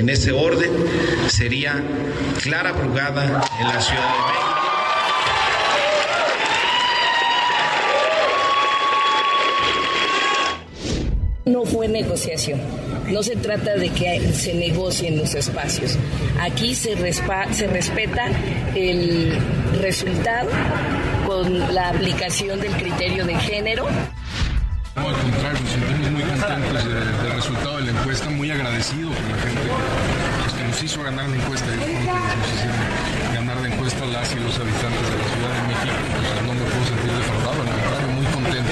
En ese orden sería Clara Brugada en la Ciudad de México. No fue negociación. No se trata de que se negocien los espacios. Aquí se, se respeta el resultado con la aplicación del criterio de género. No, al contrario, nos sentimos muy contentos del resultado de la encuesta, muy agradecidos con la gente pues, que nos hizo ganar la encuesta, y que nos hicieron ganar la encuesta las y los habitantes de la Ciudad de México. Pues, no me puedo sentir defraudado, al contrario, muy contento.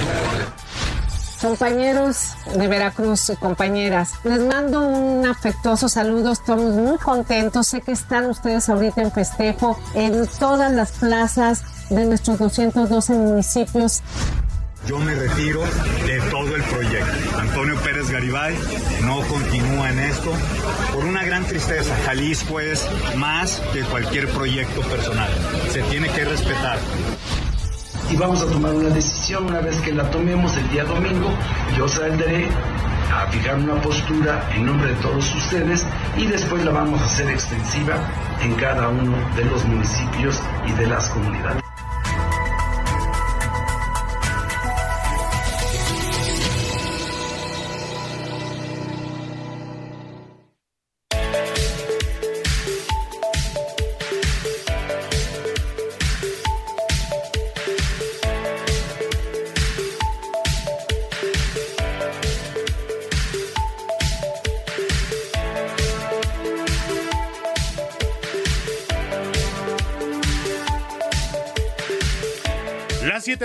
Compañeros de Veracruz y compañeras, les mando un afectuoso saludo, estamos muy contentos, sé que están ustedes ahorita en festejo en todas las plazas de nuestros 212 municipios. Yo me retiro de todo el proyecto. Antonio Pérez Garibay no continúa en esto por una gran tristeza. Jalisco es más que cualquier proyecto personal. Se tiene que respetar. Y vamos a tomar una decisión una vez que la tomemos el día domingo. Yo saldré a fijar una postura en nombre de todos ustedes y después la vamos a hacer extensiva en cada uno de los municipios y de las comunidades.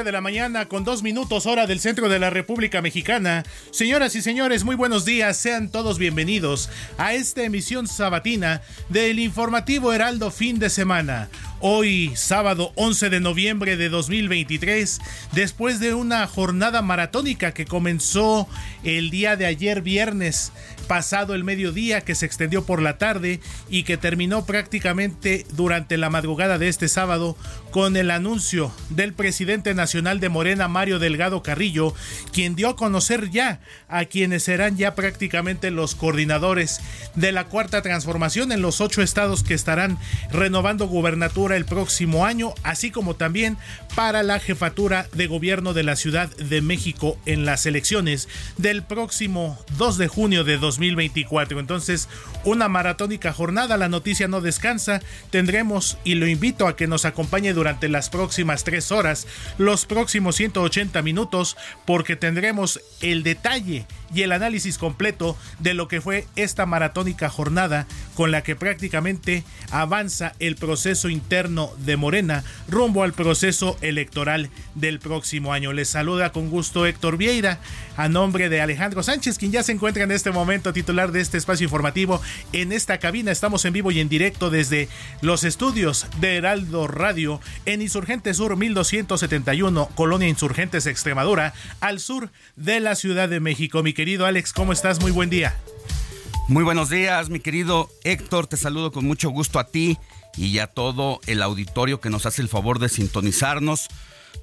De la mañana con dos minutos hora del centro de la República Mexicana. Señoras y señores, muy buenos días. Sean todos bienvenidos a esta emisión sabatina del informativo Heraldo fin de semana. Hoy, sábado 11 de noviembre de 2023, después de una jornada maratónica que comenzó el día de ayer viernes pasado el mediodía, que se extendió por la tarde y que terminó prácticamente durante la madrugada de este sábado con el anuncio del presidente nacional de Morena, Mario Delgado Carrillo, quien dio a conocer ya a quienes serán ya prácticamente los coordinadores de la cuarta transformación en los ocho estados que estarán renovando gubernatura el próximo año, así como también para la jefatura de gobierno de la Ciudad de México en las elecciones del próximo 2 de junio de 2024. Entonces, una maratónica jornada, la noticia no descansa, tendremos y lo invito a que nos acompañe durante las próximas tres horas, los próximos 180 minutos, porque tendremos el detalle y el análisis completo de lo que fue esta maratónica jornada con la que prácticamente avanza el proceso interno de Morena rumbo al proceso electoral del próximo año. Les saluda con gusto Héctor Vieira a nombre de Alejandro Sánchez, quien ya se encuentra en este momento titular de este espacio informativo en esta cabina. Estamos en vivo y en directo desde los estudios de Heraldo Radio en Insurgente Sur 1271, Colonia Insurgentes Extremadura, al sur de la Ciudad de México. Mi querido Alex, ¿cómo estás? Muy buen día. Muy buenos días, mi querido Héctor. Te saludo con mucho gusto a ti y a todo el auditorio que nos hace el favor de sintonizarnos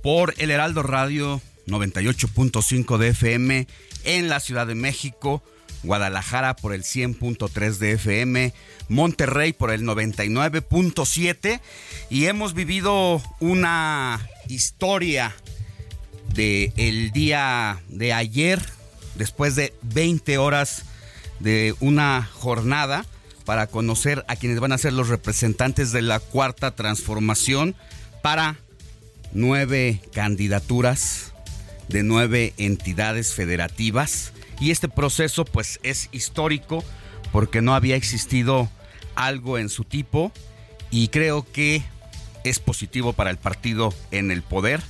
por el Heraldo Radio 98.5 de FM en la Ciudad de México, Guadalajara por el 100.3 de FM, Monterrey por el 99.7 y hemos vivido una historia de el día de ayer después de 20 horas de una jornada para conocer a quienes van a ser los representantes de la cuarta transformación para nueve candidaturas de nueve entidades federativas. Y este proceso pues es histórico porque no había existido algo en su tipo y creo que es positivo para el partido en el poder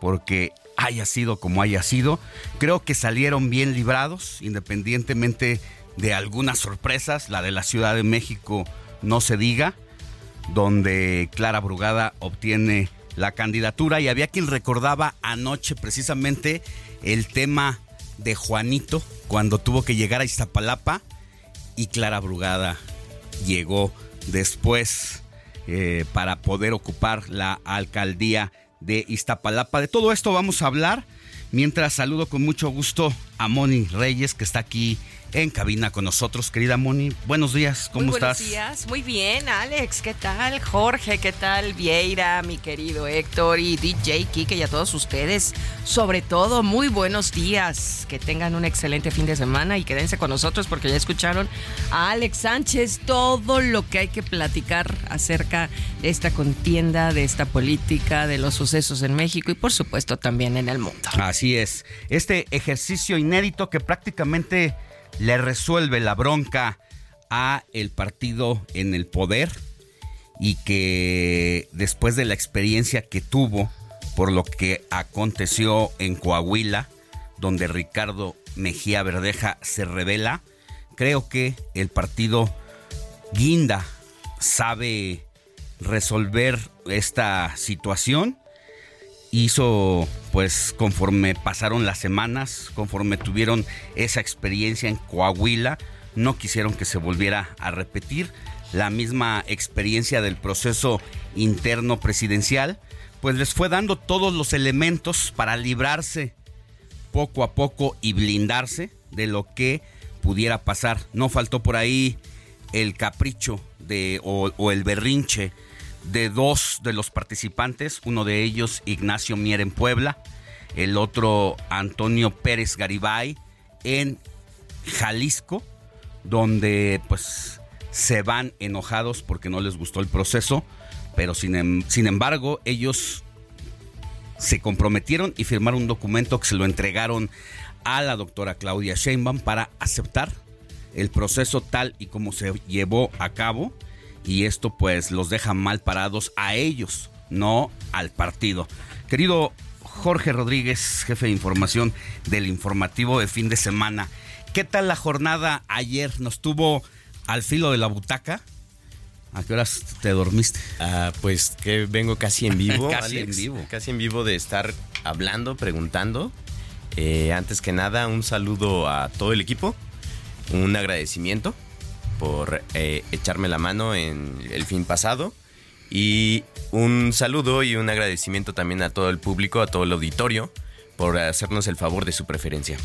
porque haya sido como haya sido, creo que salieron bien librados independientemente de algunas sorpresas, la de la Ciudad de México no se diga, donde Clara Brugada obtiene la candidatura y había quien recordaba anoche precisamente el tema de Juanito cuando tuvo que llegar a Iztapalapa y Clara Brugada llegó después eh, para poder ocupar la alcaldía de Iztapalapa. De todo esto vamos a hablar mientras saludo con mucho gusto a Moni Reyes que está aquí en cabina con nosotros. Querida Moni, buenos días, ¿cómo muy estás? Buenos días, muy bien, Alex, ¿qué tal? Jorge, ¿qué tal? Vieira, mi querido Héctor y DJ Kike y a todos ustedes. Sobre todo, muy buenos días. Que tengan un excelente fin de semana y quédense con nosotros porque ya escucharon a Alex Sánchez todo lo que hay que platicar acerca de esta contienda, de esta política, de los sucesos en México y por supuesto también en el mundo. Así es. Este ejercicio inédito que prácticamente le resuelve la bronca a el partido en el poder y que después de la experiencia que tuvo por lo que aconteció en Coahuila, donde Ricardo Mejía Verdeja se revela, creo que el partido Guinda sabe resolver esta situación. Hizo, pues, conforme pasaron las semanas, conforme tuvieron esa experiencia en Coahuila, no quisieron que se volviera a repetir la misma experiencia del proceso interno presidencial, pues les fue dando todos los elementos para librarse poco a poco y blindarse de lo que pudiera pasar. No faltó por ahí el capricho de, o, o el berrinche de dos de los participantes, uno de ellos Ignacio Mier en Puebla, el otro Antonio Pérez Garibay en Jalisco, donde pues se van enojados porque no les gustó el proceso, pero sin, em, sin embargo ellos se comprometieron y firmaron un documento que se lo entregaron a la doctora Claudia Sheinbaum para aceptar el proceso tal y como se llevó a cabo y esto pues los deja mal parados a ellos, no al partido. Querido Jorge Rodríguez, jefe de información del informativo de fin de semana, ¿qué tal la jornada ayer? ¿Nos tuvo al filo de la butaca? ¿A qué horas te dormiste? Ah, pues que vengo casi en vivo. casi Alex, en vivo. Casi en vivo de estar hablando, preguntando. Eh, antes que nada, un saludo a todo el equipo. Un agradecimiento por eh, echarme la mano en el fin pasado. Y un saludo y un agradecimiento también a todo el público, a todo el auditorio, por hacernos el favor de su preferencia.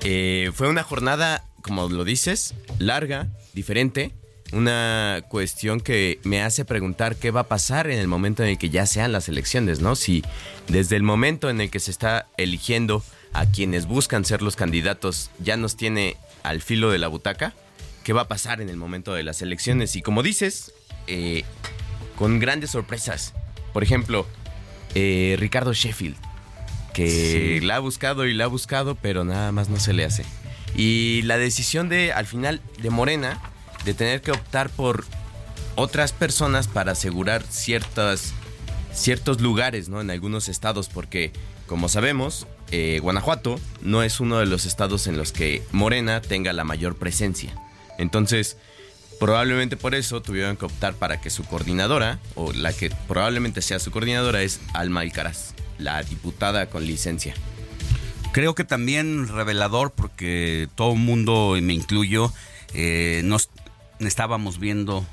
Eh, fue una jornada, como lo dices, larga, diferente. Una cuestión que me hace preguntar qué va a pasar en el momento en el que ya sean las elecciones, ¿no? Si desde el momento en el que se está eligiendo a quienes buscan ser los candidatos ya nos tiene al filo de la butaca, ¿qué va a pasar en el momento de las elecciones? Y como dices, eh, con grandes sorpresas. Por ejemplo, eh, Ricardo Sheffield, que la ha buscado y la ha buscado, pero nada más no se le hace. Y la decisión de, al final, de Morena, de tener que optar por otras personas para asegurar ciertas, ciertos lugares ¿no? en algunos estados, porque como sabemos, eh, Guanajuato no es uno de los estados en los que Morena tenga la mayor presencia. Entonces, probablemente por eso tuvieron que optar para que su coordinadora, o la que probablemente sea su coordinadora, es Alma Alcaraz, la diputada con licencia. Creo que también revelador porque todo el mundo, y me incluyo, eh, nos estábamos viendo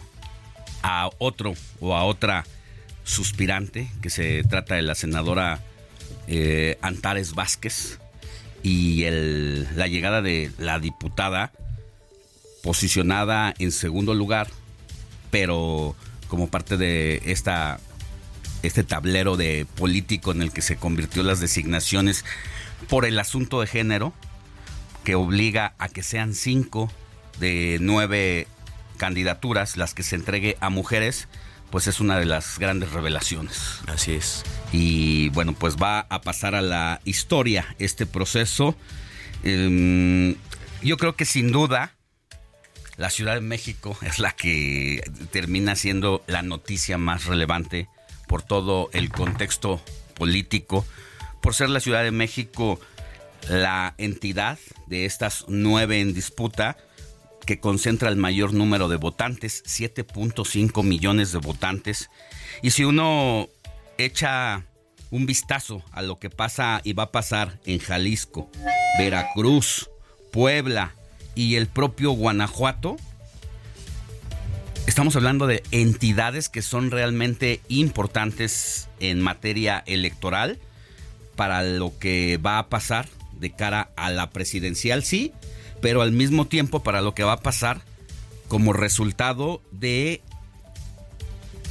a otro o a otra suspirante, que se trata de la senadora eh, Antares Vázquez, y el, la llegada de la diputada posicionada en segundo lugar, pero como parte de esta este tablero de político en el que se convirtió las designaciones por el asunto de género, que obliga a que sean cinco de nueve candidaturas las que se entregue a mujeres, pues es una de las grandes revelaciones. Así es. Y bueno, pues va a pasar a la historia este proceso. Em, yo creo que sin duda la Ciudad de México es la que termina siendo la noticia más relevante por todo el contexto político, por ser la Ciudad de México la entidad de estas nueve en disputa que concentra el mayor número de votantes, 7.5 millones de votantes. Y si uno echa un vistazo a lo que pasa y va a pasar en Jalisco, Veracruz, Puebla y el propio Guanajuato, estamos hablando de entidades que son realmente importantes en materia electoral para lo que va a pasar de cara a la presidencial, sí, pero al mismo tiempo para lo que va a pasar como resultado de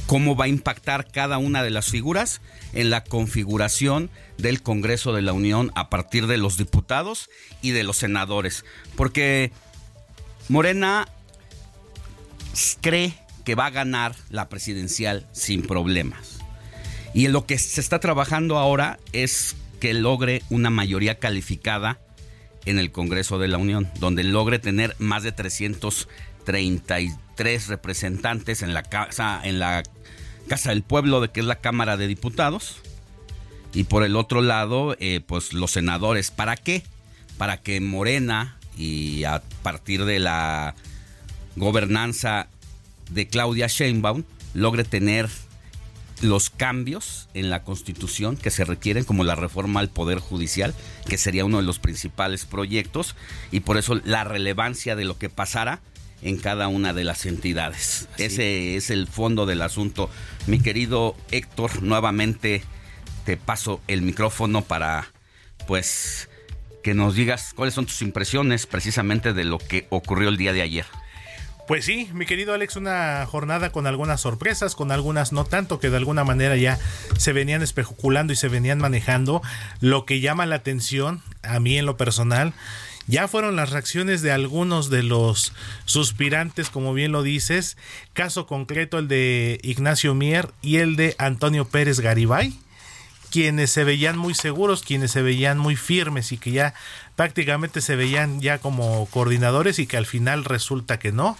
cómo va a impactar cada una de las figuras en la configuración del Congreso de la Unión a partir de los diputados y de los senadores. Porque Morena cree que va a ganar la presidencial sin problemas. Y lo que se está trabajando ahora es que logre una mayoría calificada en el Congreso de la Unión, donde logre tener más de 333 representantes en la casa, en la Casa del Pueblo, de que es la Cámara de Diputados. Y por el otro lado, eh, pues los senadores. ¿Para qué? Para que Morena y a partir de la gobernanza de Claudia Sheinbaum logre tener los cambios en la Constitución que se requieren, como la reforma al Poder Judicial, que sería uno de los principales proyectos, y por eso la relevancia de lo que pasara en cada una de las entidades. Ese es el fondo del asunto. Mi querido Héctor, nuevamente te paso el micrófono para, pues, que nos digas cuáles son tus impresiones precisamente de lo que ocurrió el día de ayer. Pues sí, mi querido Alex, una jornada con algunas sorpresas, con algunas no tanto, que de alguna manera ya se venían especulando y se venían manejando. Lo que llama la atención, a mí en lo personal, ya fueron las reacciones de algunos de los suspirantes, como bien lo dices. Caso concreto el de Ignacio Mier y el de Antonio Pérez Garibay quienes se veían muy seguros, quienes se veían muy firmes y que ya prácticamente se veían ya como coordinadores y que al final resulta que no.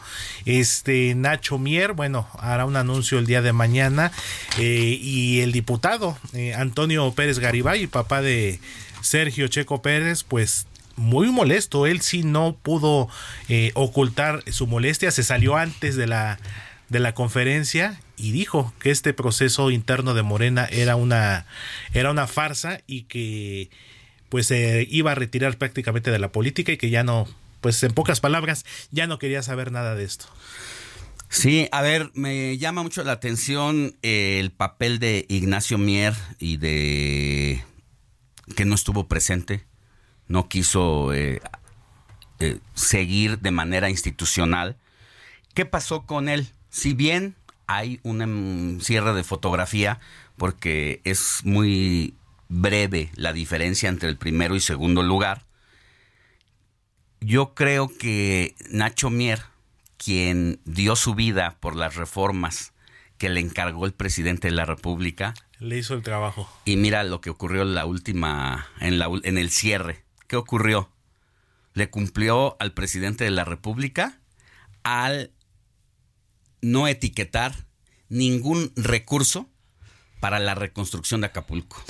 Este Nacho Mier, bueno, hará un anuncio el día de mañana eh, y el diputado eh, Antonio Pérez Garibay, papá de Sergio Checo Pérez, pues muy molesto. Él sí no pudo eh, ocultar su molestia, se salió antes de la de la conferencia y dijo que este proceso interno de Morena era una, era una farsa y que pues se iba a retirar prácticamente de la política y que ya no, pues en pocas palabras, ya no quería saber nada de esto. Sí, a ver, me llama mucho la atención el papel de Ignacio Mier y de que no estuvo presente, no quiso eh, eh, seguir de manera institucional. ¿Qué pasó con él? Si bien hay un cierre de fotografía, porque es muy breve la diferencia entre el primero y segundo lugar, yo creo que Nacho Mier, quien dio su vida por las reformas que le encargó el presidente de la República, le hizo el trabajo. Y mira lo que ocurrió en la última, en, la, en el cierre. ¿Qué ocurrió? Le cumplió al presidente de la República al no etiquetar ningún recurso para la reconstrucción de Acapulco.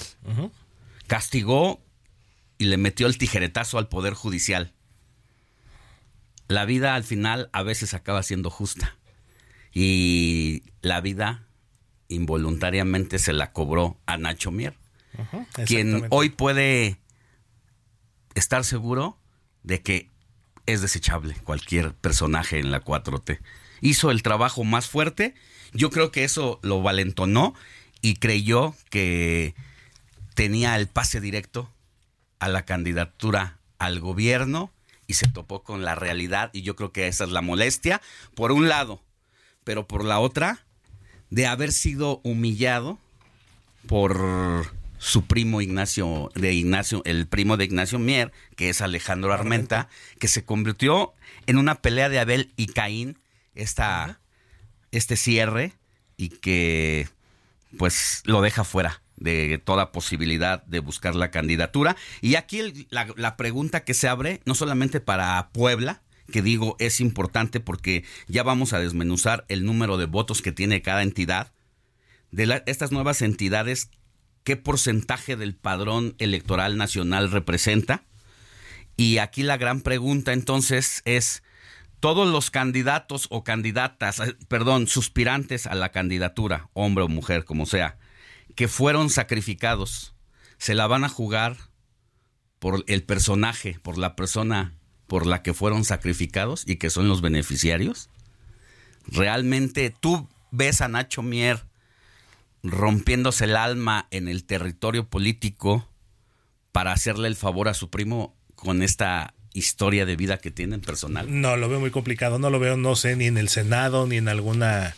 Castigó y le metió el tijeretazo al Poder Judicial. La vida al final a veces acaba siendo justa. Y la vida involuntariamente se la cobró a Nacho Mier, quien hoy puede estar seguro de que es desechable cualquier personaje en la 4T hizo el trabajo más fuerte. Yo creo que eso lo valentonó y creyó que tenía el pase directo a la candidatura al gobierno y se topó con la realidad y yo creo que esa es la molestia, por un lado, pero por la otra, de haber sido humillado por su primo Ignacio, de Ignacio, el primo de Ignacio Mier, que es Alejandro Armenta, que se convirtió en una pelea de Abel y Caín, esta, este cierre, y que pues lo deja fuera de toda posibilidad de buscar la candidatura. Y aquí la, la pregunta que se abre, no solamente para Puebla, que digo es importante porque ya vamos a desmenuzar el número de votos que tiene cada entidad, de estas nuevas entidades, qué porcentaje del padrón electoral nacional representa. Y aquí la gran pregunta entonces es, todos los candidatos o candidatas, eh, perdón, suspirantes a la candidatura, hombre o mujer, como sea, que fueron sacrificados, se la van a jugar por el personaje, por la persona por la que fueron sacrificados y que son los beneficiarios? ¿Realmente tú ves a Nacho Mier rompiéndose el alma en el territorio político para hacerle el favor a su primo con esta historia de vida que tiene en personal? No, lo veo muy complicado, no lo veo, no sé, ni en el Senado, ni en alguna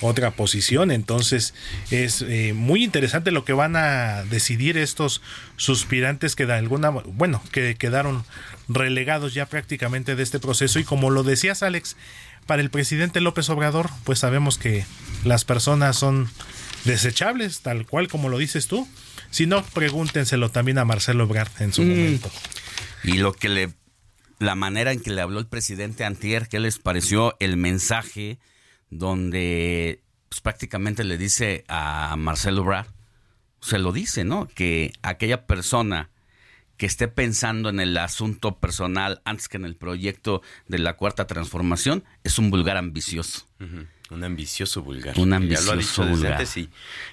otra posición. Entonces es eh, muy interesante lo que van a decidir estos suspirantes que de alguna, bueno, que quedaron relegados ya prácticamente de este proceso. Y como lo decías, Alex, para el presidente López Obrador, pues sabemos que las personas son desechables, tal cual como lo dices tú. Si no, pregúntenselo también a Marcelo Ebrard en su mm. momento. Y lo que le, la manera en que le habló el presidente Antier, ¿qué les pareció el mensaje donde pues, prácticamente le dice a Marcelo Ebrard, se lo dice, ¿no? Que aquella persona que esté pensando en el asunto personal antes que en el proyecto de la cuarta transformación es un vulgar ambicioso. Un ambicioso vulgar. Un ambicioso vulgar.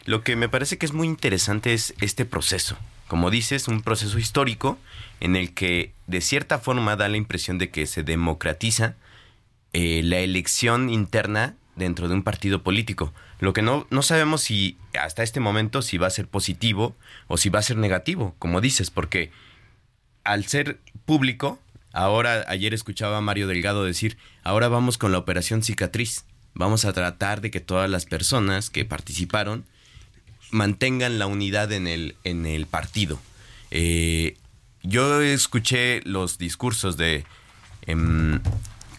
Lo que me parece que es muy interesante es este proceso. Como dices, un proceso histórico en el que de cierta forma da la impresión de que se democratiza eh, la elección interna dentro de un partido político. Lo que no, no sabemos si hasta este momento si va a ser positivo o si va a ser negativo, como dices, porque al ser público, ahora ayer escuchaba a Mario Delgado decir, ahora vamos con la operación cicatriz. Vamos a tratar de que todas las personas que participaron mantengan la unidad en el, en el partido. Eh, yo escuché los discursos de em,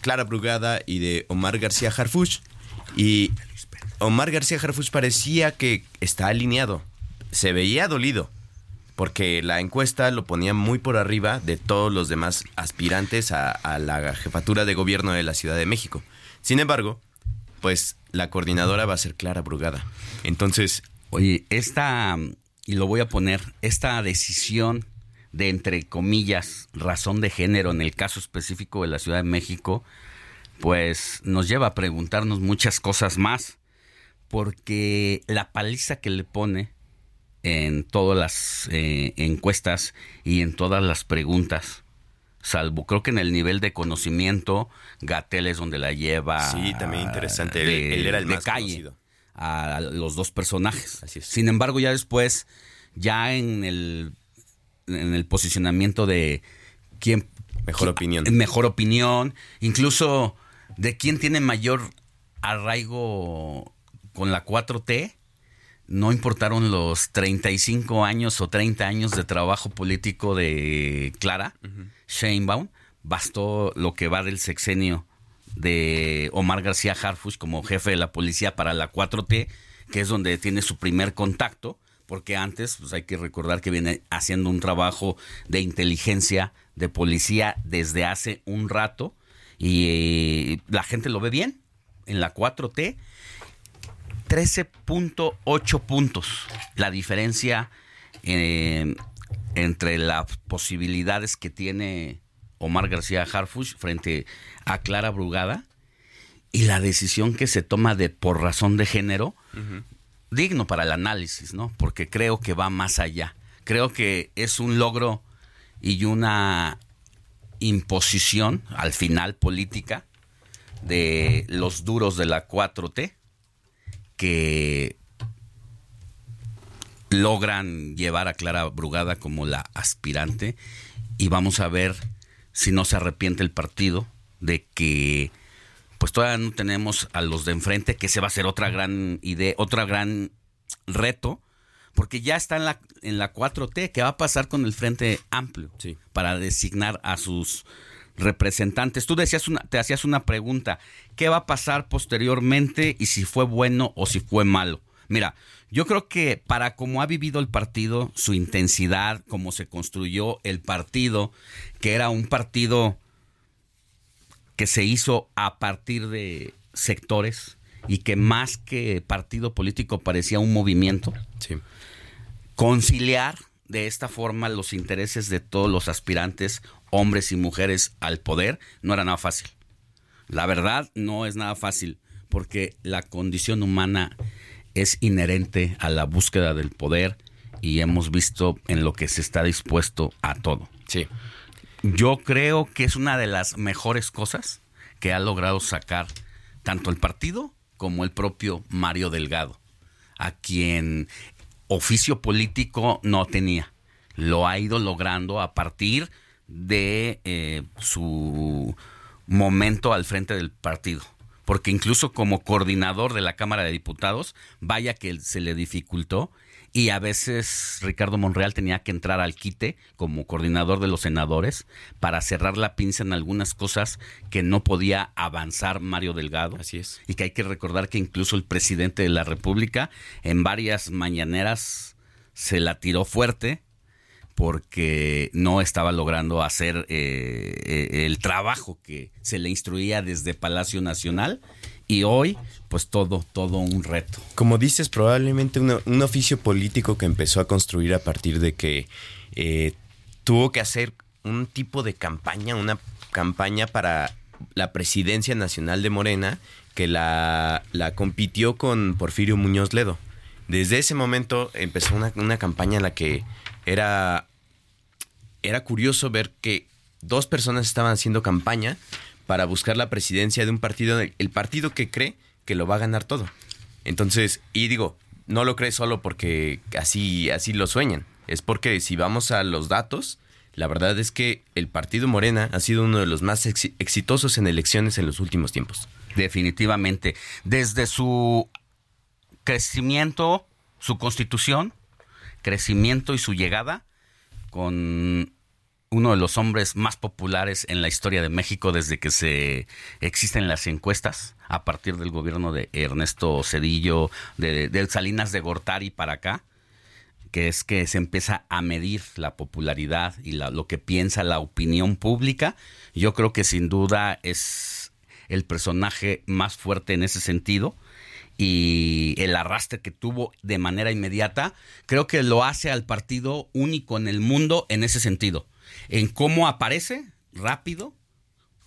Clara Brugada y de Omar García Harfuch y Omar García Harfuch parecía que está alineado. Se veía dolido porque la encuesta lo ponía muy por arriba de todos los demás aspirantes a, la jefatura de gobierno de la Ciudad de México. Sin embargo, pues la coordinadora va a ser Clara Brugada. Entonces... Oye, esta, y lo voy a poner, esta decisión de, entre comillas, razón de género en el caso específico de la Ciudad de México, pues nos lleva a preguntarnos muchas cosas más, porque la paliza que le pone en todas las eh, encuestas y en todas las preguntas. Salvo, creo que en el nivel de conocimiento, Gatel es donde la lleva. Sí, también interesante. él, era el más calle a los dos personajes. Sin embargo, ya después, ya en el, en el posicionamiento de quién. Mejor opinión. Mejor opinión. Incluso de quién tiene mayor arraigo con la 4T no importaron los 35 años o 30 años de trabajo político de Clara Sheinbaum, bastó lo que va del sexenio de Omar García Harfuch como jefe de la policía para la 4T, que es donde tiene su primer contacto, porque antes pues hay que recordar que viene haciendo un trabajo de inteligencia de policía desde hace un rato y eh, la gente lo ve bien en la 4T 13.8 puntos la diferencia eh, entre las posibilidades que tiene Omar García Harfuch frente a Clara Brugada y la decisión que se toma de por razón de género, digno para el análisis, ¿no? Porque creo que va más allá. Creo que es un logro y una imposición al final política de los duros de la 4T que logran llevar a Clara Brugada como la aspirante y vamos a ver si no se arrepiente el partido de que pues todavía no tenemos a los de enfrente, que se va a ser otra gran idea, otra gran reto, porque ya está en la, en la 4T, ¿qué va a pasar con el Frente Amplio? Para designar a sus representantes. Tú decías una, te hacías una pregunta, ¿qué va a pasar posteriormente y si fue bueno o si fue malo? Mira, yo creo que para cómo ha vivido el partido, su intensidad, cómo se construyó el partido, que era un partido que se hizo a partir de sectores y que más que partido político parecía un movimiento. Conciliar de esta forma los intereses de todos los aspirantes, hombres y mujeres, al poder, no era nada fácil. La verdad, no es nada fácil, porque la condición humana es inherente a la búsqueda del poder y hemos visto en lo que se está dispuesto a todo. Sí. Yo creo que es una de las mejores cosas que ha logrado sacar tanto el partido como el propio Mario Delgado, a quien oficio político no tenía. Lo ha ido logrando a partir de eh, su momento al frente del partido. Porque incluso como coordinador de la Cámara de Diputados, vaya que se le dificultó y a veces Ricardo Monreal tenía que entrar al quite como coordinador de los senadores para cerrar la pinza en algunas cosas que no podía avanzar Mario Delgado. Así es. Y que hay que recordar que incluso el presidente de la República en varias mañaneras se la tiró fuerte porque no estaba logrando hacer eh, eh, el trabajo que se le instruía desde Palacio Nacional y hoy pues todo, todo un reto. Como dices, probablemente un oficio político que empezó a construir a partir de que eh, tuvo que hacer un tipo de campaña, una campaña para la presidencia nacional de Morena que la, la compitió con Porfirio Muñoz Ledo. Desde ese momento empezó una, una campaña en la que era, era curioso ver que dos personas estaban haciendo campaña para buscar la presidencia de un partido, el partido que cree que lo va a ganar todo. Entonces, y digo, no lo cree solo porque así, así lo sueñan. Es porque si vamos a los datos, la verdad es que el partido Morena ha sido uno de los más exitosos en elecciones en los últimos tiempos. Definitivamente. Desde su crecimiento, su constitución, crecimiento y su llegada, con uno de los hombres más populares en la historia de México desde que se existen las encuestas, a partir del gobierno de Ernesto Cedillo, de, Salinas de Gortari para acá, que es que se empieza a medir la popularidad y lo que piensa la opinión pública. Yo creo que sin duda es el personaje más fuerte en ese sentido y el arrastre que tuvo de manera inmediata, creo que lo hace al partido único en el mundo en ese sentido en cómo aparece rápido,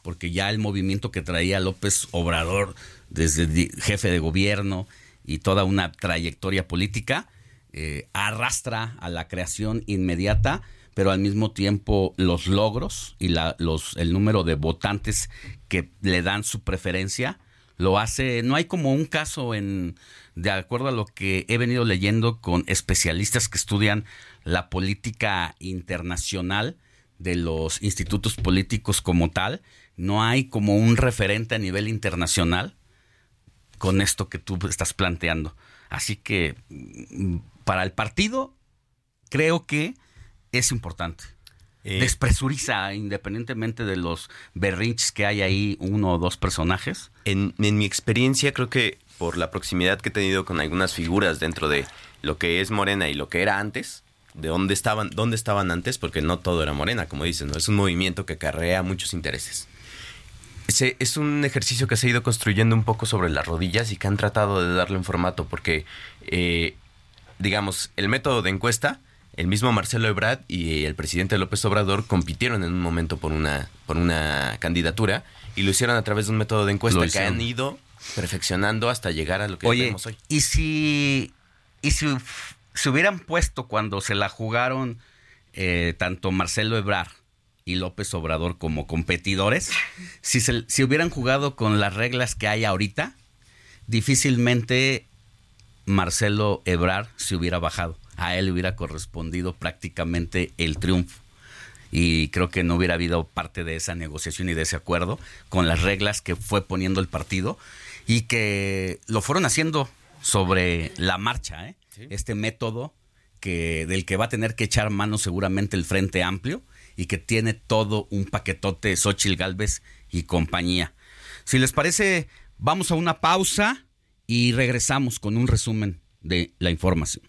porque ya el movimiento que traía López Obrador desde jefe de gobierno y toda una trayectoria política, eh, arrastra a la creación inmediata, pero al mismo tiempo los logros y la, los, el número de votantes que le dan su preferencia lo hace, no hay como un caso en, de acuerdo a lo que he venido leyendo con especialistas que estudian la política internacional, de los institutos políticos como tal, no hay como un referente a nivel internacional con esto que tú estás planteando. Así que mm, para el partido creo que es importante. Eh, Despresuriza independientemente de los berrinches que hay ahí uno o dos personajes. En, en mi experiencia creo que por la proximidad que he tenido con algunas figuras dentro de lo que es Morena y lo que era antes, de dónde estaban, dónde estaban antes, porque no todo era morena, como dicen, ¿no? Es un movimiento que acarrea muchos intereses. es un ejercicio que se ha ido construyendo un poco sobre las rodillas y que han tratado de darle un formato, porque, eh, digamos, el método de encuesta, el mismo Marcelo Ebrard y el presidente López Obrador compitieron en un momento por una, por una candidatura y lo hicieron a través de un método de encuesta que han ido perfeccionando hasta llegar a lo que tenemos hoy. Y si, y si se hubieran puesto cuando se la jugaron eh, tanto Marcelo Ebrard y López Obrador como competidores, si, se, hubieran jugado con las reglas que hay ahorita, difícilmente Marcelo Ebrard se hubiera bajado. a él hubiera correspondido prácticamente el triunfo. Y creo que no hubiera habido parte de esa negociación y de ese acuerdo con las reglas que fue poniendo el partido y que lo fueron haciendo sobre la marcha, ¿eh? este método que, del que va a tener que echar mano seguramente el Frente Amplio y que tiene todo un paquetote Xochil Galvez y compañía. Si les parece, vamos a una pausa y regresamos con un resumen de la información.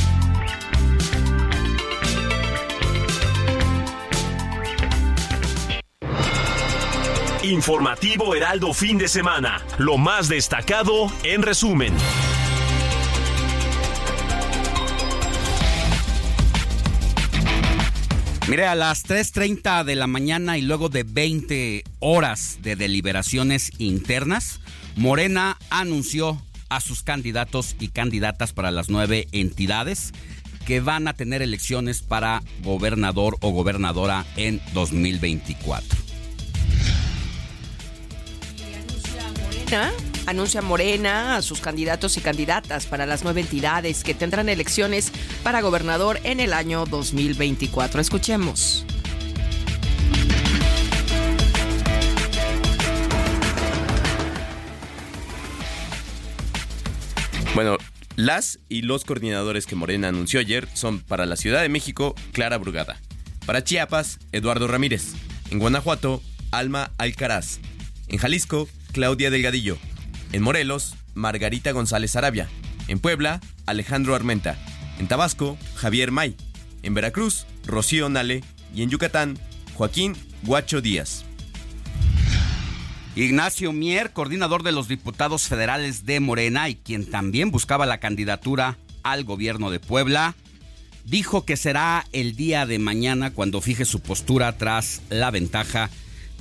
Informativo Heraldo Fin de Semana. Lo más destacado en resumen. Mire, a las 3.30 de la mañana y luego de 20 horas de deliberaciones internas, Morena anunció a sus candidatos y candidatas para las nueve entidades que van a tener elecciones para gobernador o gobernadora en 2024. Anuncia Morena a sus candidatos y candidatas para las nueve entidades que tendrán elecciones para gobernador en el año 2024. Escuchemos. Bueno, las y los coordinadores que Morena anunció ayer son para la Ciudad de México, Clara Brugada. Para Chiapas, Eduardo Ramírez. En Guanajuato, Alma Alcaraz. En Jalisco, Claudia Delgadillo. En Morelos, Margarita González Arabia. En Puebla, Alejandro Armenta. En Tabasco, Javier May. En Veracruz, Rocío Nale. Y en Yucatán, Joaquín Guacho Díaz. Ignacio Mier, coordinador de los diputados federales de Morena y quien también buscaba la candidatura al gobierno de Puebla, dijo que será el día de mañana cuando fije su postura tras la ventaja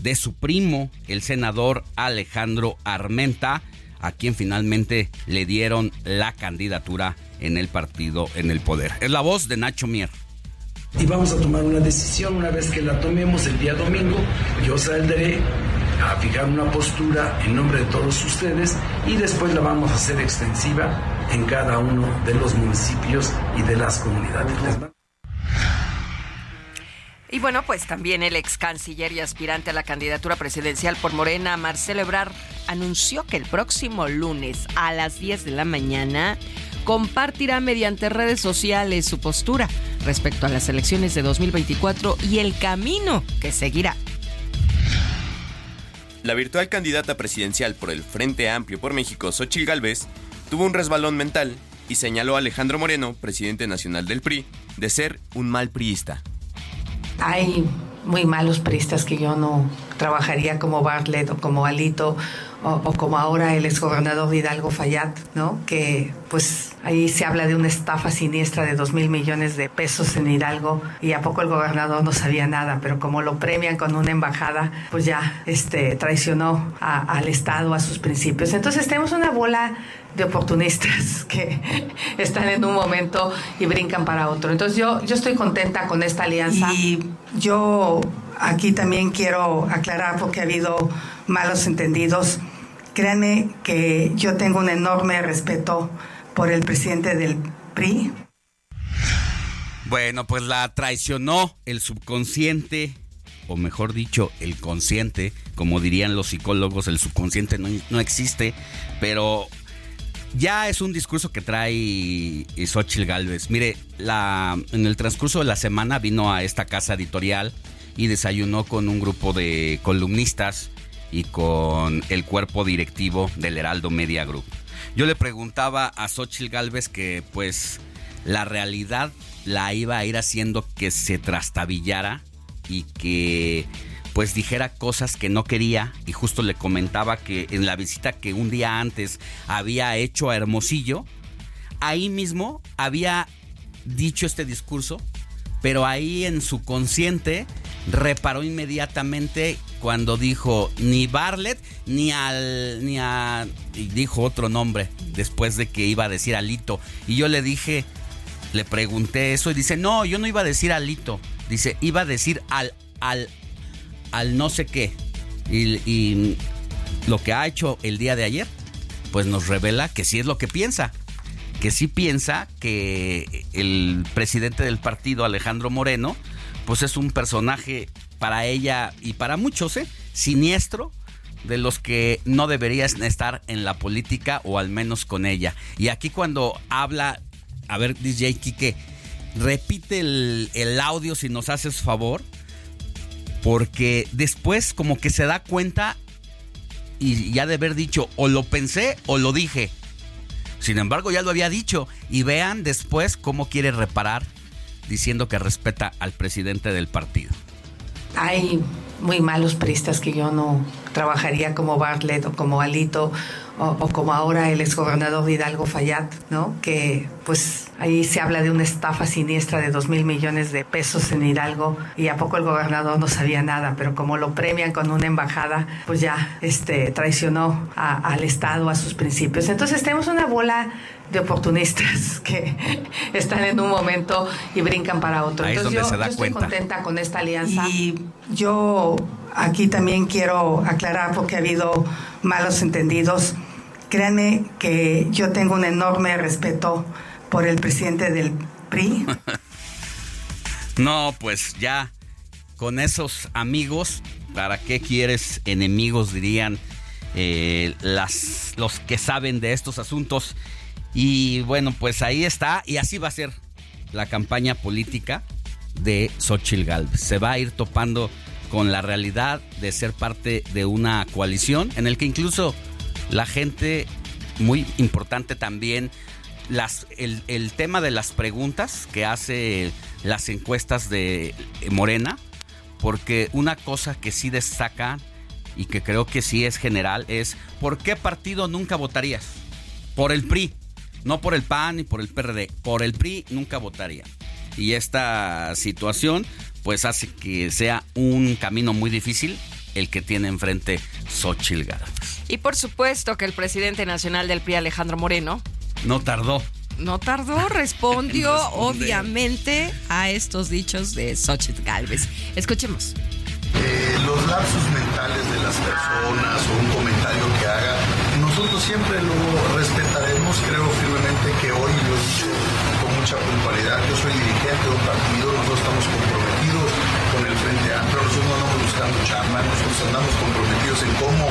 de su primo, el senador Alejandro Armenta, a quien finalmente le dieron la candidatura en el partido en el poder. Es la voz de Nacho Mier. Y vamos a tomar una decisión una vez que la tomemos el día domingo. Yo saldré a fijar una postura en nombre de todos ustedes y después la vamos a hacer extensiva en cada uno de los municipios y de las comunidades. Y bueno, pues también el ex canciller y aspirante a la candidatura presidencial por Morena, Marcelo Ebrard, anunció que el próximo lunes a las 10 de la mañana compartirá mediante redes sociales su postura respecto a las elecciones de 2024 y el camino que seguirá. La virtual candidata presidencial por el Frente Amplio por México, Xochil Gálvez, tuvo un resbalón mental y señaló a Alejandro Moreno, presidente nacional del PRI, de ser un mal priista. Hay muy malos priistas que yo no trabajaría como Bartlett o como Alito o, como ahora el exgobernador Hidalgo Fayad, ¿no? Que pues ahí se habla de una estafa siniestra de dos mil millones de pesos en Hidalgo y a poco el gobernador no sabía nada, pero como lo premian con una embajada, pues ya este, traicionó al Estado, a sus principios. Entonces tenemos una bola de oportunistas que están en un momento y brincan para otro. Entonces yo, yo estoy contenta con esta alianza. Y yo aquí también quiero aclarar porque ha habido malos entendidos. Créanme que yo tengo un enorme respeto por el presidente del PRI. Bueno, pues la traicionó el subconsciente, o mejor dicho, el consciente, como dirían los psicólogos, el subconsciente no, no existe, pero ya es un discurso que trae Xochitl Galvez. Mire, la, en el transcurso de la semana vino a esta casa editorial y desayunó con un grupo de columnistas y con el cuerpo directivo del Heraldo Media Group. Yo le preguntaba a Xochitl Galvez que pues la realidad la iba a ir haciendo que se trastabillara y que pues dijera cosas que no quería y justo le comentaba que en la visita que un día antes había hecho a Hermosillo, ahí mismo había dicho este discurso, pero ahí en su consciente reparó inmediatamente cuando dijo ni Barlet ni al ni a y dijo otro nombre después de que iba a decir Alito. Y yo le dije le pregunté eso y dice no yo no iba a decir Alito dice iba a decir al al al no sé qué y, lo que ha hecho el día de ayer pues nos revela que sí es lo que piensa que sí piensa que el presidente del partido Alejandro Moreno pues es un personaje para ella y para muchos, ¿eh? Siniestro, de los que no deberían estar en la política o al menos con ella. Y aquí cuando habla, a ver, DJ Kike, repite el audio si nos haces favor, porque después como que se da cuenta y ya de haber dicho, o lo pensé o lo dije. Sin embargo, ya lo había dicho. Y vean después cómo quiere reparar diciendo que respeta al presidente del partido. Hay muy malos priistas que yo no trabajaría como Bartlett o como Alito o, como ahora el exgobernador de Hidalgo Fayad, ¿no? Que pues ahí se habla de una estafa siniestra de dos mil millones de pesos en Hidalgo y a poco el gobernador no sabía nada, pero como lo premian con una embajada, pues ya este, traicionó a- al Estado, a sus principios. Entonces tenemos una bola de oportunistas que están en un momento y brincan para otro. Ahí es Entonces donde yo, se da yo estoy cuenta. contenta con esta alianza. Y yo aquí también quiero aclarar porque ha habido malos entendidos. Créanme que yo tengo un enorme respeto por el presidente del PRI. No, pues ya con esos amigos, ¿para qué quieres enemigos? Dirían eh, las, los que saben de estos asuntos. Y bueno, pues ahí está. Y así va a ser la campaña política de Xochitl Galvez. Se va a ir topando con la realidad de ser parte de una coalición en el que incluso la gente, muy importante también, las, el, el tema de las preguntas que hace las encuestas de Morena, porque una cosa que sí destaca y que creo que sí es general es ¿por qué partido nunca votarías? Por el PRI, no por el PAN ni por el PRD, por el PRI nunca votaría. Y esta situación pues hace que sea un camino muy difícil el que tiene enfrente Xochitl Galvez. Y por supuesto que el presidente nacional del PRI, Alejandro Moreno, No tardó. no tardó, respondió obviamente a estos dichos de Xochitl Galvez. Escuchemos. Eh, los lapsus mentales de las personas o un comentario que haga, siempre lo respetaremos. Creo firmemente que hoy lo he dicho con mucha puntualidad. Yo soy dirigente de un partido, nosotros estamos comprometidos con el Frente Amplio, nosotros no andamos buscando chamba, nosotros andamos comprometidos en cómo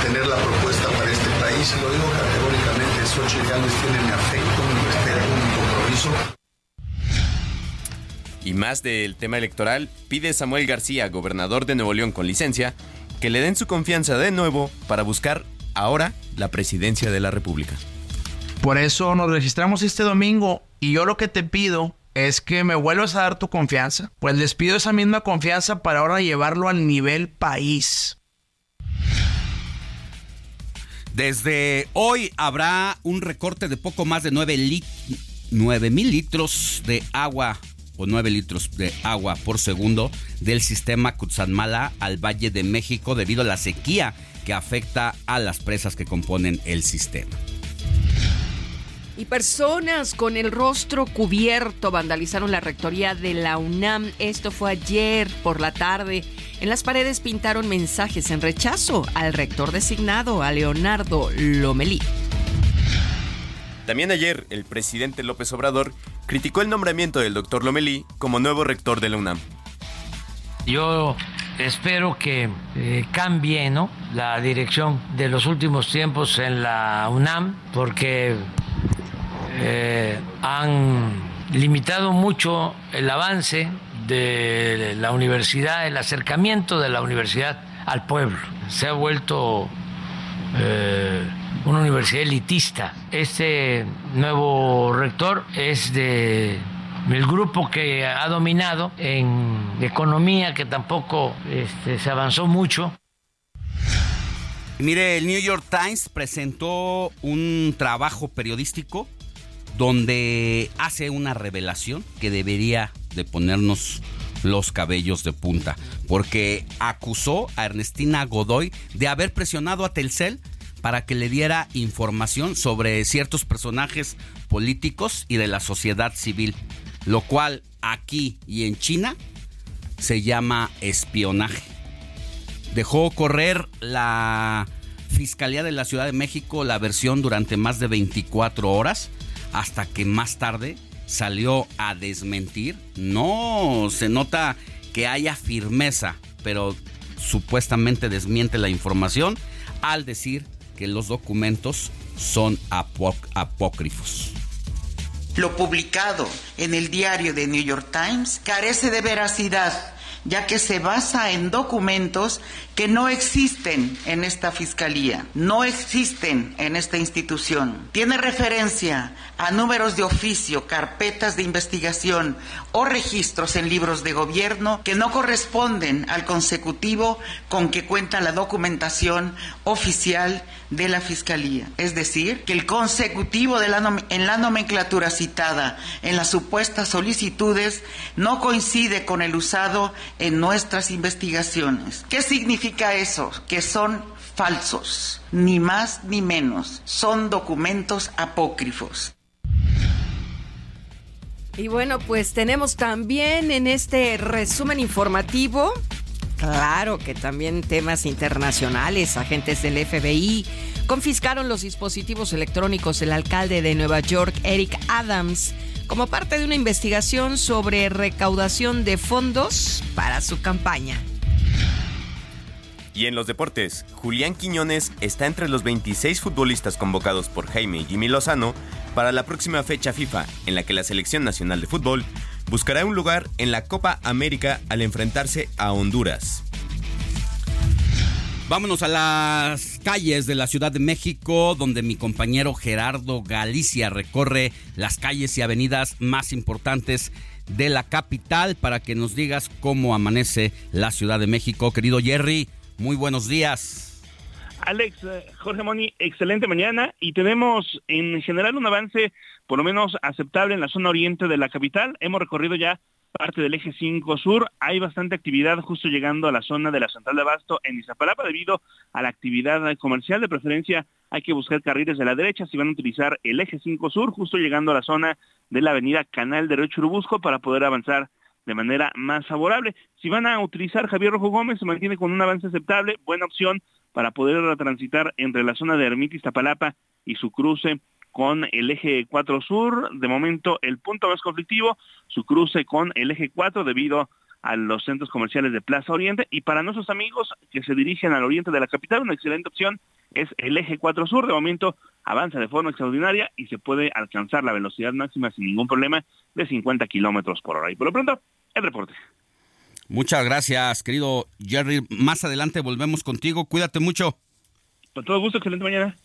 tener la propuesta para este país. Y lo digo categóricamente, Xochitl Gálvez tiene mi afecto, mi respeto, mi compromiso. Y más del tema electoral, pide Samuel García, gobernador de Nuevo León con licencia, que le den su confianza de nuevo para buscar ahora la presidencia de la República. Por eso nos registramos este domingo y yo lo que te pido es que me vuelvas a dar tu confianza. Pues les pido esa misma confianza para ahora llevarlo al nivel país. Desde hoy habrá un recorte de poco más de 9 mil litros de agua o 9 litros de agua por segundo del sistema Cutzamala al Valle de México debido a la sequía que afecta a las presas que componen el sistema. Y personas con el rostro cubierto vandalizaron la rectoría de la UNAM. Esto fue ayer por la tarde. En las paredes pintaron mensajes en rechazo al rector designado, a Leonardo Lomelí. También ayer, el presidente López Obrador criticó el nombramiento del doctor Lomelí como nuevo rector de la UNAM. Yo espero que eh, cambie ¿no? la dirección de los últimos tiempos en la UNAM porque eh, han limitado mucho el avance de la universidad, el acercamiento de la universidad al pueblo. Se ha vuelto eh, una universidad elitista. Este nuevo rector es de el grupo que ha dominado en economía, que tampoco este, se avanzó mucho. Mire, el New York Times presentó un trabajo periodístico donde hace una revelación que debería de ponernos los cabellos de punta, porque acusó a Ernestina Godoy de haber presionado a Telcel para que le diera información sobre ciertos personajes políticos y de la sociedad civil, lo cual aquí y en China se llama espionaje. Dejó correr la Fiscalía de la Ciudad de México la versión durante más de 24 horas hasta que más tarde salió a desmentir. No se nota que haya firmeza, pero supuestamente desmiente la información al decir que los documentos son apócrifos. Lo publicado en el diario de New York Times carece de veracidad ya que se basa en documentos que no existen en esta fiscalía, no existen en esta institución. Tiene referencia a números de oficio, carpetas de investigación o registros en libros de gobierno que no corresponden al consecutivo con que cuenta la documentación oficial de la fiscalía. Es decir, que el consecutivo en la nomenclatura citada en las supuestas solicitudes no coincide con el usado en nuestras investigaciones. ¿Qué significa eso? Que son falsos, ni más ni menos, son documentos apócrifos. Y bueno, pues tenemos también en este resumen informativo, claro que también temas internacionales, agentes del FBI confiscaron los dispositivos electrónicos del alcalde de Nueva York, Eric Adams, como parte de una investigación sobre recaudación de fondos para su campaña. Y en los deportes, Julián Quiñones está entre los 26 futbolistas convocados por Jaime y Jimmy Lozano para la próxima fecha FIFA, en la que la Selección Nacional de Fútbol buscará un lugar en la Copa América al enfrentarse a Honduras. Vámonos a las calles de la Ciudad de México, donde mi compañero Gerardo Galicia recorre las calles y avenidas más importantes de la capital para que nos digas cómo amanece la Ciudad de México. Querido Jerry, muy buenos días. Alex, eh, Jorge Moni, excelente mañana y tenemos en general un avance por lo menos aceptable en la zona oriente de la capital. Hemos recorrido ya parte del eje 5 sur. Hay bastante actividad justo llegando a la zona de la central de Abasto en Izapalapa debido a la actividad comercial. De preferencia hay que buscar carriles de la derecha si van a utilizar el eje 5 sur, justo llegando a la zona de la avenida Canal de Churubusco para poder avanzar de manera más favorable. Si van a utilizar Javier Rojo Gómez, se mantiene con un avance aceptable, buena opción para poder transitar entre la zona de Ermita Iztapalapa y su cruce con el eje 4 sur, de momento el punto más conflictivo, su cruce con el eje 4 debido a los centros comerciales de Plaza Oriente y para nuestros amigos que se dirigen al oriente de la capital, una excelente opción es el eje 4 sur, de momento avanza de forma extraordinaria y se puede alcanzar la velocidad máxima sin ningún problema de 50 kilómetros por hora. Y por lo pronto, el reporte. Muchas gracias, querido Jerry. Más adelante volvemos contigo. Cuídate mucho. Con todo gusto, excelente mañana.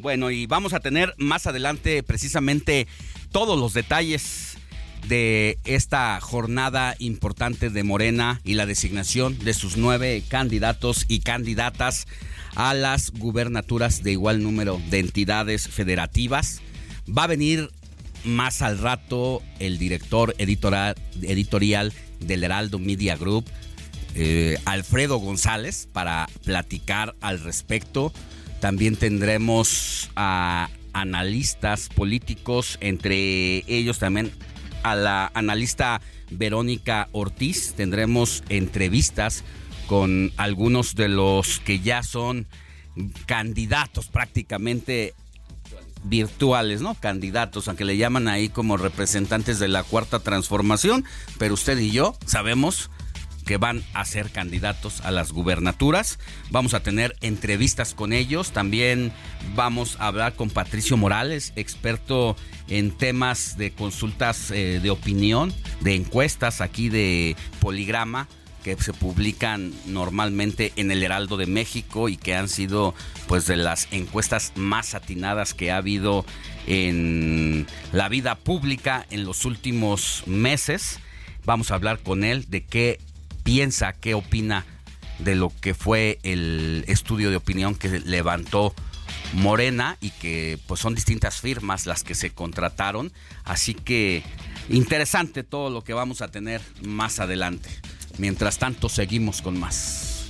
Bueno, y vamos a tener más adelante precisamente todos los detalles de esta jornada importante de Morena y la designación de sus nueve candidatos y candidatas a las gubernaturas de igual número de entidades federativas. Va a venir más al rato el director editorial, editorial del Heraldo Media Group, eh, Alfredo González, para platicar al respecto también tendremos a analistas políticos, entre ellos también a la analista Verónica Ortiz. Tendremos entrevistas con algunos de los que ya son candidatos prácticamente virtuales, ¿no? Candidatos, aunque le llaman ahí como representantes de la cuarta transformación, pero usted y yo sabemos que van a ser candidatos a las gubernaturas. Vamos a tener entrevistas con ellos. También vamos a hablar con Patricio Morales, experto en temas de consultas eh, de opinión, de encuestas aquí de Poligrama que se publican normalmente en el Heraldo de México y que han sido pues de las encuestas más atinadas que ha habido en la vida pública en los últimos meses. Vamos a hablar con él de qué piensa, qué opina de lo que fue el estudio de opinión que levantó Morena y que pues son distintas firmas las que se contrataron, así que interesante todo lo que vamos a tener más adelante. Mientras tanto seguimos con más.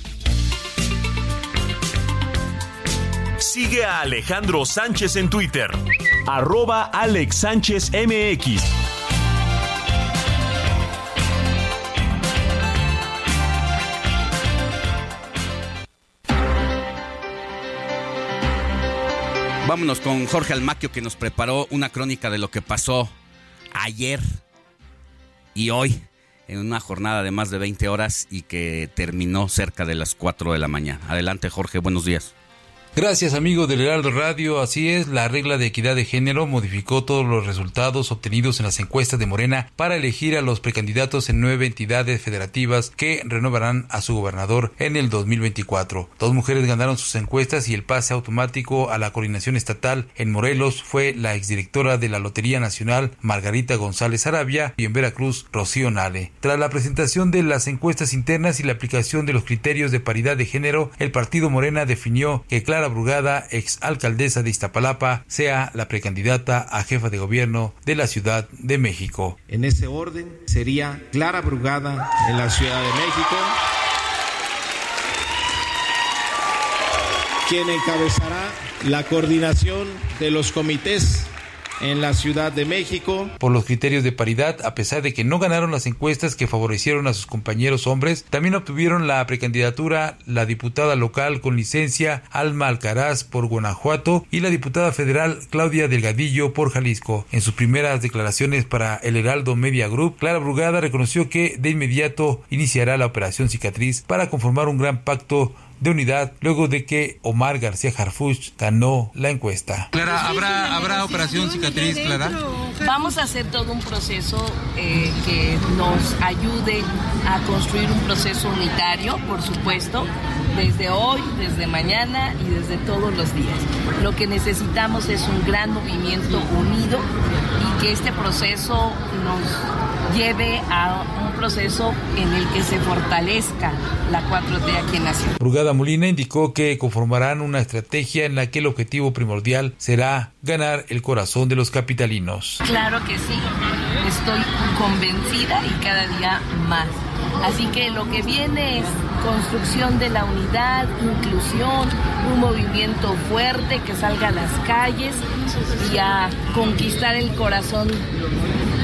Sigue a Alejandro Sánchez en Twitter, arroba Alex Sánchez MX. Vámonos con Jorge Almaquio que nos preparó una crónica de lo que pasó ayer y hoy en una jornada de más de 20 horas y que terminó cerca de las 4 de la mañana. Adelante Jorge, buenos días. Gracias amigo del Heraldo Radio, así es, la regla de equidad de género modificó todos los resultados obtenidos en las encuestas de Morena para elegir a los precandidatos en nueve entidades federativas que renovarán a su gobernador en el 2024. Dos mujeres ganaron sus encuestas y el pase automático a la coordinación estatal en Morelos fue la exdirectora de la Lotería Nacional Margarita González Arabia y en Veracruz Rocío Nale. Tras la presentación de las encuestas internas y la aplicación de los criterios de paridad de género, el partido Morena definió que Clara Brugada, ex alcaldesa de Iztapalapa, sea la precandidata a jefa de gobierno de la Ciudad de México. En ese orden sería Clara Brugada en la Ciudad de México, quien encabezará la coordinación de los comités en la Ciudad de México. Por los criterios de paridad, a pesar de que no ganaron las encuestas que favorecieron a sus compañeros hombres, también obtuvieron la precandidatura la diputada local con licencia Alma Alcaraz por Guanajuato y la diputada federal Claudia Delgadillo por Jalisco. En sus primeras declaraciones para el Heraldo Media Group, Clara Brugada reconoció que de inmediato iniciará la operación cicatriz para conformar un gran pacto de unidad luego de que Omar García Harfuch ganó la encuesta. Clara, ¿habrá, ¿habrá operación cicatriz, Clara? Vamos a hacer todo un proceso eh, que nos ayude a construir un proceso unitario, por supuesto, desde hoy, desde mañana y desde todos los días. Lo que necesitamos es un gran movimiento unido y que este proceso nos lleve a un proceso en el que se fortalezca la 4T aquí en la ciudad. Brugada Molina indicó que conformarán una estrategia en la que el objetivo primordial será ganar el corazón de los capitalinos. Claro que sí, estoy convencida y cada día más. Así que lo que viene es construcción de la unidad, inclusión, un movimiento fuerte que salga a las calles y a conquistar el corazón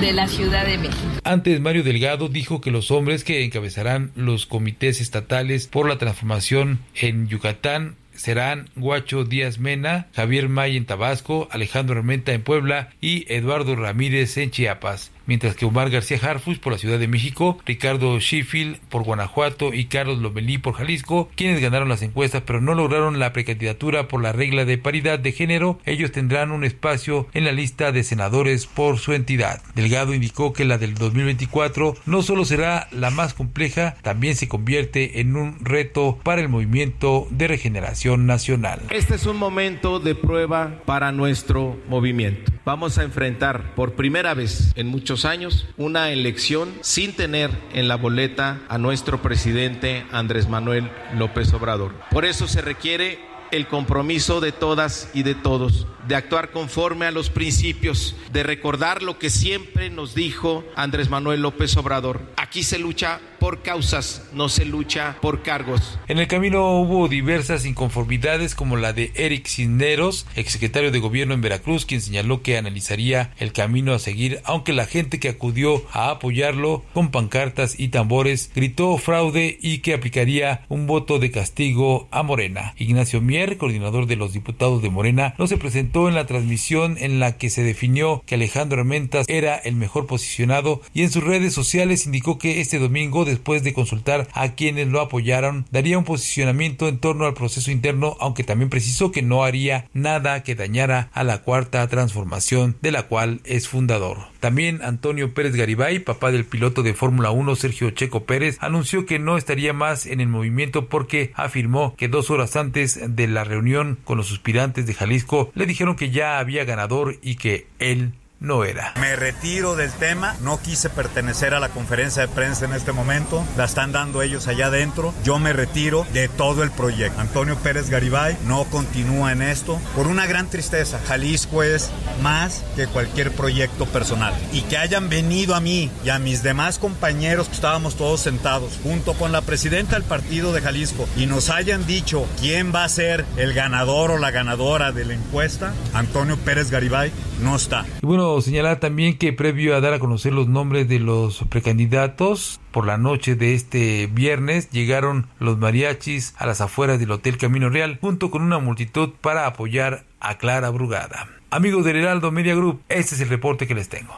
de la Ciudad de México. Antes, Mario Delgado dijo que los hombres que encabezarán los comités estatales por la transformación en Yucatán serán Guacho Díaz Mena, Javier May en Tabasco, Alejandro Armenta en Puebla y Eduardo Ramírez en Chiapas mientras que Omar García Harfus por la Ciudad de México, Ricardo Sheffield por Guanajuato y Carlos Lomelí por Jalisco, quienes ganaron las encuestas pero no lograron la precandidatura por la regla de paridad de género, ellos tendrán un espacio en la lista de senadores por su entidad. Delgado indicó que la del 2024 no solo será la más compleja, también se convierte en un reto para el movimiento de regeneración nacional. Este es un momento de prueba para nuestro movimiento. Vamos a enfrentar por primera vez en muchos años una elección sin tener en la boleta a nuestro presidente Andrés Manuel López Obrador. Por eso se requiere el compromiso de todas y de todos, de actuar conforme a los principios, de recordar lo que siempre nos dijo Andrés Manuel López Obrador. Aquí se lucha por causas, no se lucha por cargos. En el camino hubo diversas inconformidades como la de Eric Cisneros, exsecretario de gobierno en Veracruz, quien señaló que analizaría el camino a seguir, aunque la gente que acudió a apoyarlo con pancartas y tambores gritó fraude y que aplicaría un voto de castigo a Morena. Ignacio Mier, coordinador de los diputados de Morena, no se presentó en la transmisión en la que se definió que Alejandro Armentas era el mejor posicionado y en sus redes sociales indicó que este domingo después de consultar a quienes lo apoyaron, daría un posicionamiento en torno al proceso interno, aunque también precisó que no haría nada que dañara a la cuarta transformación de la cual es fundador. También Antonio Pérez Garibay, papá del piloto de Fórmula 1 Sergio Checo Pérez, anunció que no estaría más en el movimiento porque afirmó que dos horas antes de la reunión con los suspirantes de Jalisco le dijeron que ya había ganador y que él no era. Me retiro del tema, no quise pertenecer a la conferencia de prensa en este momento, la están dando ellos allá adentro, yo me retiro de todo el proyecto. Antonio Pérez Garibay no continúa en esto por una gran tristeza. Jalisco es más que cualquier proyecto personal. Y que hayan venido a mí y a mis demás compañeros que estábamos todos sentados junto con la presidenta del partido de Jalisco y nos hayan dicho quién va a ser el ganador o la ganadora de la encuesta, Antonio Pérez Garibay no está. Y bueno, señalar también que previo a dar a conocer los nombres de los precandidatos, por la noche de este viernes llegaron los mariachis a las afueras del Hotel Camino Real junto con una multitud para apoyar a Clara Brugada. Amigos del Heraldo Media Group, este es el reporte que les tengo.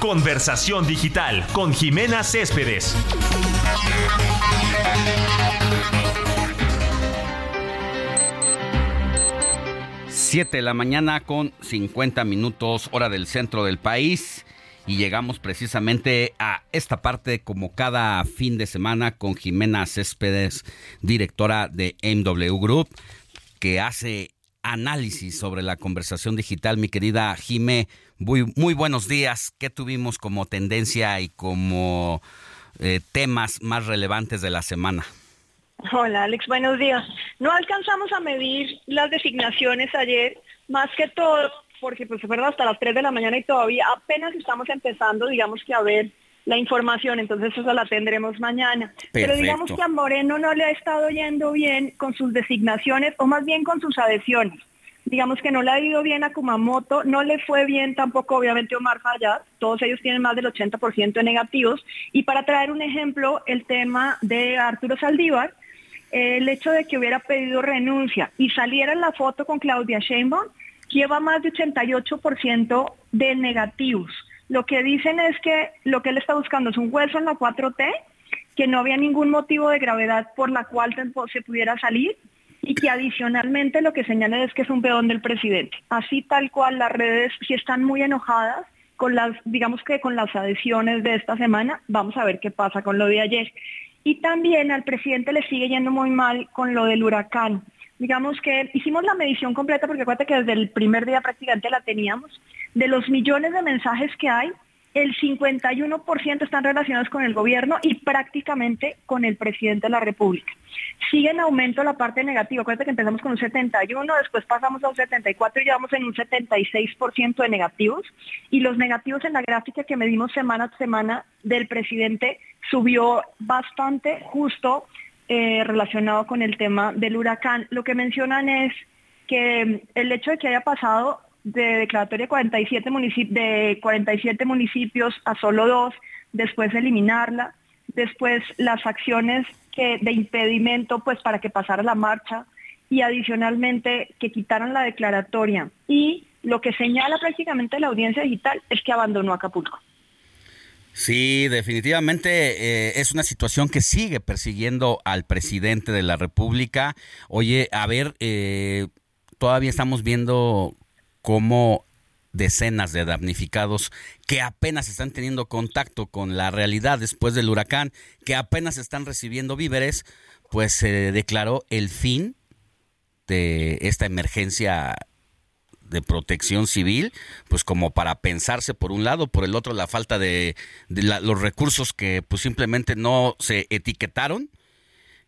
Conversación digital con Jimena Céspedes. 7 de la mañana con 50 minutos hora del centro del país y llegamos precisamente a esta parte como cada fin de semana con Jimena Céspedes, directora de MW Group, que hace análisis sobre la conversación digital. Mi querida Jime, muy, muy buenos días. ¿Qué tuvimos como tendencia y como eh, temas más relevantes de la semana? Hola Alex, buenos días. No alcanzamos a medir las designaciones ayer, más que todo porque pues se fueron hasta las 3 de la mañana y todavía apenas estamos empezando, digamos que a ver la información, entonces eso la tendremos mañana. Pero digamos que a Moreno no le ha estado yendo bien con sus designaciones o más bien con sus adhesiones. Digamos que no le ha ido bien a Kumamoto, no le fue bien tampoco obviamente Omar Fayad, todos ellos tienen más del 80% de negativos. Y para traer un ejemplo, el tema de Arturo Saldívar, el hecho de que hubiera pedido renuncia y saliera la foto con Claudia Sheinbaum, lleva más de 88% de negativos. Lo que dicen es que lo que él está buscando es un hueso en la 4T, que no había ningún motivo de gravedad por la cual se pudiera salir y que adicionalmente lo que señalan es que es un peón del presidente. Así tal cual las redes sí están muy enojadas con las, digamos que con las adhesiones de esta semana. Vamos a ver qué pasa con lo de ayer. Y también al presidente le sigue yendo muy mal con lo del huracán. Digamos que hicimos la medición completa porque acuérdate que desde el primer día prácticamente la teníamos. De los millones de mensajes que hay, el 51% están relacionados con el gobierno y prácticamente con el presidente de la República. Sigue en aumento la parte negativa. Acuérdate que empezamos con un 71, después pasamos a un 74 y llevamos en un 76% de negativos. Y los negativos en la gráfica que medimos semana a semana del presidente subió bastante justo eh, relacionado con el tema del huracán. Lo que mencionan es que el hecho de que haya pasado de declaratoria de 47, de 47 municipios a solo dos, después eliminarla, después las acciones que, de impedimento pues para que pasara la marcha y adicionalmente que quitaran la declaratoria. Y lo que señala prácticamente la audiencia digital es que abandonó Acapulco. Sí, definitivamente eh, es una situación que sigue persiguiendo al presidente de la República. Oye, a ver, eh, todavía estamos viendo cómo decenas de damnificados que apenas están teniendo contacto con la realidad después del huracán, que apenas están recibiendo víveres, pues se declaró el fin de esta emergencia de protección civil, pues como para pensarse por un lado, por el otro la falta de, los recursos que pues simplemente no se etiquetaron.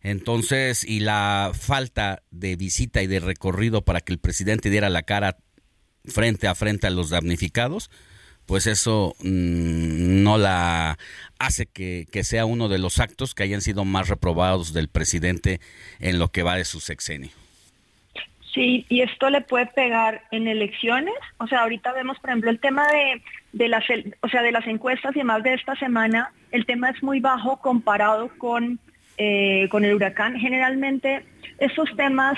Entonces, y la falta de visita y de recorrido para que el presidente diera la cara frente a frente a los damnificados, pues eso mm, no la hace que, sea uno de los actos que hayan sido más reprobados del presidente en lo que va de su sexenio. Sí, y esto le puede pegar en elecciones. O sea, ahorita vemos, por ejemplo, el tema de, de las, o sea, de las encuestas y demás de esta semana, el tema es muy bajo comparado con, eh, con el huracán. Generalmente, esos temas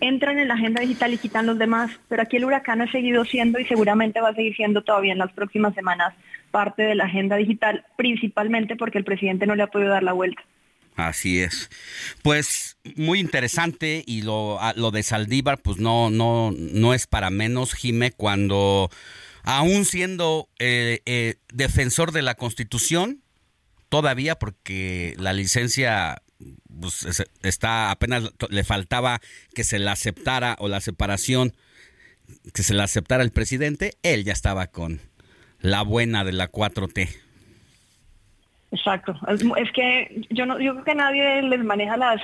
entran en la agenda digital y quitan los demás, pero aquí el huracán ha seguido siendo y seguramente va a seguir siendo todavía en las próximas semanas parte de la agenda digital, principalmente porque el presidente no le ha podido dar la vuelta. Así es. Pues muy interesante y lo, lo de Saldívar, pues no, no, no es para menos, Jime, cuando aún siendo eh, eh, defensor de la Constitución, todavía porque la licencia pues, está apenas le faltaba que se la aceptara o la separación que se la aceptara el presidente, él ya estaba con la buena de la 4T. Exacto. Es, que yo no, yo creo que nadie les maneja las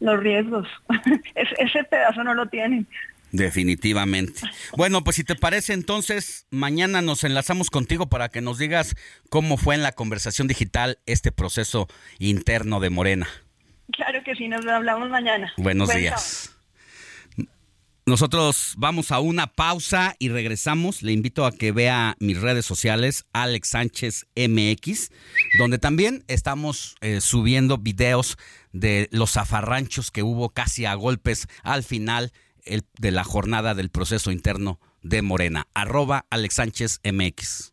los riesgos. ese pedazo no lo tienen. Definitivamente. Bueno, pues si te parece entonces, mañana nos enlazamos contigo para que nos digas cómo fue en la conversación digital este proceso interno de Morena. Claro que sí, nos hablamos mañana. Buenos días. Nosotros vamos a una pausa y regresamos. Le invito a que vea mis redes sociales, Alex Sánchez MX, donde también estamos eh, subiendo videos de los zafarranchos que hubo casi a golpes al final de la jornada del proceso interno de Morena. Arroba Alex Sánchez MX.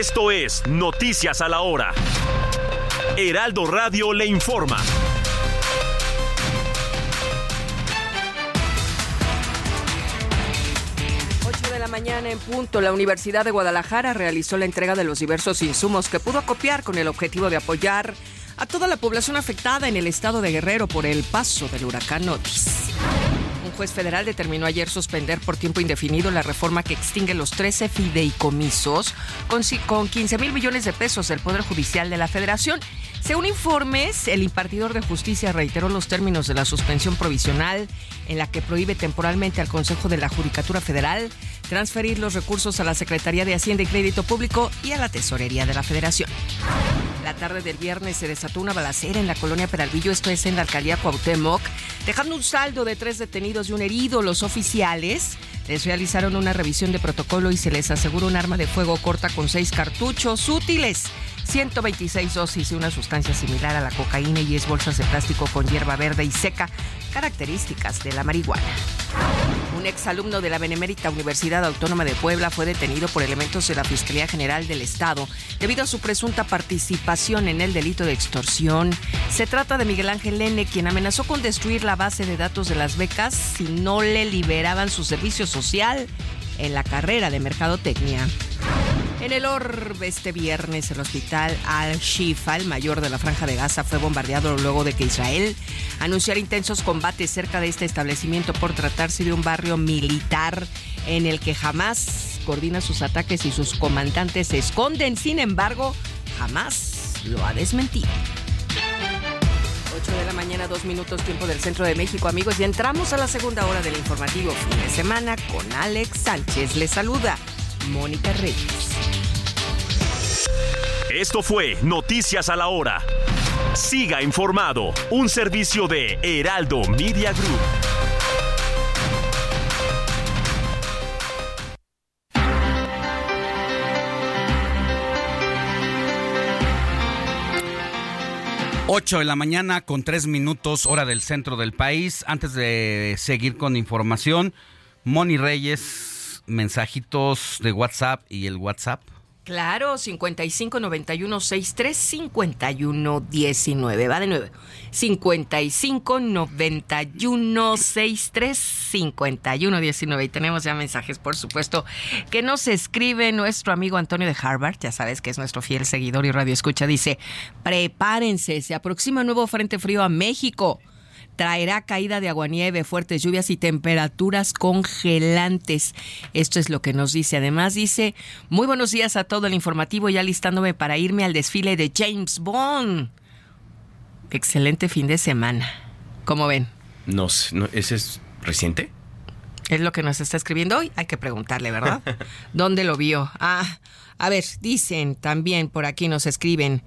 Esto es Noticias a la Hora. Heraldo Radio le informa. 8 de la mañana en punto, la Universidad de Guadalajara realizó la entrega de los diversos insumos que pudo copiar con el objetivo de apoyar a toda la población afectada en el estado de Guerrero por el paso del huracán Otis juez federal determinó ayer suspender por tiempo indefinido la reforma que extingue los 13 fideicomisos con 15 mil millones de pesos del Poder Judicial de la Federación. Según informes, el impartidor de justicia reiteró los términos de la suspensión provisional en la que prohíbe temporalmente al Consejo de la Judicatura Federal transferir los recursos a la Secretaría de Hacienda y Crédito Público y a la Tesorería de la Federación. La tarde del viernes se desató una balacera en la colonia Peralvillo, esto es en la alcaldía Cuauhtémoc, dejando un saldo de tres detenidos y un herido. Los oficiales les realizaron una revisión de protocolo y se les aseguró un arma de fuego corta con seis cartuchos útiles. 126 dosis de una sustancia similar a la cocaína y es bolsas de plástico con hierba verde y seca, características de la marihuana. Un exalumno de la Benemérita Universidad Autónoma de Puebla fue detenido por elementos de la Fiscalía General del Estado debido a su presunta participación en el delito de extorsión. Se trata de Miguel Ángel N., quien amenazó con destruir la base de datos de las becas si no le liberaban su servicio social en la carrera de mercadotecnia. En el orbe este viernes el hospital Al-Shifa, el mayor de la franja de Gaza, fue bombardeado luego de que Israel anunciara intensos combates cerca de este establecimiento por tratarse de un barrio militar en el que jamás coordina sus ataques y sus comandantes se esconden. Sin embargo, jamás lo ha desmentido. 8 de la mañana, dos minutos tiempo del centro de México, amigos, y entramos a la segunda hora del informativo fin de semana con Alex Sánchez. Les saluda Mónica Reyes. Esto fue Noticias a la Hora. Siga informado, un servicio de Heraldo Media Group. 8 de la mañana con tres minutos hora del centro del país. Antes de seguir con información, Moni Reyes, mensajitos de WhatsApp y el WhatsApp. Claro, 55 91 63 51 19. Va de nuevo. 55 91 63 51 19. Y tenemos ya mensajes, por supuesto, que nos escribe nuestro amigo Antonio de Harvard. Ya sabes que es nuestro fiel seguidor y radio escucha. Dice: Prepárense, se aproxima un nuevo frente frío a México traerá caída de aguanieve, fuertes lluvias y temperaturas congelantes. Esto es lo que nos dice. Además dice, muy buenos días a todo el informativo, ya listándome para irme al desfile de James Bond. excelente fin de semana. ¿Cómo ven? No, no ¿ese es reciente? Es lo que nos está escribiendo hoy. Hay que preguntarle, ¿verdad? ¿Dónde lo vio? Ah, a ver, dicen también por aquí nos escriben.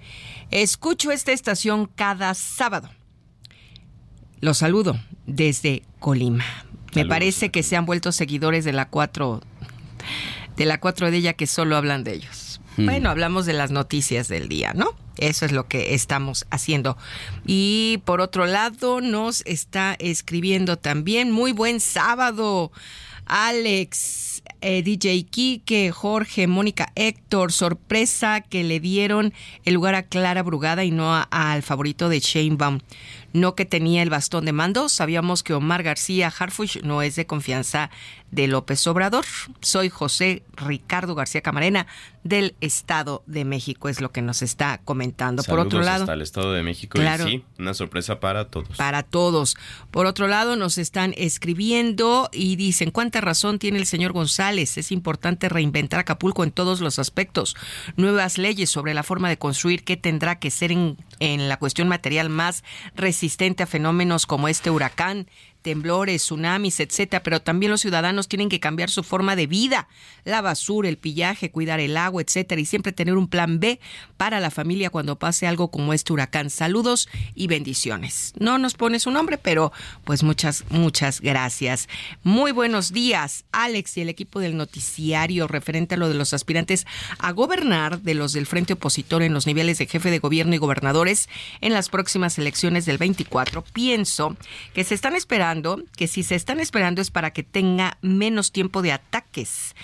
Escucho esta estación cada sábado. Los saludo desde Colima. Me parece que se han vuelto seguidores de la 4 de la 4 de ella que solo hablan de ellos. Hmm. Bueno, hablamos de las noticias del día, ¿no? Eso es lo que estamos haciendo. Y por otro lado, nos está escribiendo también. Muy buen sábado, Alex, eh, DJ Kike, Jorge, Mónica, Héctor. Sorpresa que le dieron el lugar a Clara Brugada y no al favorito de Shane Baum no que tenía el bastón de mando. Sabíamos que Omar García Harfuch no es de confianza de López Obrador. Soy José Ricardo García Camarena del Estado de México, es lo que nos está comentando. Por otro lado, hasta el Estado de México y sí, una sorpresa para todos. Para todos. Por otro lado, nos están escribiendo y dicen, ¿cuánta razón tiene el señor González? Es importante reinventar Acapulco en todos los aspectos. Nuevas leyes sobre la forma de construir que tendrá que ser en, en la cuestión material más resistente a fenómenos como este huracán temblores, tsunamis, etcétera, pero también los ciudadanos tienen que cambiar su forma de vida, la basura, el pillaje, cuidar el agua, etcétera, y siempre tener un plan B para la familia cuando pase algo como este huracán. Saludos y bendiciones. No nos pone su nombre, pero pues muchas, muchas gracias. Muy buenos días, Alex y el equipo del noticiario referente a lo de los aspirantes a gobernar de los del frente opositor en los niveles de jefe de gobierno y gobernadores en las próximas elecciones del 24. Pienso que se están esperando que si se están esperando es para que tenga menos tiempo de ataques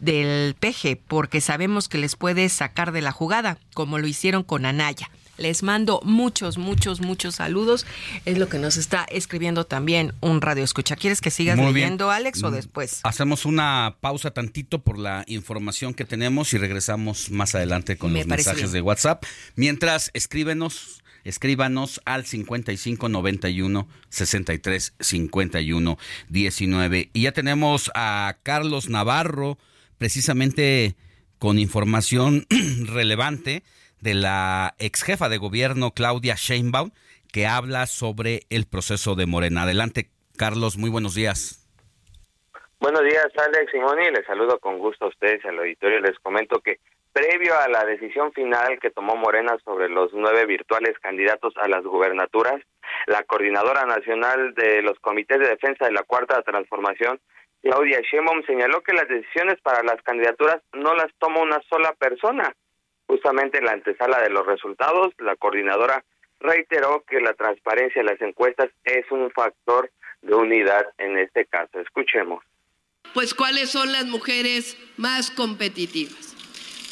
del peje, porque sabemos que les puede sacar de la jugada, como lo hicieron con Anaya. Les mando muchos, muchos, muchos saludos. Es lo que nos está escribiendo también un radio escucha. ¿Quieres que sigas leyendo, Alex, o mm, después? Hacemos una pausa tantito por la información que tenemos y regresamos más adelante con los mensajes de WhatsApp. Mientras, escríbenos escríbanos al 5591 63 51 19. Y ya tenemos a Carlos Navarro, precisamente con información relevante de la ex jefa de gobierno Claudia Sheinbaum, que habla sobre el proceso de Morena. Adelante, Carlos, muy buenos días. Buenos días, Alex Simoni. Les saludo con gusto a ustedes al auditorio. Les comento que previo a la decisión final que tomó Morena sobre los nueve virtuales candidatos a las gubernaturas, la coordinadora nacional de los comités de defensa de la Cuarta Transformación, Claudia Sheinbaum, señaló que las decisiones para las candidaturas no las toma una sola persona. Justamente en la antesala de los resultados, la coordinadora reiteró que la transparencia de las encuestas es un factor de unidad en este caso. Escuchemos. Pues cuáles son las mujeres más competitivas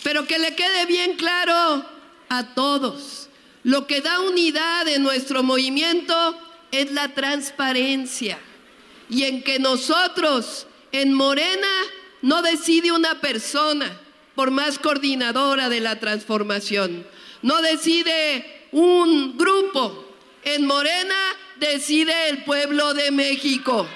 pero que le quede bien claro a todos, lo que da unidad en nuestro movimiento es la transparencia. Y en que nosotros en Morena no decide una persona, por más coordinadora de la transformación, no decide un grupo, en Morena decide el pueblo de México.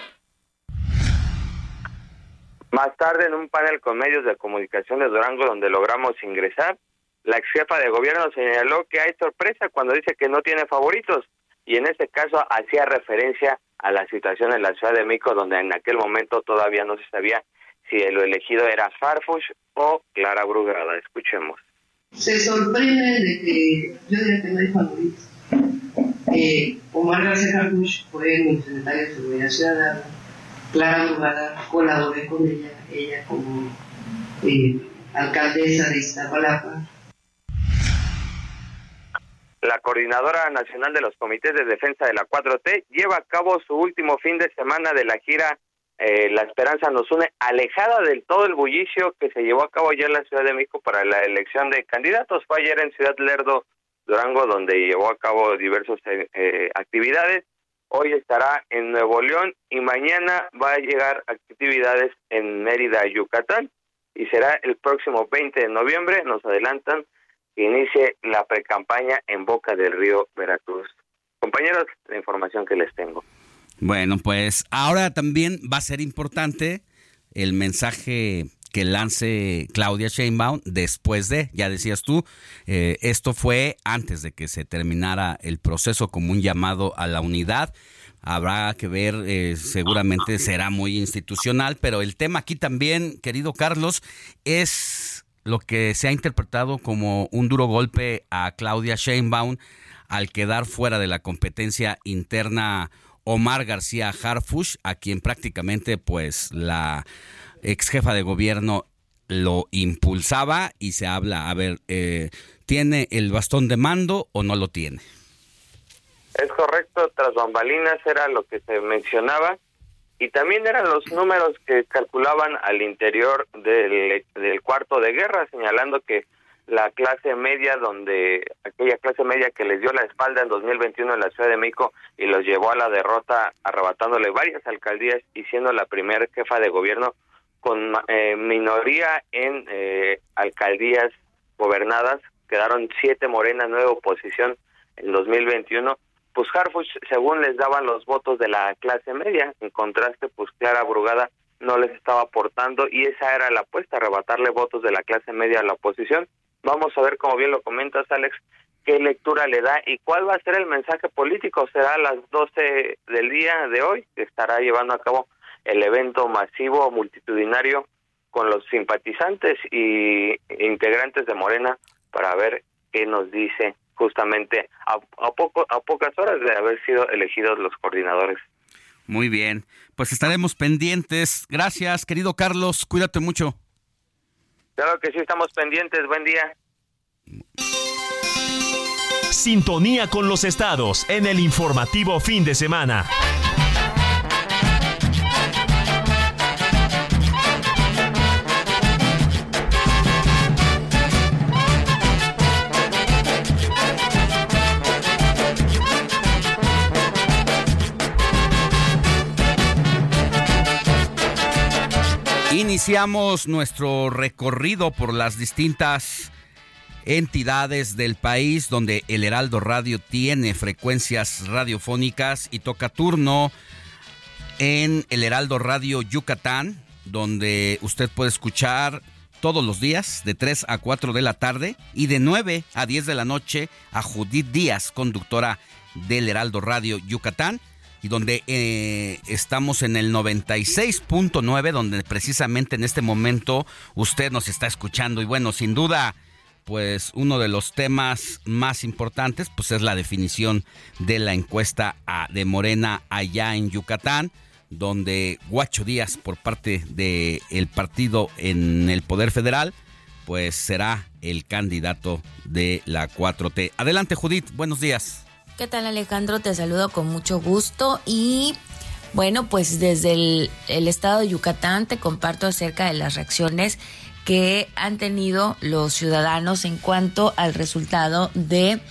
Más tarde, en un panel con medios de comunicación de Durango donde logramos ingresar, la ex jefa de gobierno señaló que hay sorpresa cuando dice que no tiene favoritos y en este caso hacía referencia a la situación en la Ciudad de México donde en aquel momento todavía no se sabía si lo elegido era Farfush o Clara Brugada. Escuchemos. Se sorprende de que yo diría que no hay favoritos. Eh, Omar Farfush fue mi secretario de Seguridad Ciudadana Clara colaboré con ella, ella como eh, alcaldesa de Iztapalapa. La coordinadora nacional de los comités de defensa de la 4T lleva a cabo su último fin de semana de la gira eh, La Esperanza nos une, alejada del todo el bullicio que se llevó a cabo ya en la Ciudad de México para la elección de candidatos. Fue ayer en Ciudad Lerdo, Durango, donde llevó a cabo diversas eh, actividades hoy estará en Nuevo León y mañana va a llegar actividades en Mérida, Yucatán y será el próximo 20 de noviembre, nos adelantan, que inicie la precampaña en Boca del Río Veracruz. Compañeros, la información que les tengo. Bueno, pues ahora también va a ser importante el mensaje que lance Claudia Sheinbaum después de, ya decías tú, eh, esto fue antes de que se terminara el proceso como un llamado a la unidad. Habrá que ver, eh, seguramente será muy institucional, pero el tema aquí también, querido Carlos, es lo que se ha interpretado como un duro golpe a Claudia Sheinbaum al quedar fuera de la competencia interna Omar García Harfush, a quien prácticamente pues la ex jefa de gobierno lo impulsaba y se habla, a ver, eh, ¿tiene el bastón de mando o no lo tiene? Es correcto, tras bambalinas era lo que se mencionaba y también eran los números que calculaban al interior del, del cuarto de guerra, señalando que la clase media, donde aquella clase media que les dio la espalda en 2021 en la Ciudad de México y los llevó a la derrota, arrebatándole varias alcaldías y siendo la primera jefa de gobierno con eh, minoría en eh, alcaldías gobernadas, quedaron siete morenas, nueva oposición en 2021. Pues Harfuch, según les daban los votos de la clase media, en contraste, pues Clara Brugada no les estaba aportando y esa era la apuesta, arrebatarle votos de la clase media a la oposición. Vamos a ver, como bien lo comentas, Alex, qué lectura le da y cuál va a ser el mensaje político. Será a las 12 del día de hoy que estará llevando a cabo el evento masivo multitudinario con los simpatizantes y integrantes de Morena para ver qué nos dice justamente a, poco a pocas horas de haber sido elegidos los coordinadores. Muy bien, pues estaremos pendientes. Gracias, querido Carlos, cuídate mucho. Claro que sí, estamos pendientes. Buen día. Sintonía con los estados en el informativo fin de semana. Iniciamos nuestro recorrido por las distintas entidades del país donde el Heraldo Radio tiene frecuencias radiofónicas y toca turno en el Heraldo Radio Yucatán, donde usted puede escuchar todos los días de 3 a 4 de la tarde y de 9 a 10 de la noche a Judith Díaz, conductora del Heraldo Radio Yucatán y donde eh, estamos en el 96.9, donde precisamente en este momento usted nos está escuchando. Y bueno, sin duda, pues uno de los temas más importantes, pues es la definición de la encuesta de Morena allá en Yucatán, donde Guacho Díaz, por parte del el partido en el Poder Federal, pues será el candidato de la 4T. Adelante, Judith, buenos días. ¿Qué tal Alejandro? Te saludo con mucho gusto y bueno, pues desde el, estado de Yucatán te comparto acerca de las reacciones que han tenido los ciudadanos en cuanto al resultado de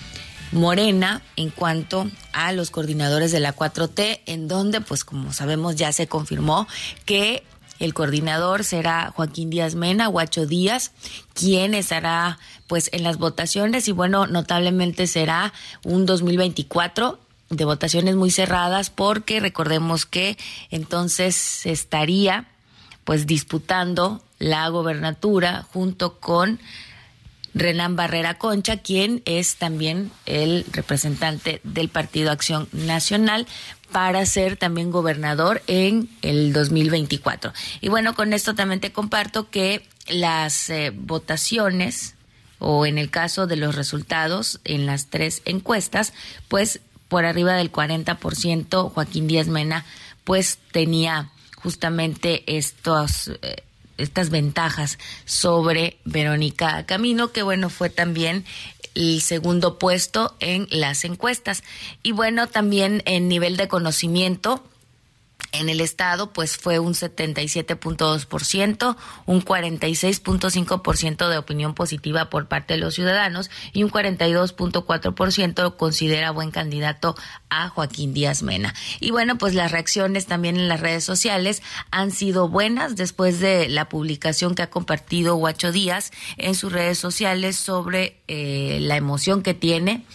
Morena en cuanto a los coordinadores de la 4T, en donde, pues como sabemos, ya se confirmó que el coordinador será Joaquín Díaz Mena, Guacho Díaz, quien estará pues en las votaciones y bueno, notablemente será un 2024 de votaciones muy cerradas porque recordemos que entonces estaría pues disputando la gobernatura junto con Renan Barrera Concha, quien es también el representante del Partido Acción Nacional para ser también gobernador en el 2024. Y bueno, con esto también te comparto que las eh, votaciones o en el caso de los resultados en las tres encuestas, pues por arriba del 40% Joaquín Díaz Mena pues tenía justamente estos eh, estas ventajas sobre Verónica Camino, que bueno, fue también el segundo puesto en las encuestas. Y bueno, también en nivel de conocimiento, en el estado pues fue un 77.2%, un 46.5% de opinión positiva por parte de los ciudadanos y un 42.4% considera buen candidato a Joaquín Díaz Mena. Y bueno, pues las reacciones también en las redes sociales han sido buenas después de la publicación que ha compartido Guacho Díaz en sus redes sociales sobre eh, la emoción que tiene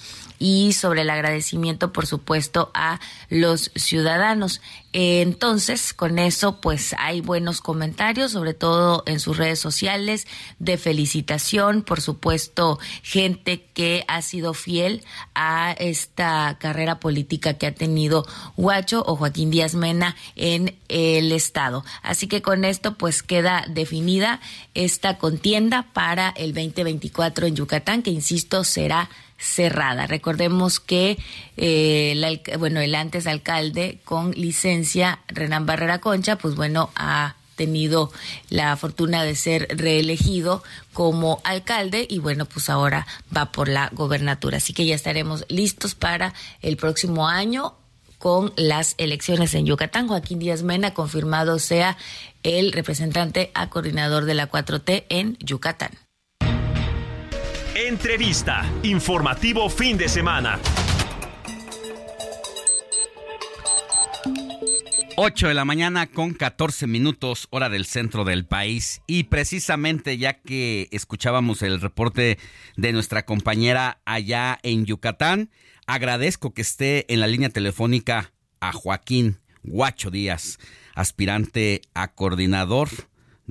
y sobre el agradecimiento, por supuesto, a los ciudadanos. entonces, con eso, pues hay buenos comentarios, sobre todo en sus redes sociales, de felicitación, por supuesto, gente que ha sido fiel a esta carrera política que ha tenido Huacho o Joaquín Díaz Mena en el Estado. Así que con esto, pues queda definida esta contienda para el 2024 en Yucatán, que insisto, será cerrada. Recordemos que eh, bueno, el antes alcalde con licencia, Renan Barrera Concha, pues bueno, ha tenido la fortuna de ser reelegido como alcalde y bueno, pues ahora va por la gobernatura. Así que ya estaremos listos para el próximo año con las elecciones en Yucatán. Joaquín Díaz Mena confirmado sea el representante a coordinador de la 4T en Yucatán. Entrevista. Informativo fin de semana. 8 de la mañana con 14 minutos hora del centro del país y precisamente ya que escuchábamos el reporte de nuestra compañera allá en Yucatán, agradezco que esté en la línea telefónica a Joaquín Guacho Díaz, aspirante a coordinador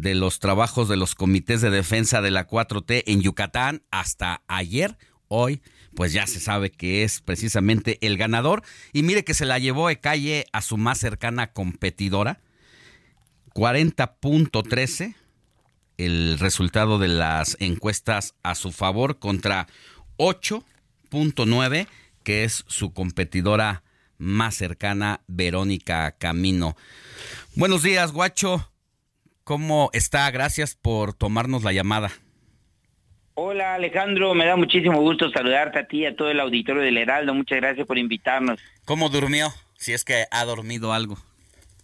de los trabajos de los comités de defensa de la 4T en Yucatán hasta ayer. Hoy, pues ya se sabe que es precisamente el ganador. Y mire que se la llevó de calle a su más cercana competidora. 40.13 el resultado de las encuestas a su favor contra 8.9 que es su competidora más cercana, Verónica Camino. Buenos días, guacho. ¿Cómo está? Gracias por tomarnos la llamada. Hola Alejandro, me da muchísimo gusto saludarte a ti y a todo el auditorio del Heraldo. Muchas gracias por invitarnos. ¿Cómo durmió? Si es que ha dormido algo.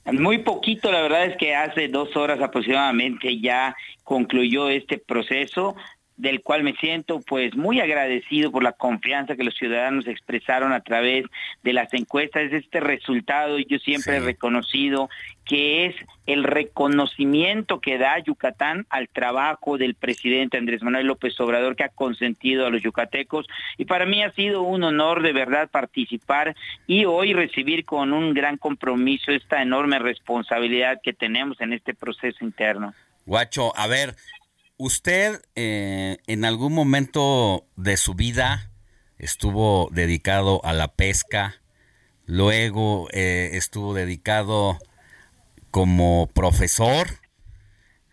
Muy poquito, la verdad es que hace dos horas aproximadamente ya concluyó este proceso del cual me siento pues muy agradecido por la confianza que los ciudadanos expresaron a través de las encuestas. Este resultado yo siempre he reconocido que es el reconocimiento que da Yucatán al trabajo del presidente Andrés Manuel López Obrador que ha consentido a los yucatecos y para mí ha sido un honor de verdad participar y hoy recibir con un gran compromiso esta enorme responsabilidad que tenemos en este proceso interno. Guacho, a ver, ¿Usted eh, en algún momento de su vida estuvo dedicado a la pesca? Luego eh, estuvo dedicado como profesor,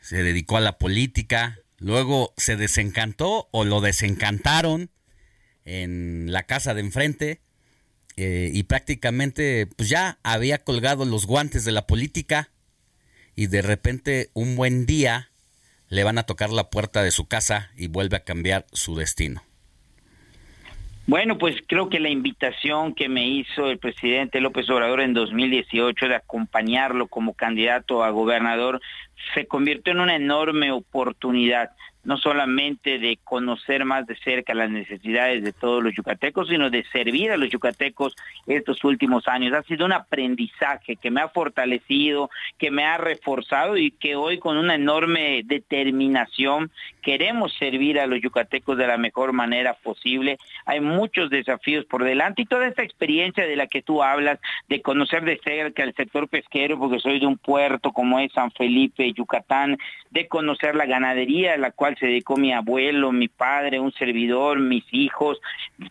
se dedicó a la política, luego se desencantó o lo desencantaron en la casa de enfrente eh, y prácticamente pues ya había colgado los guantes de la política y de repente un buen día le van a tocar la puerta de su casa y vuelve a cambiar su destino? Bueno, pues creo que la invitación que me hizo el presidente López Obrador en 2018 de acompañarlo como candidato a gobernador se convirtió en una enorme oportunidad no solamente de conocer más de cerca las necesidades de todos los yucatecos, sino de servir a los yucatecos estos últimos años. Ha sido un aprendizaje que me ha fortalecido, que me ha reforzado y que hoy con una enorme determinación queremos servir a los yucatecos de la mejor manera posible. Hay muchos desafíos por delante y toda esta experiencia de la que tú hablas, de conocer de cerca el sector pesquero, porque soy de un puerto como es San Felipe, Yucatán, de conocer la ganadería, la cual se dedicó mi abuelo, mi padre, un servidor, mis hijos.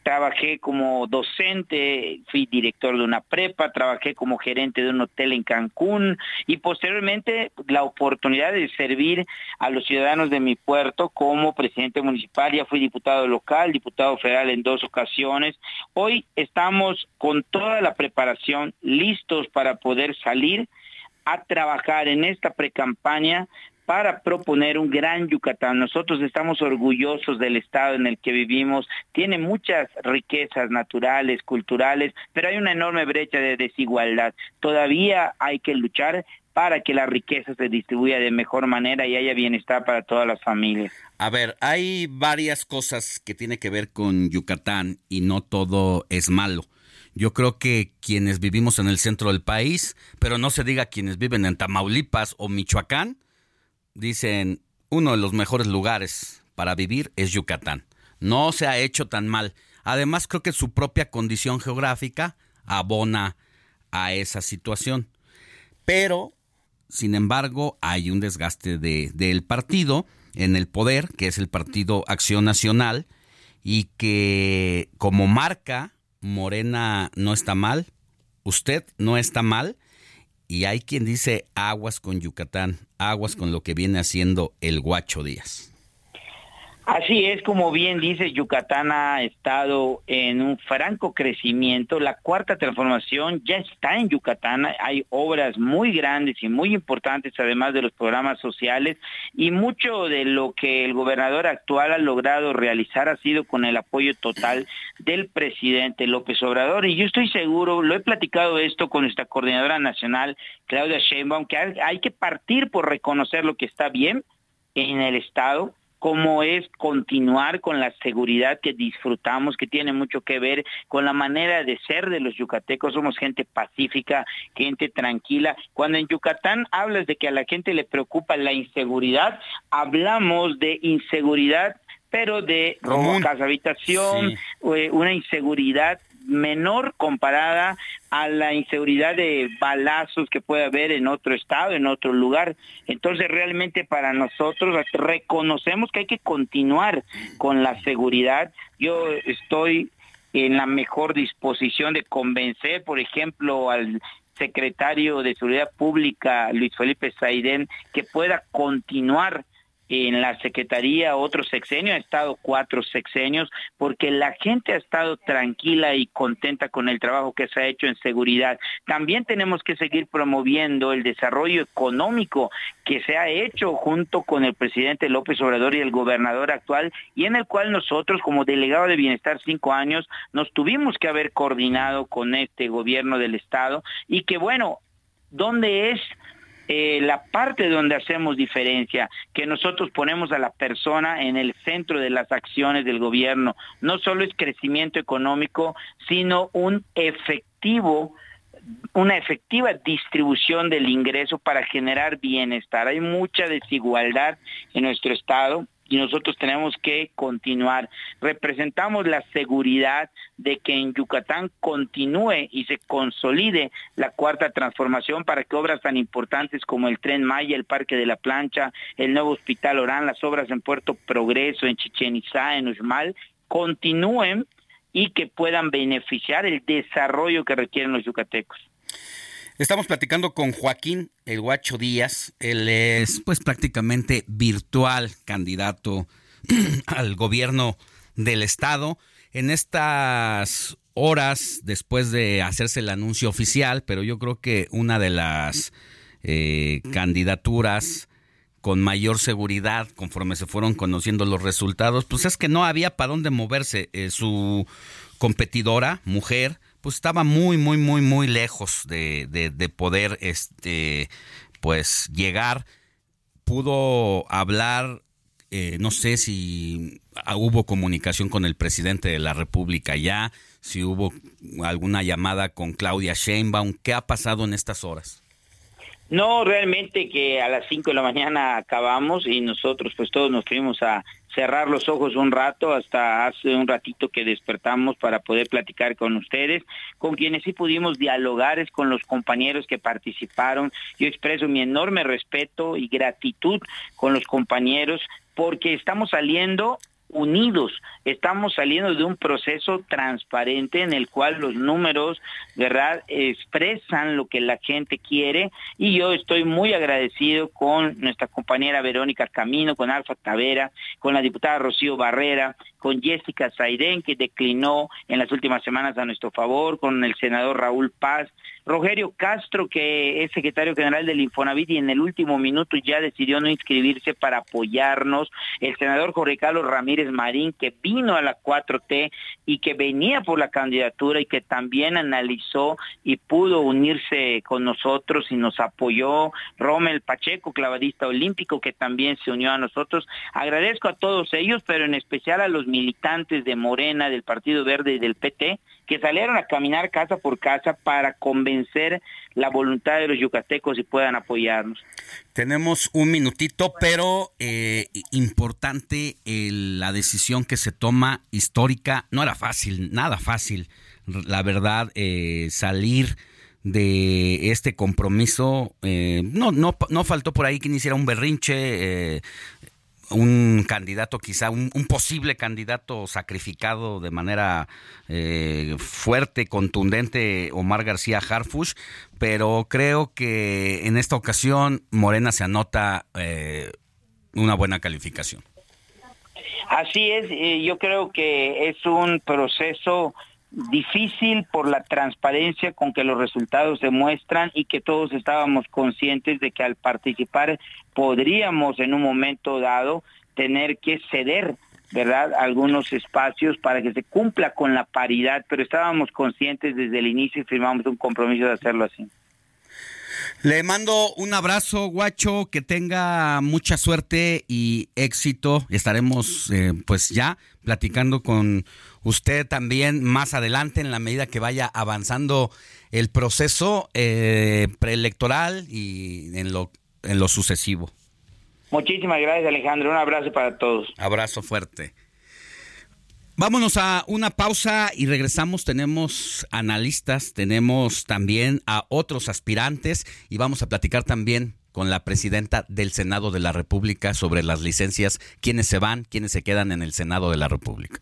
Trabajé como docente, fui director de una prepa, trabajé como gerente de un hotel en Cancún y posteriormente la oportunidad de servir a los ciudadanos de mi puerto como presidente municipal, ya fui diputado local, diputado federal en dos ocasiones. Hoy estamos con toda la preparación listos para poder salir a trabajar en esta precampaña para proponer un gran Yucatán. Nosotros estamos orgullosos del estado en el que vivimos, tiene muchas riquezas naturales, culturales, pero hay una enorme brecha de desigualdad. Todavía hay que luchar para que la riqueza se distribuya de mejor manera y haya bienestar para todas las familias. A ver, hay varias cosas que tienen que ver con Yucatán y no todo es malo. Yo creo que quienes vivimos en el centro del país, pero no se diga quienes viven en Tamaulipas o Michoacán, dicen, uno de los mejores lugares para vivir es Yucatán. No se ha hecho tan mal. Además, creo que su propia condición geográfica abona a esa situación. pero, sin embargo, hay un desgaste de, del partido en el poder, que es el Partido Acción Nacional, y que como marca, Morena no está mal, usted no está mal, y hay quien dice aguas con Yucatán, aguas con lo que viene haciendo el Guacho Díaz. Así es, como bien dice, Yucatán ha estado en un franco crecimiento. La cuarta transformación ya está en Yucatán. Hay obras muy grandes y muy importantes, además de los programas sociales. Y mucho de lo que el gobernador actual ha logrado realizar ha sido con el apoyo total del presidente López Obrador. Y yo estoy seguro, lo he platicado esto con nuestra coordinadora nacional, Claudia Sheinbaum, que hay que partir por reconocer lo que está bien en el Estado cómo es continuar con la seguridad que disfrutamos, que tiene mucho que ver con la manera de ser de los yucatecos. Somos gente pacífica, gente tranquila. Cuando en Yucatán hablas de que a la gente le preocupa la inseguridad, hablamos de inseguridad pero de robo casa habitación, eh, una inseguridad menor comparada a la inseguridad de balazos que puede haber en otro estado, en otro lugar. Entonces realmente para nosotros reconocemos que hay que continuar con la seguridad. Yo estoy en la mejor disposición de convencer, por ejemplo, al secretario de Seguridad Pública, Luis Felipe Saidén, que pueda continuar en la Secretaría otro sexenio, ha estado cuatro sexenios, porque la gente ha estado tranquila y contenta con el trabajo que se ha hecho en seguridad. También tenemos que seguir promoviendo el desarrollo económico que se ha hecho junto con el presidente López Obrador y el gobernador actual, y en el cual nosotros como delegado de bienestar cinco años nos tuvimos que haber coordinado con este gobierno del Estado y que bueno, ¿dónde es eh, la parte donde hacemos diferencia, que nosotros ponemos a la persona en el centro de las acciones del gobierno. No solo es crecimiento económico, sino un efectivo una efectiva distribución del ingreso para generar bienestar. Hay mucha desigualdad en nuestro estado y nosotros tenemos que continuar. Representamos la seguridad de que en Yucatán continúe y se consolide la cuarta transformación para que obras tan importantes como el Tren Maya, el Parque de la Plancha, el nuevo Hospital Orán, las obras en Puerto Progreso, en Chichen Itzá, en Uxmal, continúen y que puedan beneficiar el desarrollo que requieren los yucatecos. Estamos platicando con Joaquín El Guacho Díaz. Él es pues prácticamente virtual candidato al gobierno del estado. En estas horas después de hacerse el anuncio oficial, pero yo creo que una de las eh, candidaturas con mayor seguridad conforme se fueron conociendo los resultados, pues es que no había para dónde moverse. Eh, su competidora, mujer, pues estaba muy, muy, muy, muy lejos de, de, poder, este, pues llegar. Pudo hablar, eh, no sé si hubo comunicación con el presidente de la República ya, si hubo alguna llamada con Claudia Sheinbaum. ¿Qué ha pasado en estas horas? No, realmente que a las 5 de la mañana acabamos y nosotros pues todos nos fuimos a cerrar los ojos un rato hasta hace un ratito que despertamos para poder platicar con ustedes, con quienes sí pudimos dialogar es con los compañeros que participaron. Yo expreso mi enorme respeto y gratitud con los compañeros porque estamos saliendo unidos. Estamos saliendo de un proceso transparente en el cual los números, ¿verdad?, expresan lo que la gente quiere y yo estoy muy agradecido con nuestra compañera Verónica Camino, con Alfa Tavera, con la diputada Rocío Barrera, con Jessica Saidén, que declinó en las últimas semanas a nuestro favor, con el senador Raúl Paz, Rogerio Castro, que es secretario general del Infonavit y en el último minuto ya decidió no inscribirse para apoyarnos, el senador Jorge Carlos Ramírez Marín, que vino a la 4T y que venía por la candidatura y que también analizó y pudo unirse con nosotros y nos apoyó, Rommel Pacheco, clavadista olímpico, que también se unió a nosotros. Agradezco a todos ellos, pero en especial a los militantes de Morena, del Partido Verde y del PT, que salieron a caminar casa por casa para convencer la voluntad de los yucatecos y puedan apoyarnos. Tenemos un minutito, pero eh, importante la decisión que se toma histórica. No era fácil, nada fácil, la verdad, eh, salir de este compromiso. Eh, no, no, no faltó por ahí quien hiciera un berrinche, eh, un candidato quizá, un, posible candidato sacrificado de manera eh, fuerte, contundente, Omar García Harfush, pero creo que en esta ocasión Morena se anota una buena calificación. Así es, yo creo que es un proceso difícil por la transparencia con que los resultados se muestran y que todos estábamos conscientes de que al participar podríamos en un momento dado tener que ceder ¿verdad? Algunos espacios para que se cumpla con la paridad, pero estábamos conscientes desde el inicio y firmamos un compromiso de hacerlo así. Le mando un abrazo, guacho, que tenga mucha suerte y éxito. Estaremos eh, pues ya platicando con usted también más adelante en la medida que vaya avanzando el proceso eh, preelectoral y en lo, en lo sucesivo. Muchísimas gracias Alejandro, un abrazo para todos. Abrazo fuerte. Vámonos a una pausa y regresamos. Tenemos analistas, tenemos también a otros aspirantes y vamos a platicar también con la presidenta del Senado de la República sobre las licencias, quiénes se van, quiénes se quedan en el Senado de la República.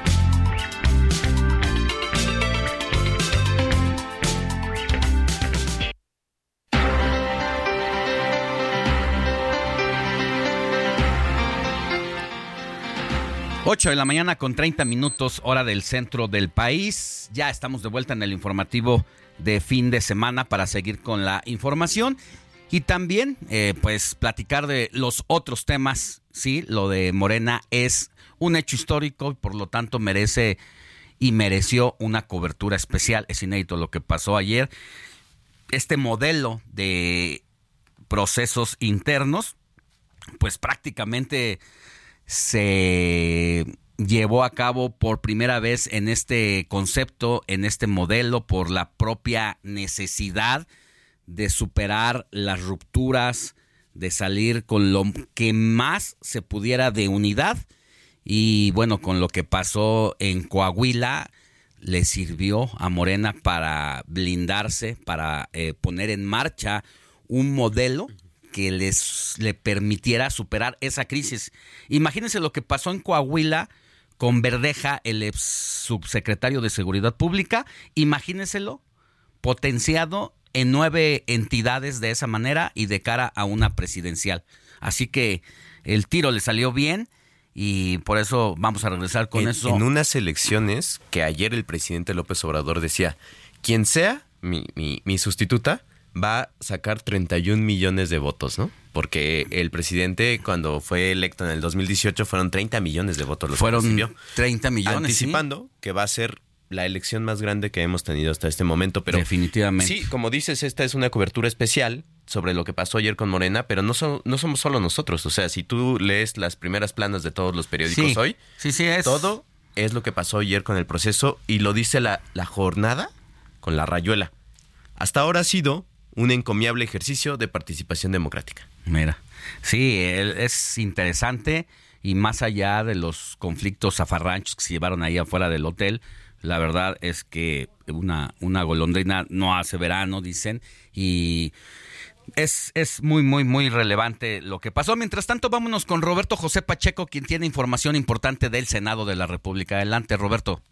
8 de la mañana con 30 minutos hora del centro del país. Ya estamos de vuelta en el informativo de fin de semana para seguir con la información y también eh, pues platicar de los otros temas. Sí, lo de Morena es un hecho histórico y por lo tanto merece y mereció una cobertura especial. Es inédito lo que pasó ayer. Este modelo de procesos internos pues prácticamente se llevó a cabo por primera vez en este concepto, en este modelo, por la propia necesidad de superar las rupturas, de salir con lo que más se pudiera de unidad. Y bueno, con lo que pasó en Coahuila, le sirvió a Morena para blindarse, para eh, poner en marcha un modelo que les le permitiera superar esa crisis. Imagínense lo que pasó en Coahuila con Verdeja, el ex subsecretario de Seguridad Pública, imagínenselo potenciado en nueve entidades de esa manera y de cara a una presidencial. Así que el tiro le salió bien y por eso vamos a regresar con eso. En unas elecciones que ayer el presidente López Obrador decía, quien sea mi, mi, mi sustituta, va a sacar 31 millones de votos, ¿no? Porque el presidente cuando fue electo en el 2018 fueron 30 millones de votos los fueron 30 millones anticipando que va a ser la elección más grande que hemos tenido hasta este momento, pero definitivamente. Sí, como dices, esta es una cobertura especial sobre lo que pasó ayer con Morena, pero no, no somos solo nosotros, o sea, si tú lees las primeras planas de todos los periódicos hoy, sí, sí es. todo es lo que pasó ayer con el proceso y lo dice la, la jornada con la rayuela. Hasta ahora ha sido un encomiable ejercicio de participación democrática. Mira, sí, es interesante y más allá de los conflictos zafarranchos que se llevaron ahí afuera del hotel, la verdad es que una, una golondrina no hace verano, dicen, y es, es muy, muy, muy relevante lo que pasó. Mientras tanto, vámonos con Roberto José Pacheco, quien tiene información importante del Senado de la República. Adelante, Roberto.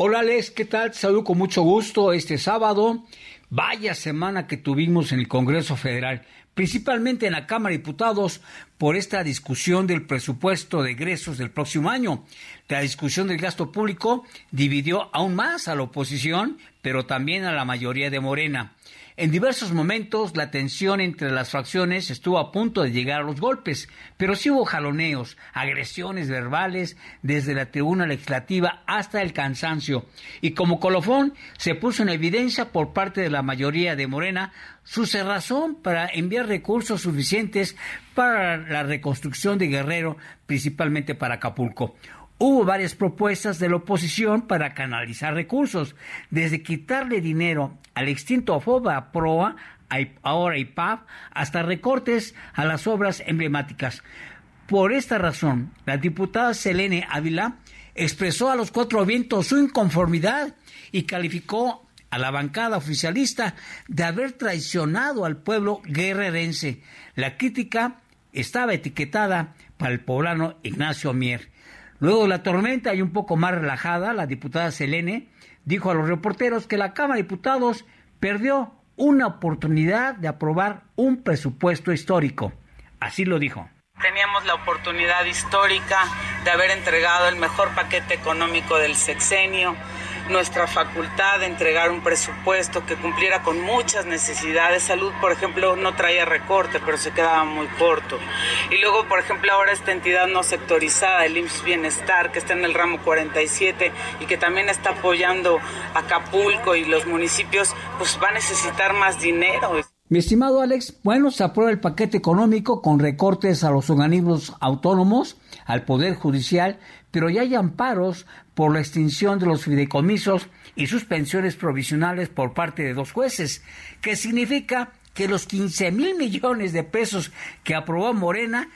Hola, Les, ¿qué tal? Te saludo con mucho gusto este sábado. Vaya semana que tuvimos en el Congreso Federal, principalmente en la Cámara de Diputados, por esta discusión del presupuesto de egresos del próximo año. La discusión del gasto público dividió aún más a la oposición, pero también a la mayoría de Morena. En diversos momentos la tensión entre las fracciones estuvo a punto de llegar a los golpes, pero sí hubo jaloneos, agresiones verbales desde la tribuna legislativa hasta el cansancio. Y como colofón se puso en evidencia por parte de la mayoría de Morena su cerrazón para enviar recursos suficientes para la reconstrucción de Guerrero, principalmente para Acapulco. Hubo varias propuestas de la oposición para canalizar recursos, desde quitarle dinero al extinto FOBA PROA, ahora IPAF, hasta recortes a las obras emblemáticas. Por esta razón, la diputada Selene Ávila expresó a los cuatro vientos su inconformidad y calificó a la bancada oficialista de haber traicionado al pueblo guerrerense. La crítica estaba etiquetada para el poblano Ignacio Mier. Luego de la tormenta y un poco más relajada, la diputada Selene dijo a los reporteros que la Cámara de Diputados perdió una oportunidad de aprobar un presupuesto histórico. Así lo dijo. Teníamos la oportunidad histórica de haber entregado el mejor paquete económico del sexenio, nuestra facultad de entregar un presupuesto que cumpliera con muchas necesidades. Salud, por ejemplo, no traía recorte, pero se quedaba muy corto. Y luego, por ejemplo, ahora esta entidad no sectorizada, el IMSS Bienestar, que está en el ramo 47 y que también está apoyando a Acapulco y los municipios, pues va a necesitar más dinero. Mi estimado Alex, bueno, se aprueba el paquete económico con recortes a los organismos autónomos, al Poder Judicial, pero ya hay amparos por la extinción de los fideicomisos y suspensiones provisionales por parte de dos jueces, que significa que los 15 mil millones de pesos que aprobó Morena.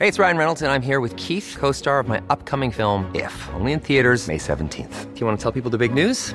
Hey, it's Ryan Reynolds, and I'm here with Keith, co star of my upcoming film, If, only in theaters, May 17th. Do you want to tell people the big news?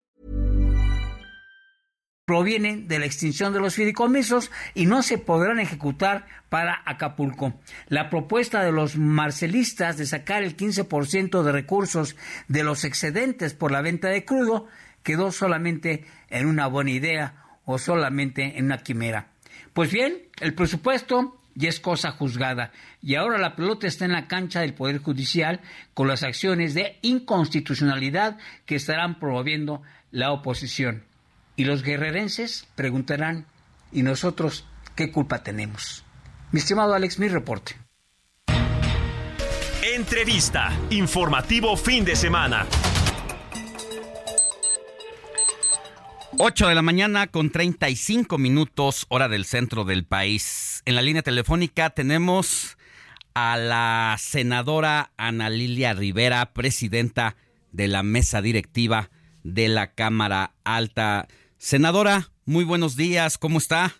Provienen de la extinción de los fideicomisos y no se podrán ejecutar para Acapulco. La propuesta de los marcelistas de sacar el 15% de recursos de los excedentes por la venta de crudo quedó solamente en una buena idea o solamente en una quimera. Pues bien, el presupuesto ya es cosa juzgada y ahora la pelota está en la cancha del Poder Judicial con las acciones de inconstitucionalidad que estarán promoviendo la oposición. Y los guerrerenses preguntarán, ¿y nosotros qué culpa tenemos? Mi estimado Alex, mi reporte. Entrevista. Informativo fin de semana. 8 de la mañana con 35 minutos, hora del centro del país. En la línea telefónica tenemos a la senadora Ana Lilia Rivera, presidenta de la mesa directiva de la Cámara Alta. Senadora, muy buenos días, ¿cómo está?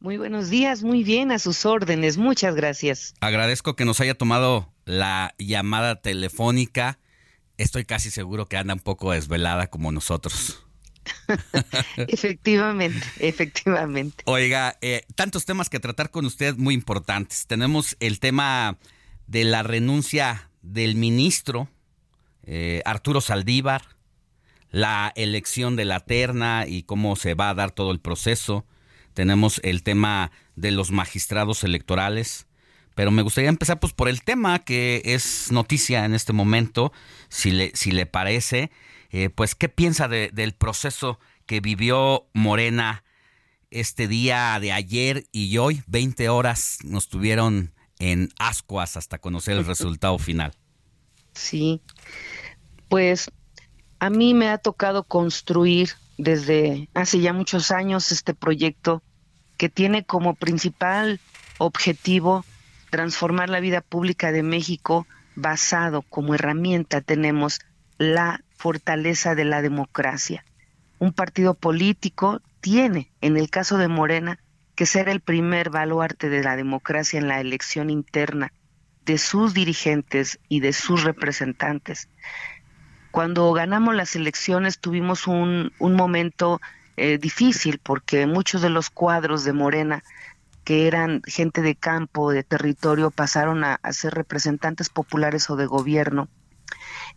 Muy buenos días, muy bien, a sus órdenes, muchas gracias. Agradezco que nos haya tomado la llamada telefónica. Estoy casi seguro que anda un poco desvelada como nosotros. efectivamente, efectivamente. Oiga, eh, tantos temas que tratar con usted muy importantes. Tenemos el tema de la renuncia del ministro eh, Arturo Saldívar, la elección de la terna y cómo se va a dar todo el proceso. Tenemos el tema de los magistrados electorales. Pero me gustaría empezar pues por el tema que es noticia en este momento, si le, si le parece, eh, pues qué piensa del proceso que vivió Morena este día de ayer y hoy, 20 horas nos tuvieron en ascuas hasta conocer el resultado final. Sí, pues a mí me ha tocado construir desde hace ya muchos años este proyecto que tiene como principal objetivo transformar la vida pública de México basado como herramienta tenemos la fortaleza de la democracia. Un partido político tiene, en el caso de Morena, que ser el primer baluarte de la democracia en la elección interna de sus dirigentes y de sus representantes. Cuando ganamos las elecciones tuvimos un, momento eh, difícil porque muchos de los cuadros de Morena que eran gente de campo, de territorio, pasaron a, ser representantes populares o de gobierno.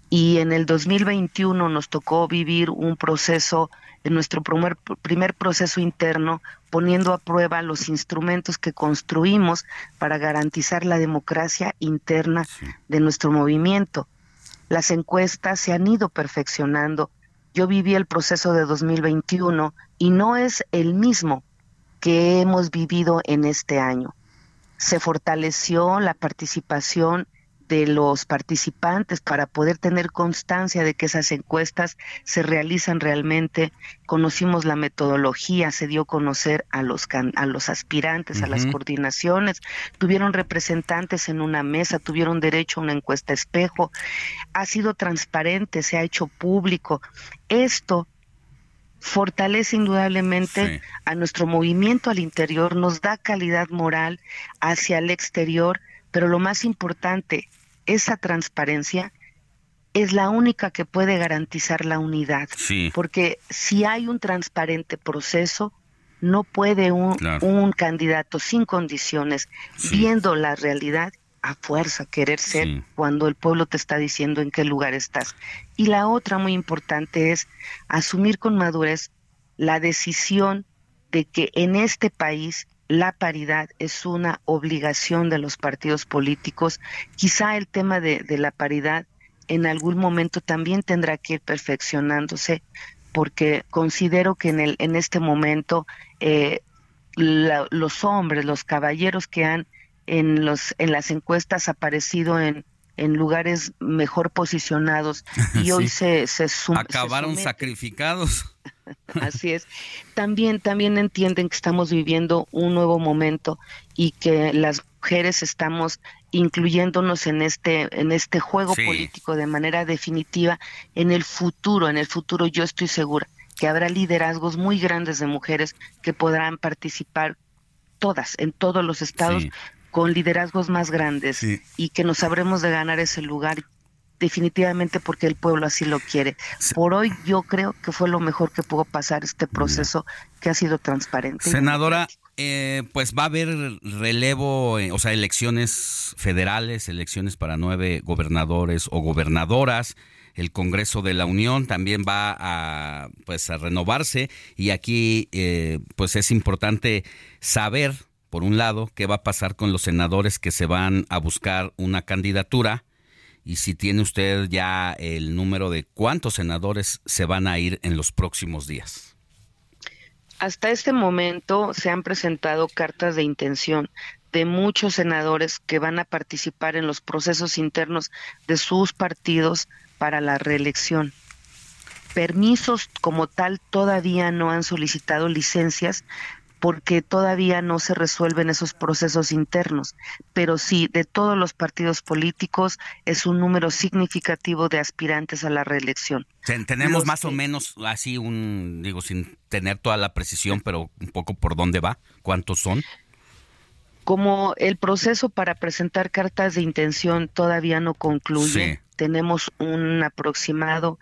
y en el 2021 nos tocó vivir un proceso, en nuestro primer, primer proceso interno, poniendo a prueba los instrumentos que construimos para garantizar la democracia interna de nuestro movimiento. Las encuestas se han ido perfeccionando. Yo viví el proceso de 2021 y no es el mismo que hemos vivido en este año. Se fortaleció la participación de los participantes para poder tener constancia de que esas encuestas se realizan realmente. Conocimos la metodología, se dio a conocer a los, a los aspirantes, a las coordinaciones, tuvieron representantes en una mesa, tuvieron derecho a una encuesta espejo, ha sido transparente, se ha hecho público. Esto fortalece indudablemente a nuestro movimiento al interior, nos da calidad moral hacia el exterior, pero lo más importante, esa transparencia es la única que puede garantizar la unidad. Porque si hay un transparente proceso, no puede un, un candidato sin condiciones, viendo la realidad, a fuerza querer ser cuando el pueblo te está diciendo en qué lugar estás. Y la otra muy importante es asumir con madurez la decisión de que en este país la paridad es una obligación de los partidos políticos. Quizá el tema de, la paridad en algún momento también tendrá que ir perfeccionándose porque considero que en, el, en este momento eh, los hombres, los caballeros que han en, los, en las encuestas aparecido en, en lugares mejor posicionados y hoy se, se Acabaron sacrificados. Así es. También, también entienden que estamos viviendo un nuevo momento y que las mujeres estamos incluyéndonos en este, en este juego político de manera definitiva. En el futuro, en el futuro yo estoy segura que habrá liderazgos muy grandes de mujeres que podrán participar todas, en todos los estados, con liderazgos más grandes y que nos sabremos de ganar ese lugar definitivamente porque el pueblo así lo quiere. Por hoy yo creo que fue lo mejor que pudo pasar este proceso que ha sido transparente. Senadora, eh, pues va a haber relevo, eh, o sea, elecciones federales, elecciones para nueve gobernadores o gobernadoras. El Congreso de la Unión también va a, pues, a renovarse y aquí, eh, pues, es importante saber, por un lado, qué va a pasar con los senadores que se van a buscar una candidatura y si tiene usted ya el número de cuántos senadores se van a ir en los próximos días. Hasta este momento se han presentado cartas de intención de muchos senadores que van a participar en los procesos internos de sus partidos para la reelección. Permisos como tal todavía no han solicitado licencias, porque todavía no se resuelven esos procesos internos. Pero sí, de todos los partidos políticos es un número significativo de aspirantes a la reelección. Tenemos más o menos así un, digo, sin tener toda la precisión, pero un poco por dónde va, cuántos son. Como el proceso para presentar cartas de intención todavía no concluye, tenemos un aproximado,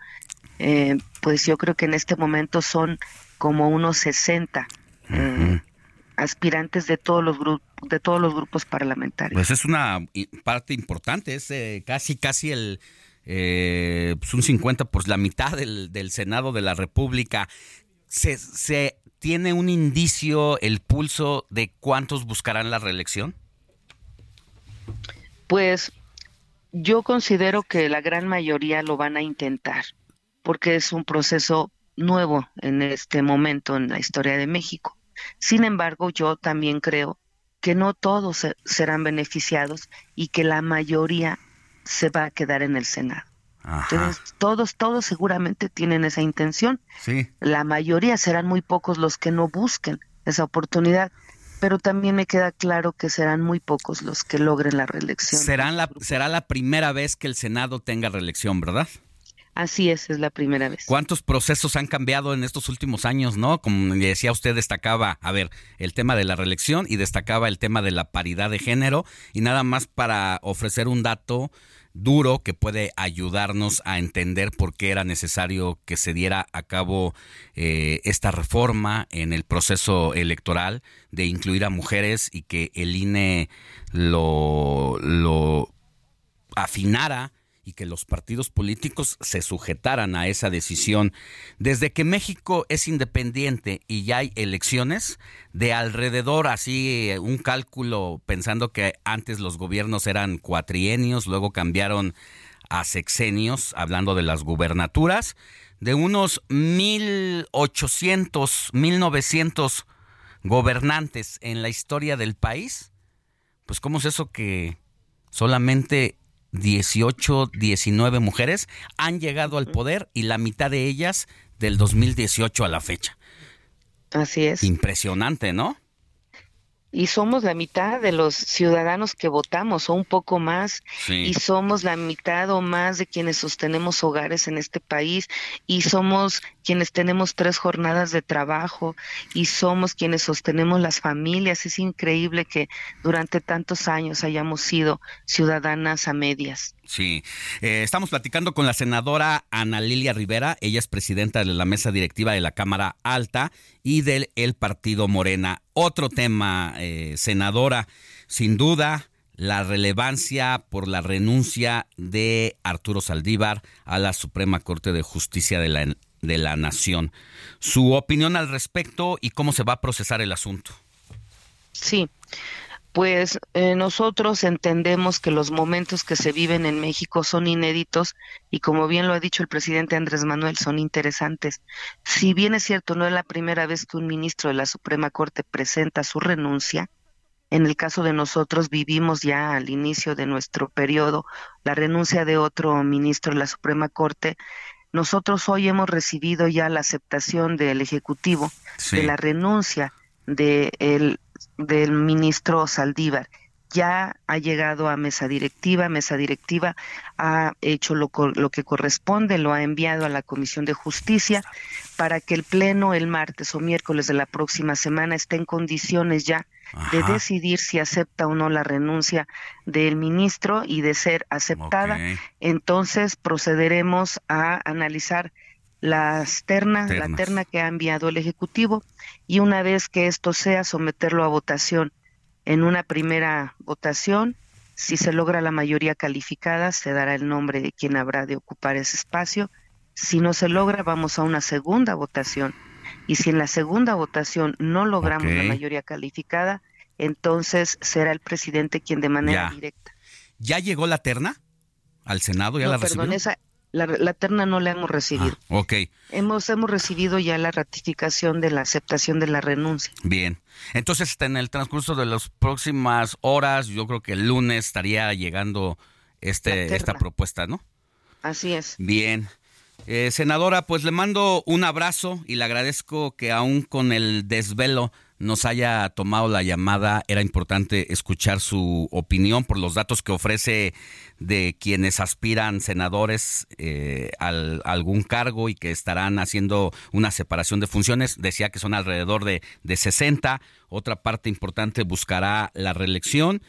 eh, pues yo creo que en este momento son como unos 60 eh, aspirantes de todos los grupos de todos los grupos parlamentarios. Pues es una parte importante, es eh, casi casi el eh, pues un 50 por la mitad del, del Senado de la República. Se, ¿Se tiene un indicio, el pulso de cuántos buscarán la reelección? Pues yo considero que la gran mayoría lo van a intentar, porque es un proceso nuevo en este momento en la historia de México. Sin embargo, yo también creo que no todos serán beneficiados y que la mayoría se va a quedar en el Senado. Entonces, todos, todos seguramente tienen esa intención. Sí. La mayoría serán muy pocos los que no busquen esa oportunidad, pero también me queda claro que serán muy pocos los que logren la reelección. Serán la, será la primera vez que el Senado tenga reelección, ¿verdad? Así es, es la primera vez. ¿Cuántos procesos han cambiado en estos últimos años, no? Como decía usted, destacaba, a ver, el tema de la reelección y destacaba el tema de la paridad de género y nada más para ofrecer un dato duro que puede ayudarnos a entender por qué era necesario que se diera a cabo eh, esta reforma en el proceso electoral de incluir a mujeres y que el INE lo, lo afinara y que los partidos políticos se sujetaran a esa decisión. Desde que México es independiente y ya hay elecciones, de alrededor, así un cálculo pensando que antes los gobiernos eran cuatrienios, luego cambiaron a sexenios, hablando de las gubernaturas, de unos 1800, 1900 gobernantes en la historia del país, pues ¿cómo es eso que solamente 18, 19 mujeres han llegado al poder y la mitad de ellas del 2018 a la fecha. Así es. Impresionante, ¿no? y somos la mitad de los ciudadanos que votamos o un poco más y somos la mitad o más de quienes sostenemos hogares en este país y somos quienes tenemos tres jornadas de trabajo y somos quienes sostenemos las familias. Es increíble que durante tantos años hayamos sido ciudadanas a medias. Sí, eh, estamos platicando con la senadora Ana Lilia Rivera, ella es presidenta de la mesa directiva de la Cámara Alta y del el Partido Morena. Otro tema, eh, senadora, sin duda, la relevancia por la renuncia de Arturo Saldívar a la Suprema Corte de Justicia de la, de la Nación. Su opinión al respecto y cómo se va a procesar el asunto. Sí, pues eh, nosotros entendemos que los momentos que se viven en México son inéditos y como bien lo ha dicho el presidente Andrés Manuel, son interesantes. Si bien es cierto, no es la primera vez que un ministro de la Suprema Corte presenta su renuncia, en el caso de nosotros vivimos ya al inicio de nuestro periodo la renuncia de otro ministro de la Suprema Corte. Nosotros hoy hemos recibido ya la aceptación del Ejecutivo de la renuncia de el del ministro Saldívar. Ya ha llegado a mesa directiva, mesa directiva ha hecho lo, lo, que corresponde, lo ha enviado a la Comisión de Justicia para que el Pleno el martes o miércoles de la próxima semana esté en condiciones ya de decidir si acepta o no la renuncia del ministro y de ser aceptada, entonces procederemos a analizar las ternas, la terna que ha enviado el Ejecutivo y una vez que esto sea someterlo a votación. En una primera votación, si se logra la mayoría calificada, se dará el nombre de quien habrá de ocupar ese espacio. Si no se logra, vamos a una segunda votación. Y si en la segunda votación no logramos la mayoría calificada, entonces será el presidente quien de manera directa. ¿Ya llegó la terna al Senado? ¿Ya la perdón, la, terna no la hemos recibido. Ah, ok. Hemos, hemos recibido ya la ratificación de la aceptación de la renuncia. Bien. Entonces, en el transcurso de las próximas horas, yo creo que el lunes estaría llegando este, esta propuesta, ¿no? Así es. Bien. Eh, senadora, pues le mando un abrazo y le agradezco que aún con el desvelo nos haya tomado la llamada. Era importante escuchar su opinión por los datos que ofrece de quienes aspiran senadores eh, al, a algún cargo y que estarán haciendo una separación de funciones. Decía que son alrededor de, de 60. Otra parte importante buscará la reelección.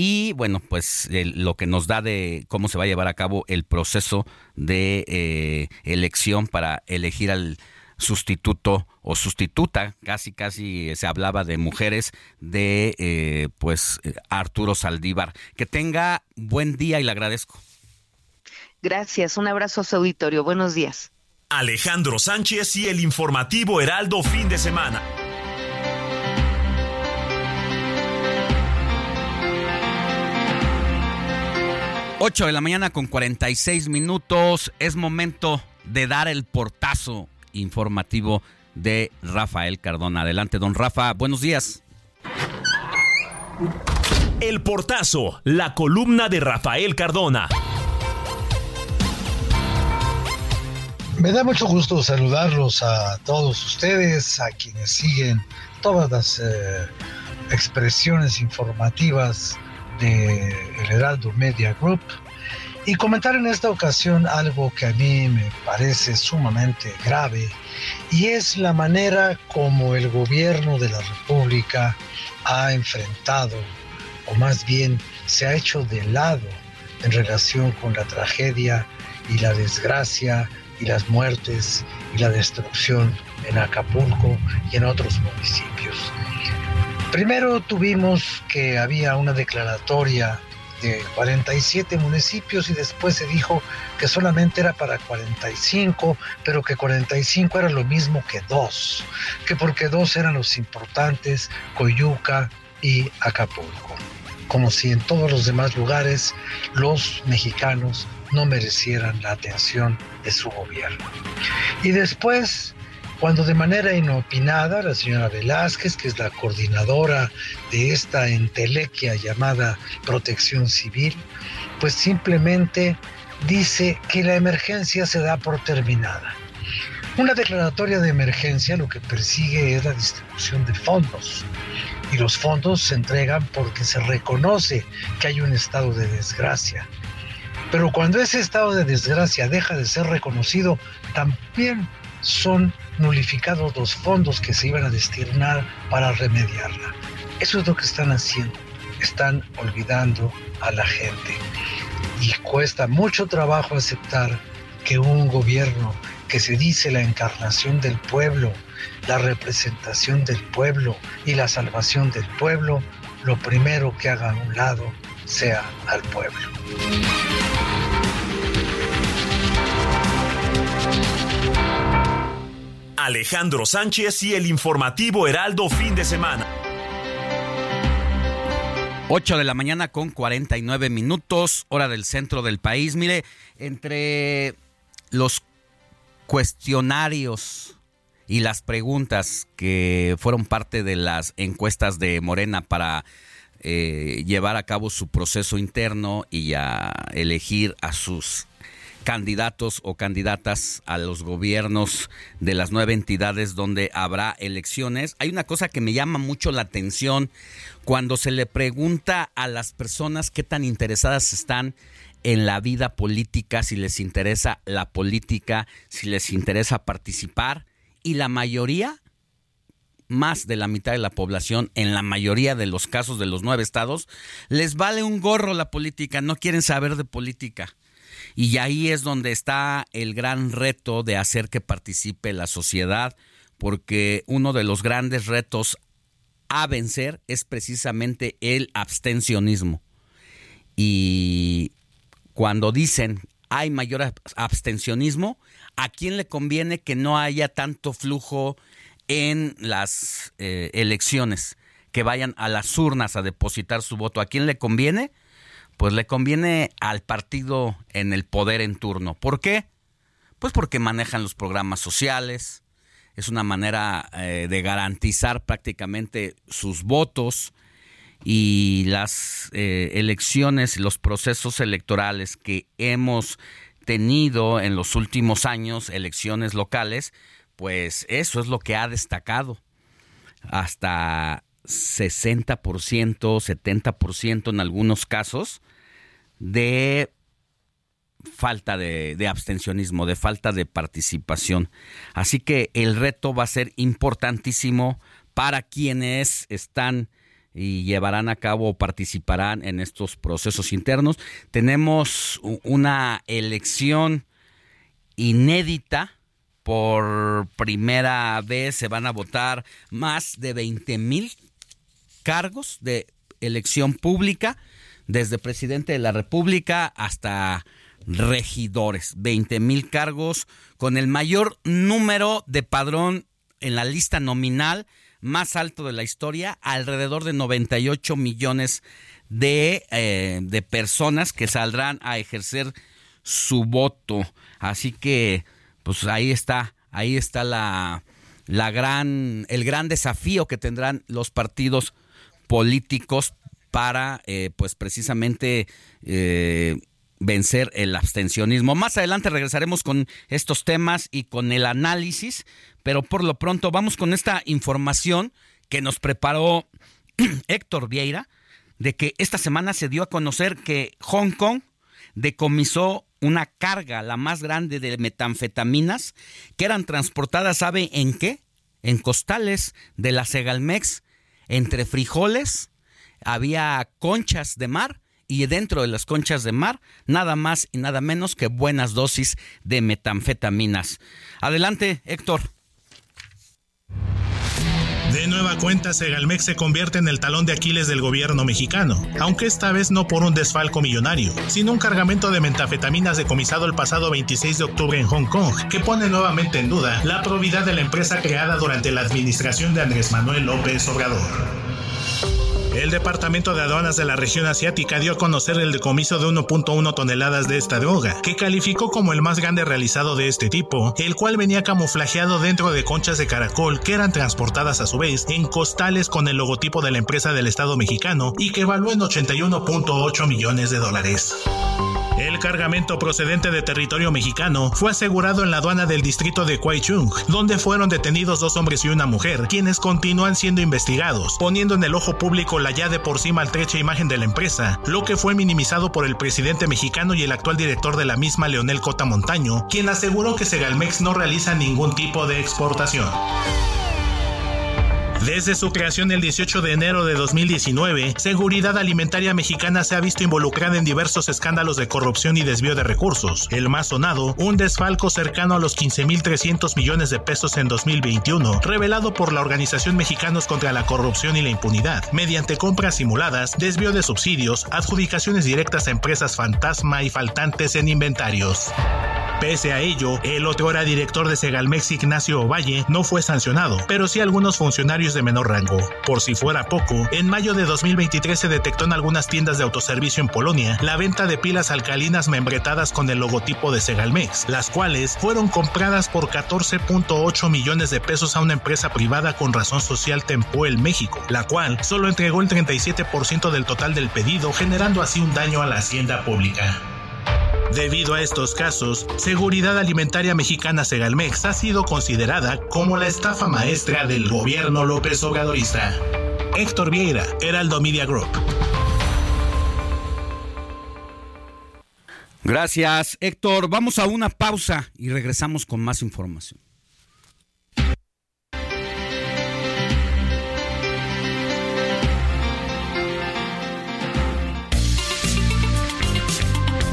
Y bueno, pues lo que nos da de cómo se va a llevar a cabo el proceso de eh, elección para elegir al sustituto o sustituta, casi casi se hablaba de mujeres, de eh, pues Arturo Saldívar. Que tenga buen día y le agradezco. Gracias, un abrazo a su auditorio, buenos días. Alejandro Sánchez y el informativo Heraldo fin de semana. Ocho de la mañana con 46 minutos. Es momento de dar el portazo informativo de Rafael Cardona. Adelante, don Rafa. Buenos días. El portazo, la columna de Rafael Cardona. Me da mucho gusto saludarlos a todos ustedes, a quienes siguen todas las eh, expresiones informativas de el Heraldo Media Group y comentar en esta ocasión algo que a mí me parece sumamente grave y es la manera como el gobierno de la República ha enfrentado o más bien se ha hecho de lado en relación con la tragedia y la desgracia y las muertes y la destrucción en Acapulco y en otros municipios. Primero tuvimos que había una declaratoria de 47 municipios y después se dijo que solamente era para 45, pero que 45 era lo mismo que dos, que porque dos eran los importantes, Coyuca y Acapulco, como si en todos los demás lugares los mexicanos no merecieran la atención de su gobierno. Y después cuando de manera inopinada la señora Velázquez, que es la coordinadora de esta entelequia llamada protección civil, pues simplemente dice que la emergencia se da por terminada. Una declaratoria de emergencia lo que persigue es la distribución de fondos. Y los fondos se entregan porque se reconoce que hay un estado de desgracia. Pero cuando ese estado de desgracia deja de ser reconocido, también son nulificados los fondos que se iban a destinar para remediarla. Eso es lo que están haciendo. Están olvidando a la gente. Y cuesta mucho trabajo aceptar que un gobierno que se dice la encarnación del pueblo, la representación del pueblo y la salvación del pueblo, lo primero que haga a un lado sea al pueblo. Alejandro Sánchez y el informativo Heraldo fin de semana. 8 de la mañana con 49 minutos, hora del centro del país. Mire, entre los cuestionarios y las preguntas que fueron parte de las encuestas de Morena para eh, llevar a cabo su proceso interno y a elegir a sus candidatos o candidatas a los gobiernos de las nueve entidades donde habrá elecciones. Hay una cosa que me llama mucho la atención cuando se le pregunta a las personas qué tan interesadas están en la vida política, si les interesa la política, si les interesa participar, y la mayoría, más de la mitad de la población, en la mayoría de los casos de los nueve estados, les vale un gorro la política, no quieren saber de política. Y ahí es donde está el gran reto de hacer que participe la sociedad, porque uno de los grandes retos a vencer es precisamente el abstencionismo. Y cuando dicen hay mayor abstencionismo, ¿a quién le conviene que no haya tanto flujo en las eh, elecciones? Que vayan a las urnas a depositar su voto. ¿A quién le conviene? Pues le conviene al partido en el poder en turno. ¿Por qué? Pues porque manejan los programas sociales, es una manera eh, de garantizar prácticamente sus votos y las eh, elecciones, los procesos electorales que hemos tenido en los últimos años, elecciones locales, pues eso es lo que ha destacado. Hasta 60%, 70% en algunos casos de falta de, abstencionismo, de falta de participación. Así que el reto va a ser importantísimo para quienes están y llevarán a cabo o participarán en estos procesos internos. Tenemos una elección inédita. Por primera vez se van a votar más de 20 mil cargos de elección pública desde presidente de la República hasta regidores, 20 mil cargos, con el mayor número de padrón en la lista nominal más alto de la historia, alrededor de 98 millones de, eh, de personas que saldrán a ejercer su voto. Así que, pues ahí está, ahí está la, la gran, el gran desafío que tendrán los partidos políticos para, eh, pues precisamente, eh, vencer el abstencionismo. Más adelante regresaremos con estos temas y con el análisis, pero por lo pronto vamos con esta información que nos preparó Héctor Vieira, de que esta semana se dio a conocer que Hong Kong decomisó una carga, la más grande de metanfetaminas, que eran transportadas, ¿sabe en qué? En costales de la Segalmex, entre frijoles, había conchas de mar y dentro de las conchas de mar nada más y nada menos que buenas dosis de metanfetaminas. Adelante, Héctor. nueva cuenta, Segalmex se convierte en el talón de Aquiles del gobierno mexicano, aunque esta vez no por un desfalco millonario, sino un cargamento de metafetaminas decomisado el pasado 26 de octubre en Hong Kong, que pone nuevamente en duda la probidad de la empresa creada durante la administración de Andrés Manuel López Obrador. El Departamento de Aduanas de la región asiática dio a conocer el decomiso de 1.1 toneladas de esta droga, que calificó como el más grande realizado de este tipo, el cual venía camuflajeado dentro de conchas de caracol que eran transportadas a su vez en costales con el logotipo de la empresa del Estado mexicano y que evaluó en 81.8 millones de dólares. El cargamento procedente de territorio mexicano fue asegurado en la aduana del distrito de Kwaichung, donde fueron detenidos dos hombres y una mujer, quienes continúan siendo investigados, poniendo en el ojo público la ya de por sí maltrecha imagen de la empresa, lo que fue minimizado por el presidente mexicano y el actual director de la misma, Leonel Cota Montaño, quien aseguró que Segalmex no realiza ningún tipo de exportación. Desde su creación el 18 de enero de 2019, Seguridad Alimentaria Mexicana se ha visto involucrada en diversos escándalos de corrupción y desvío de recursos. El más sonado, un desfalco cercano a los 15.300 millones de pesos en 2021, revelado por la Organización Mexicanos contra la Corrupción y la Impunidad, mediante compras simuladas, desvío de subsidios, adjudicaciones directas a empresas fantasma y faltantes en inventarios. Pese a ello, el otro era director de Segalmex Ignacio Ovalle no fue sancionado, pero sí algunos funcionarios de menor rango. Por si fuera poco, en mayo de 2023 se detectó en algunas tiendas de autoservicio en Polonia la venta de pilas alcalinas membretadas con el logotipo de Segalmex, las cuales fueron compradas por 14.8 millones de pesos a una empresa privada con razón social Tempoel México, la cual solo entregó el 37% del total del pedido, generando así un daño a la hacienda pública. Debido a estos casos, Seguridad Alimentaria Mexicana Segalmex ha sido considerada como la estafa maestra del gobierno López Obradorista. Héctor Vieira, Heraldo Media Group. Gracias, Héctor. Vamos a una pausa y regresamos con más información.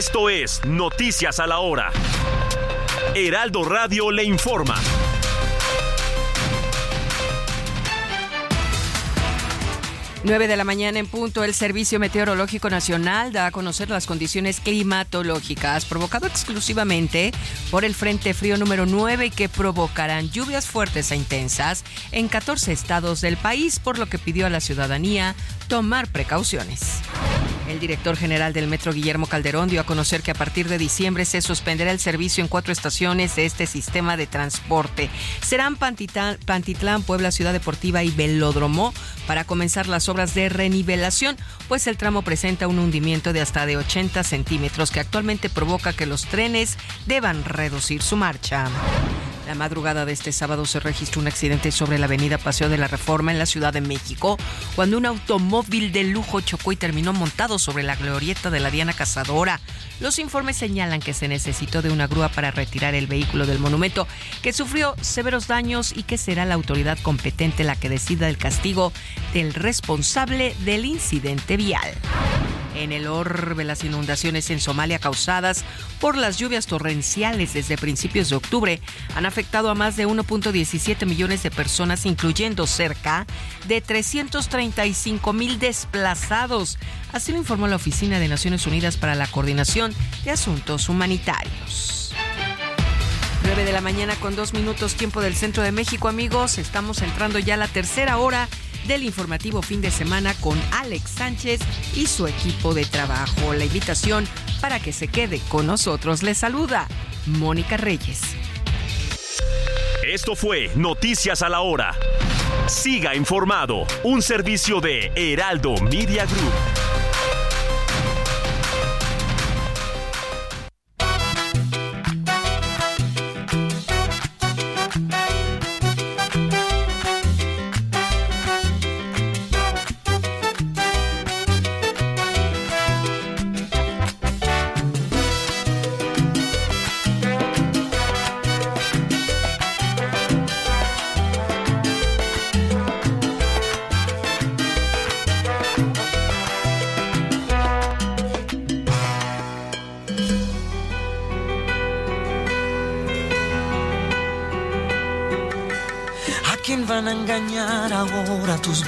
Esto es Noticias a la Hora. Heraldo Radio le informa. 9 de la mañana en punto, el Servicio Meteorológico Nacional da a conocer las condiciones climatológicas provocado exclusivamente por el Frente Frío número 9 que provocarán lluvias fuertes e intensas en 14 estados del país, por lo que pidió a la ciudadanía tomar precauciones. El director general del Metro, Guillermo Calderón, dio a conocer que a partir de diciembre se suspenderá el servicio en cuatro estaciones de este sistema de transporte. Serán Pantitlán, Puebla, Ciudad Deportiva y Velódromo para comenzar las obras de renivelación, pues el tramo presenta un hundimiento de hasta de 80 centímetros que actualmente provoca que los trenes deban reducir su marcha. La madrugada de este sábado se registró un accidente sobre la avenida Paseo de la Reforma en la Ciudad de México, cuando un automóvil de lujo chocó y terminó montado sobre la glorieta de la Diana Cazadora. Los informes señalan que se necesitó de una grúa para retirar el vehículo del monumento, que sufrió severos daños y que será la autoridad competente la que decida el castigo del responsable del incidente vial. En el orbe, las inundaciones en Somalia causadas por las lluvias torrenciales desde principios de octubre han afectado a más de 1.17 millones de personas, incluyendo cerca de 335 mil desplazados. Así lo informó la Oficina de Naciones Unidas para la Coordinación de Asuntos Humanitarios. 9 de la mañana con dos minutos tiempo del centro de México, amigos. Estamos entrando ya a la tercera hora del informativo fin de semana con Alex Sánchez y su equipo de trabajo. La invitación para que se quede con nosotros le saluda Mónica Reyes. Esto fue Noticias a la Hora. Siga informado, un servicio de Heraldo Media Group.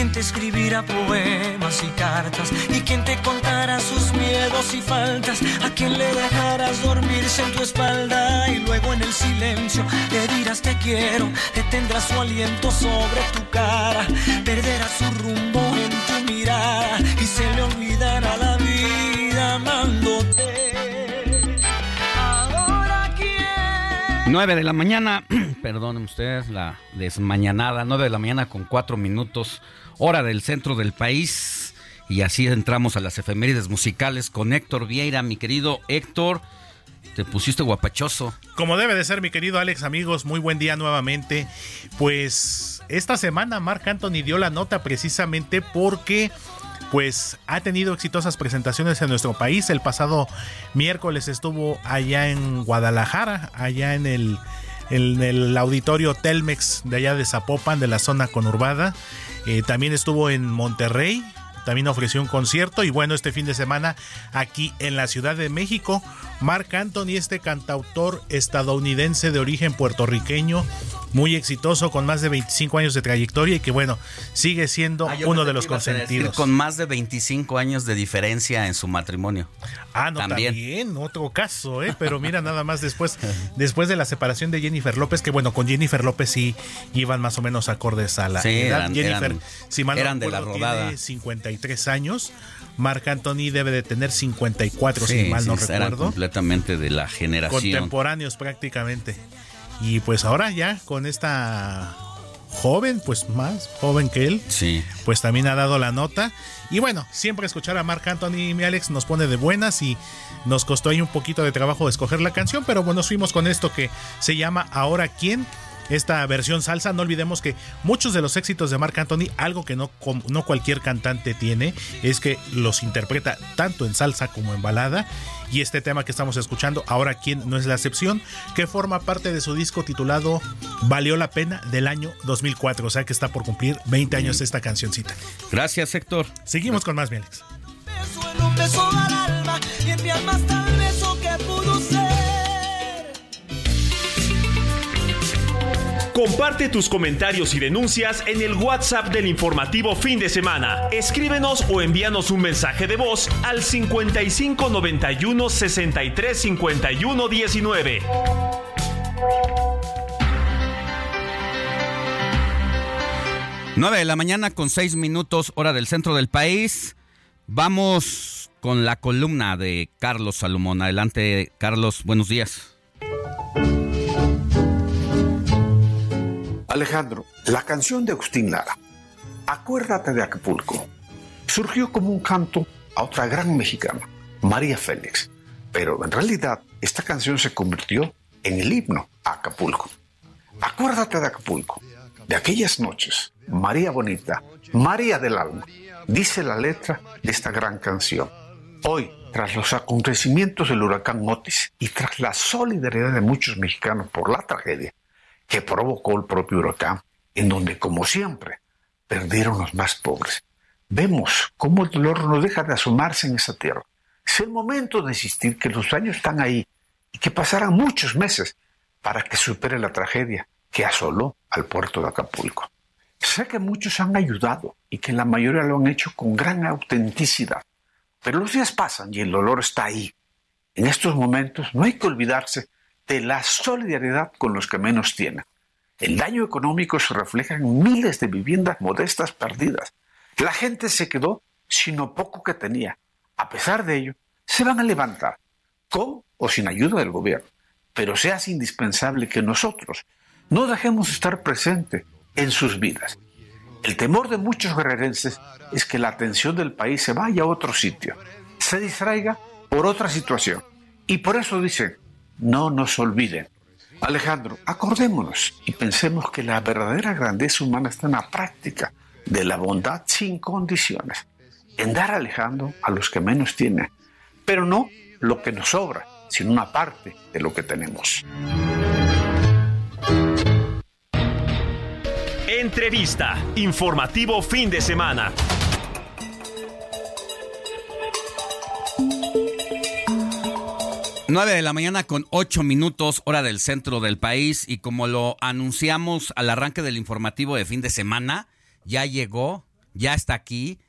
Quien te escribirá poemas y cartas, y quien te contará sus miedos y faltas, a quien le dejarás dormirse en tu espalda y luego en el silencio le dirás te quiero, detendrás su aliento sobre tu cara, perderás su rumbo en tu mirada y se le olvidará la vida amándote. 9 de la mañana, perdonen ustedes la desmañanada, 9 de la mañana con 4 minutos, hora del centro del país. Y así entramos a las efemérides musicales con Héctor Vieira, mi querido Héctor. Te pusiste guapachoso. Como debe de ser, mi querido Alex, amigos, muy buen día nuevamente. Pues esta semana Marc Anthony dio la nota precisamente porque pues ha tenido exitosas presentaciones en nuestro país. El pasado miércoles estuvo allá en Guadalajara, allá en el, en el auditorio Telmex de allá de Zapopan, de la zona conurbada. Eh, también estuvo en Monterrey, también ofreció un concierto y bueno, este fin de semana aquí en la Ciudad de México, Marc Anthony, este cantautor estadounidense de origen puertorriqueño, muy exitoso, con más de 25 años de trayectoria y que bueno, sigue siendo Ah, uno de los consentidos. Con más de 25 años de diferencia en su matrimonio. Ah, no, también. otro caso, ¿eh? Pero mira, nada más después, después de la separación de Jennifer López, que bueno, con Jennifer López sí iban más o menos acordes a la Sí, edad. eran- Jennifer, eran- si mal no eran de la recuerdo, rodada. tiene 53 años. Marc Anthony debe de tener 54, Sí, si mal no sí, eran recuerdo. completamente de la generación. Contemporáneos prácticamente. Y pues ahora ya con esta joven, pues más joven que él, sí. pues también ha dado la nota. Y bueno, siempre escuchar a Marc Anthony y mi Alex nos pone de buenas y nos costó ahí un poquito de trabajo escoger la canción, pero bueno, nos fuimos con esto que se llama Ahora quién. Esta versión salsa, no olvidemos que muchos de los éxitos de Marc Anthony, algo que no, no cualquier cantante tiene, es que los interpreta tanto en salsa como en balada. Y este tema que estamos escuchando, ahora quién no es la excepción, que forma parte de su disco titulado Valió la pena del año 2004, o sea que está por cumplir 20 años esta cancioncita. Gracias, Héctor. Seguimos con más, mi Alex. Comparte tus comentarios y denuncias en el WhatsApp del informativo fin de semana. Escríbenos o envíanos un mensaje de voz al 55 91 63 51 19. Nueve de la mañana con seis minutos, hora del centro del país. Vamos con la columna de Carlos Salomón. Adelante, Carlos, buenos días. Alejandro, la canción de Agustín Lara, Acuérdate de Acapulco, surgió como un canto a otra gran mexicana, María Félix, pero en realidad esta canción se convirtió en el himno a Acapulco. Acuérdate de Acapulco, de aquellas noches, María Bonita, María del Alma, dice la letra de esta gran canción. Hoy, tras los acontecimientos del huracán Otis y tras la solidaridad de muchos mexicanos por la tragedia que provocó el propio huracán, en donde, como siempre, perdieron los más pobres, vemos cómo el dolor no deja de asomarse en esa tierra. Es el momento de insistir que los daños están ahí y que pasarán muchos meses para que supere la tragedia que asoló al puerto de Acapulco. Sé que muchos han ayudado y que la mayoría lo han hecho con gran autenticidad, pero los días pasan y el dolor está ahí. En estos momentos no hay que olvidarse de la solidaridad con los que menos tienen. El daño económico se refleja en miles de viviendas modestas perdidas. La gente se quedó sin lo poco que tenía. A pesar de ello, se van a levantar, con o sin ayuda del gobierno. Pero se hace indispensable que nosotros no dejemos de estar presente en sus vidas. El temor de muchos guerrerenses es que la atención del país se vaya a otro sitio, se distraiga por otra situación. Y por eso dicen, no nos olviden. Alejandro, acordémonos y pensemos que la verdadera grandeza humana está en la práctica de la bondad sin condiciones. en dar Alejandro a los que menos tienen, pero no lo que nos sobra, sino una parte de lo que tenemos. Entrevista. Informativo fin de semana. Nueve de la mañana con ocho minutos, hora del centro del país. Y como lo anunciamos al arranque del informativo de fin de semana, ya llegó, ya está aquí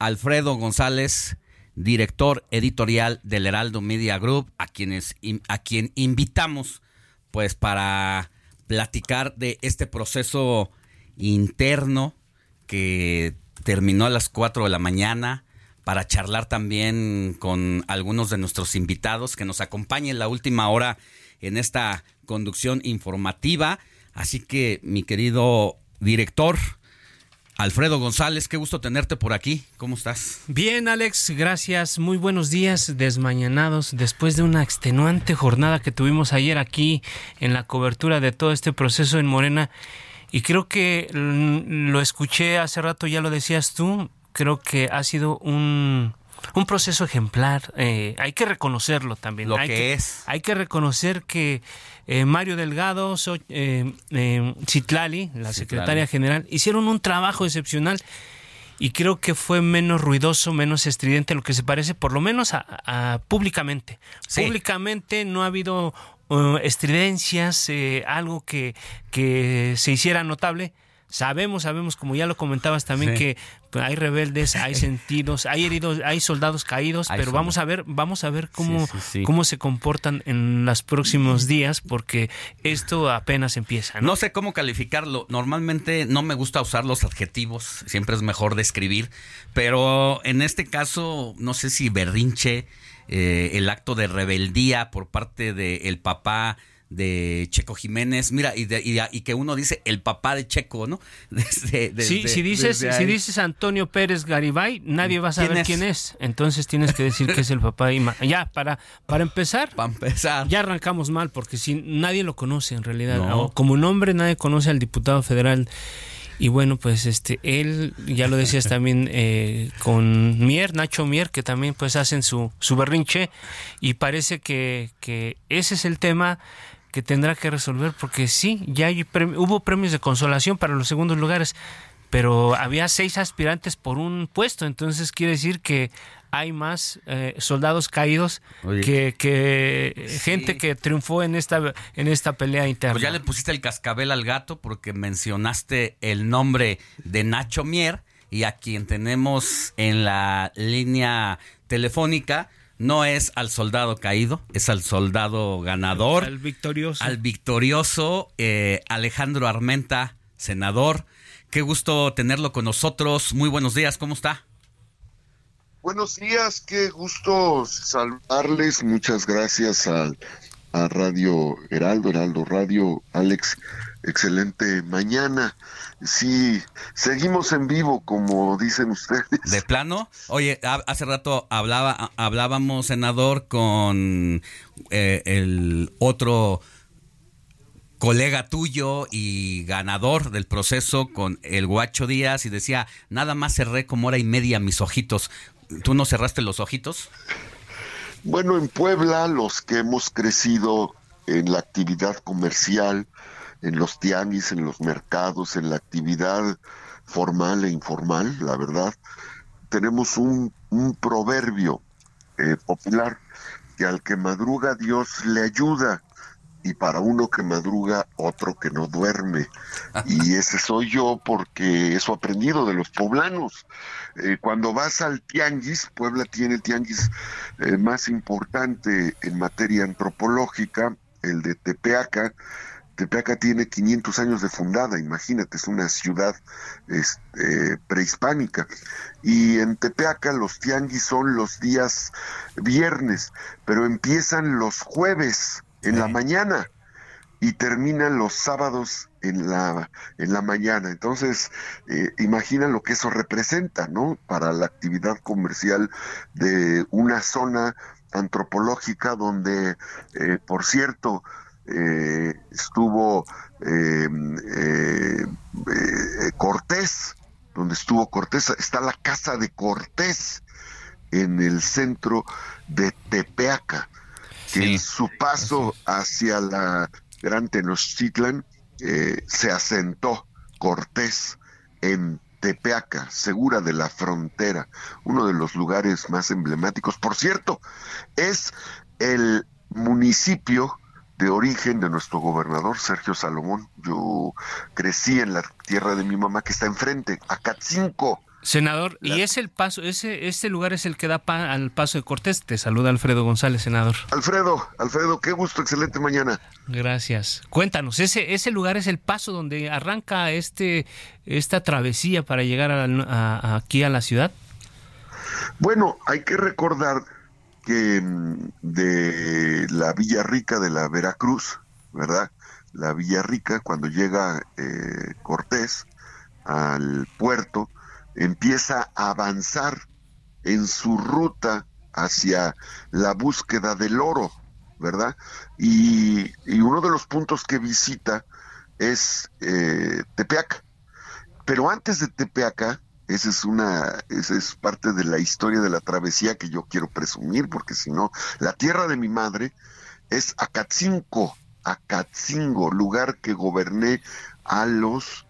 Alfredo González, director editorial del Heraldo Media Group, a quienes a quien invitamos pues para platicar de este proceso interno que terminó a las 4 de la mañana para charlar también con algunos de nuestros invitados que nos acompañen la última hora en esta conducción informativa. Así que, mi querido director, Alfredo González, qué gusto tenerte por aquí. ¿Cómo estás? Bien, Alex, gracias. Muy buenos días, desmañanados, después de una extenuante jornada que tuvimos ayer aquí en la cobertura de todo este proceso en Morena. Y creo que lo escuché hace rato, ya lo decías tú, creo que ha sido un, un proceso ejemplar. Eh, hay que reconocerlo también. Lo hay que, es. Hay que reconocer que eh, Mario Delgado, eh, eh, Citlali, la secretaria general, hicieron un trabajo excepcional y creo que fue menos ruidoso, menos estridente a lo que se parece, por lo menos a, públicamente. Públicamente no ha habido uh, estridencias, algo que, que se hiciera notable Sabemos, sabemos, como ya lo comentabas también, que hay rebeldes, hay sentidos, hay heridos, hay soldados caídos, pero vamos a ver, vamos a ver cómo, cómo se comportan en los próximos días, porque esto apenas empieza. ¿no? sé cómo calificarlo. Normalmente no me gusta usar los adjetivos, siempre es mejor describir, pero en este caso, no sé si berrinche, eh, el acto de rebeldía por parte del papá de Checo Jiménez, mira, y, y, que uno dice el papá de Checo, ¿no? sí, si dices, si dices Antonio Pérez Garibay, nadie va a saber quién es. Entonces tienes que decir que es el papá de Ya, para, para empezar. Para empezar. Ya arrancamos mal, porque si nadie lo conoce en realidad. Como nombre, nadie conoce al diputado federal. Y bueno, pues este, él, ya lo decías también eh, con Mier, Nacho Mier, que también pues hacen su, su berrinche y parece que, que ese es el tema que tendrá que resolver porque sí, ya hay hubo premios de consolación para los segundos lugares, pero había seis aspirantes por un puesto, entonces quiere decir que hay más eh, soldados caídos que, gente que triunfó en esta en esta pelea interna. Pues ya le pusiste el cascabel al gato porque mencionaste el nombre de Nacho Mier y a quien tenemos en la línea telefónica no es al soldado caído, es al soldado ganador. Al victorioso. Al victorioso eh, Alejandro Armenta, senador. Qué gusto tenerlo con nosotros. Muy buenos días, ¿cómo está? Buenos días, qué gusto saludarles. Muchas gracias al, a Radio Heraldo, Heraldo Radio, Alex. Excelente mañana. Sí, seguimos en vivo, como dicen ustedes. ¿De plano? Oye, hace rato hablaba, hablábamos, senador, con eh, el otro colega tuyo y ganador del proceso con el Guacho Díaz y decía, nada más cerré como hora y media mis ojitos. ¿Tú no cerraste los ojitos? Bueno, en Puebla, los que hemos crecido en la actividad comercial, en los tianguis, en los mercados, en la actividad formal e informal, la verdad. Tenemos un, proverbio eh, popular que al que madruga Dios le ayuda y para uno que madruga otro que no duerme. Y ese soy yo porque eso aprendido de los poblanos. Eh, cuando vas al tianguis, Puebla tiene el tianguis eh, más importante en materia antropológica, el de Tepeaca, Tepeaca tiene 500 años de fundada, imagínate, es una ciudad este, prehispánica. Y en Tepeaca los tianguis son los días viernes, pero empiezan los jueves en la mañana y terminan los sábados en la, en la mañana. Entonces, eh, imagina lo que eso representa, ¿no? Para la actividad comercial de una zona antropológica donde, eh, por cierto, eh, estuvo eh, eh, Cortés donde estuvo Cortés, está la casa de Cortés en el centro de Tepeaca, que en su paso hacia la Gran Tenochtitlan eh, se asentó Cortés en Tepeaca, segura de la frontera, uno de los lugares más emblemáticos. Por cierto, es el municipio de origen de nuestro gobernador Sergio Salomón. Yo crecí en la tierra de mi mamá que está enfrente, Acatzinco. Senador, y es el paso, ese, este lugar es el que da al paso de Cortés. Te saluda Alfredo González, senador. Alfredo, Alfredo, qué gusto, excelente mañana. Gracias. Cuéntanos, ese, ese lugar es el paso donde arranca este, esta travesía para llegar aquí a la ciudad. Bueno, hay que recordar que mm, de la Villa Rica de la Veracruz, ¿verdad? La Villa Rica, cuando llega eh, Cortés al puerto, empieza a avanzar en su ruta hacia la búsqueda del oro, ¿verdad? Y, uno de los puntos que visita es eh, Tepeaca. Pero antes de Tepeaca, esa es una, esa es parte de la historia de la travesía que yo quiero presumir, porque si no, la tierra de mi madre es Acatzinco, Acatzingo, lugar que goberné a los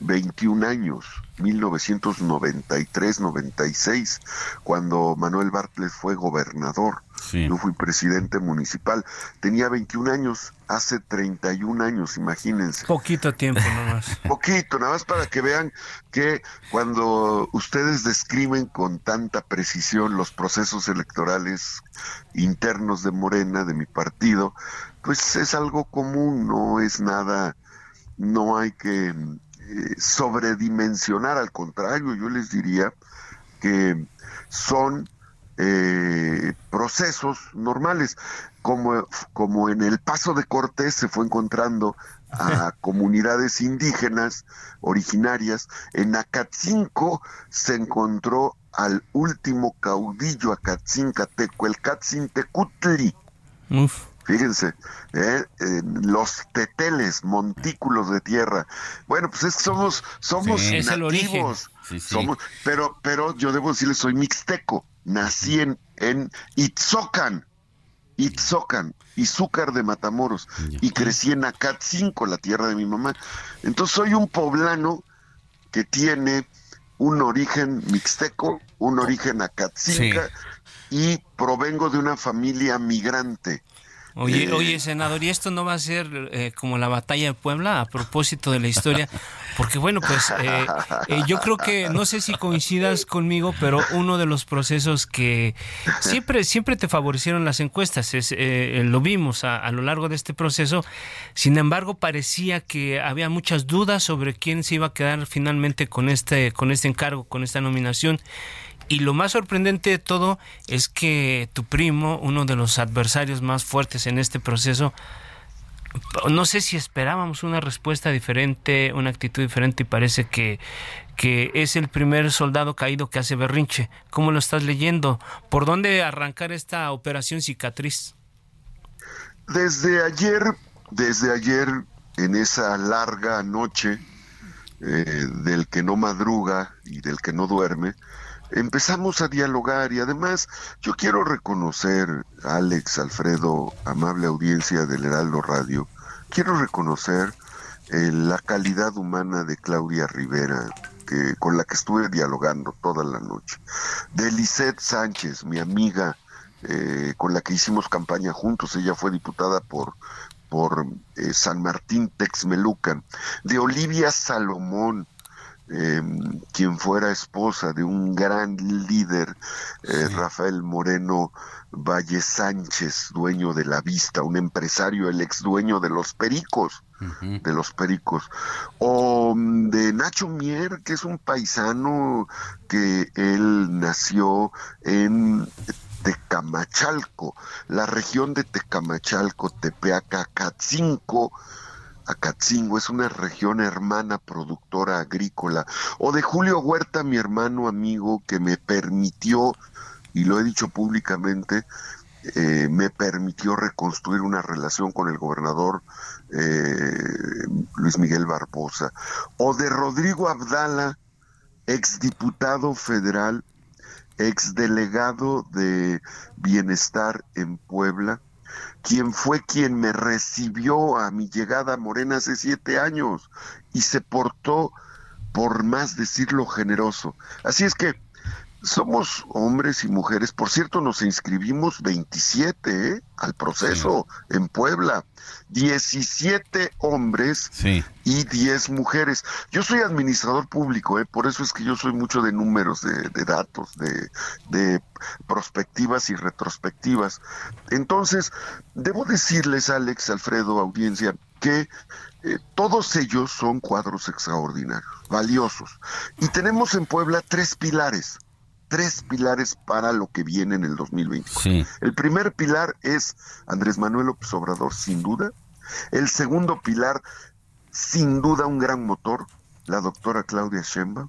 21 años, 1993-96, cuando Manuel Bartlett fue gobernador. Yo fui presidente municipal. Tenía 21 años, hace 31 años, imagínense. Poquito tiempo nomás. Poquito, nada más para que vean que cuando ustedes describen con tanta precisión los procesos electorales internos de Morena, de mi partido, pues es algo común, no es nada, no hay que eh, sobredimensionar, al contrario, yo les diría que son eh, procesos normales, como, como en el paso de Cortés se fue encontrando a comunidades indígenas originarias, en Acatzinco se encontró al último caudillo Acatzincateco, el Catzintecutli. Fíjense, ¿eh? los teteles, montículos de tierra. Bueno, pues es que somos, somos nativos. Somos, pero, pero yo debo decirles, soy mixteco. Nací en, en Itzocan, Itzocan, Izúcar de Matamoros, y crecí en Acatzinco, la tierra de mi mamá. Entonces soy un poblano que tiene un origen mixteco, un origen acatzinca, y provengo de una familia migrante. Oye, Eh, oye, senador, ¿y esto no va a ser eh, como la batalla de Puebla a propósito de la historia? Porque bueno, pues eh, eh, yo creo que, no sé si coincidas conmigo, pero uno de los procesos que siempre, siempre te favorecieron las encuestas, es, eh, lo vimos a, a lo largo de este proceso, sin embargo parecía que había muchas dudas sobre quién se iba a quedar finalmente con este, con este encargo, con esta nominación. Y lo más sorprendente de todo es que tu primo, uno de los adversarios más fuertes en este proceso, no sé si esperábamos una respuesta diferente, una actitud diferente y parece que, que es el primer soldado caído que hace berrinche. ¿Cómo lo estás leyendo? ¿Por dónde arrancar esta operación cicatriz? Desde ayer, desde ayer, en esa larga noche eh, del que no madruga y del que no duerme, empezamos a dialogar y además yo quiero reconocer, Alex, Alfredo, amable audiencia del Heraldo Radio, quiero reconocer eh, la calidad humana de Claudia Rivera, que, con la que estuve dialogando toda la noche, de Lisette Sánchez, mi amiga, eh, con la que hicimos campaña juntos, ella fue diputada por por eh, San Martín Texmelucan, de Olivia Salomón, eh, quien fuera esposa de un gran líder, eh, Rafael Moreno Valle Sánchez, dueño de la vista, un empresario, el ex dueño de los pericos, de los pericos, o mm, de Nacho Mier, que es un paisano que él nació en Tecamachalco, la región de Tecamachalco, Tepeaca, Acatzinco, Acatzingo es una región hermana productora agrícola, o de Julio Huerta, mi hermano amigo, que me permitió, y lo he dicho públicamente, eh, me permitió reconstruir una relación con el gobernador eh, Luis Miguel Barbosa, o de Rodrigo Abdala, exdiputado federal, exdelegado de bienestar en Puebla, quien fue quien me recibió a mi llegada a Morena hace siete años y se portó, por más decirlo, generoso. Así es que somos hombres y mujeres. Por cierto, nos inscribimos 27 ¿eh? al proceso en Puebla. 17 hombres y 10 mujeres. Yo soy administrador público, ¿eh? por eso es que yo soy mucho de números, de, datos, de, de, prospectivas y retrospectivas. Entonces, debo decirles, Alex, Alfredo, audiencia, que eh, todos ellos son cuadros extraordinarios, valiosos. Y tenemos en Puebla tres pilares tres pilares para lo que viene en el 2024. El primer pilar es Andrés Manuel López Obrador, sin duda. El segundo pilar, sin duda, un gran motor, la doctora Claudia Sheinbaum.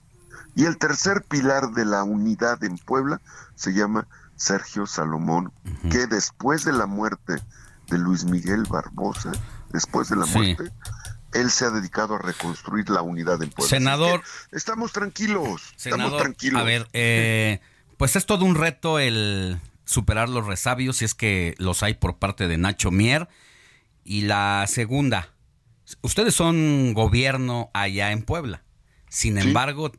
Y el tercer pilar de la unidad en Puebla se llama Sergio Salomón, que después de la muerte de Luis Miguel Barbosa, después de la muerte, él se ha dedicado a reconstruir la unidad del pueblo. Senador. Estamos tranquilos. estamos tranquilos. A ver, eh, pues es todo un reto el superar los resabios, si es que los hay por parte de Nacho Mier. Y la segunda, ustedes son gobierno allá en Puebla. Sin embargo,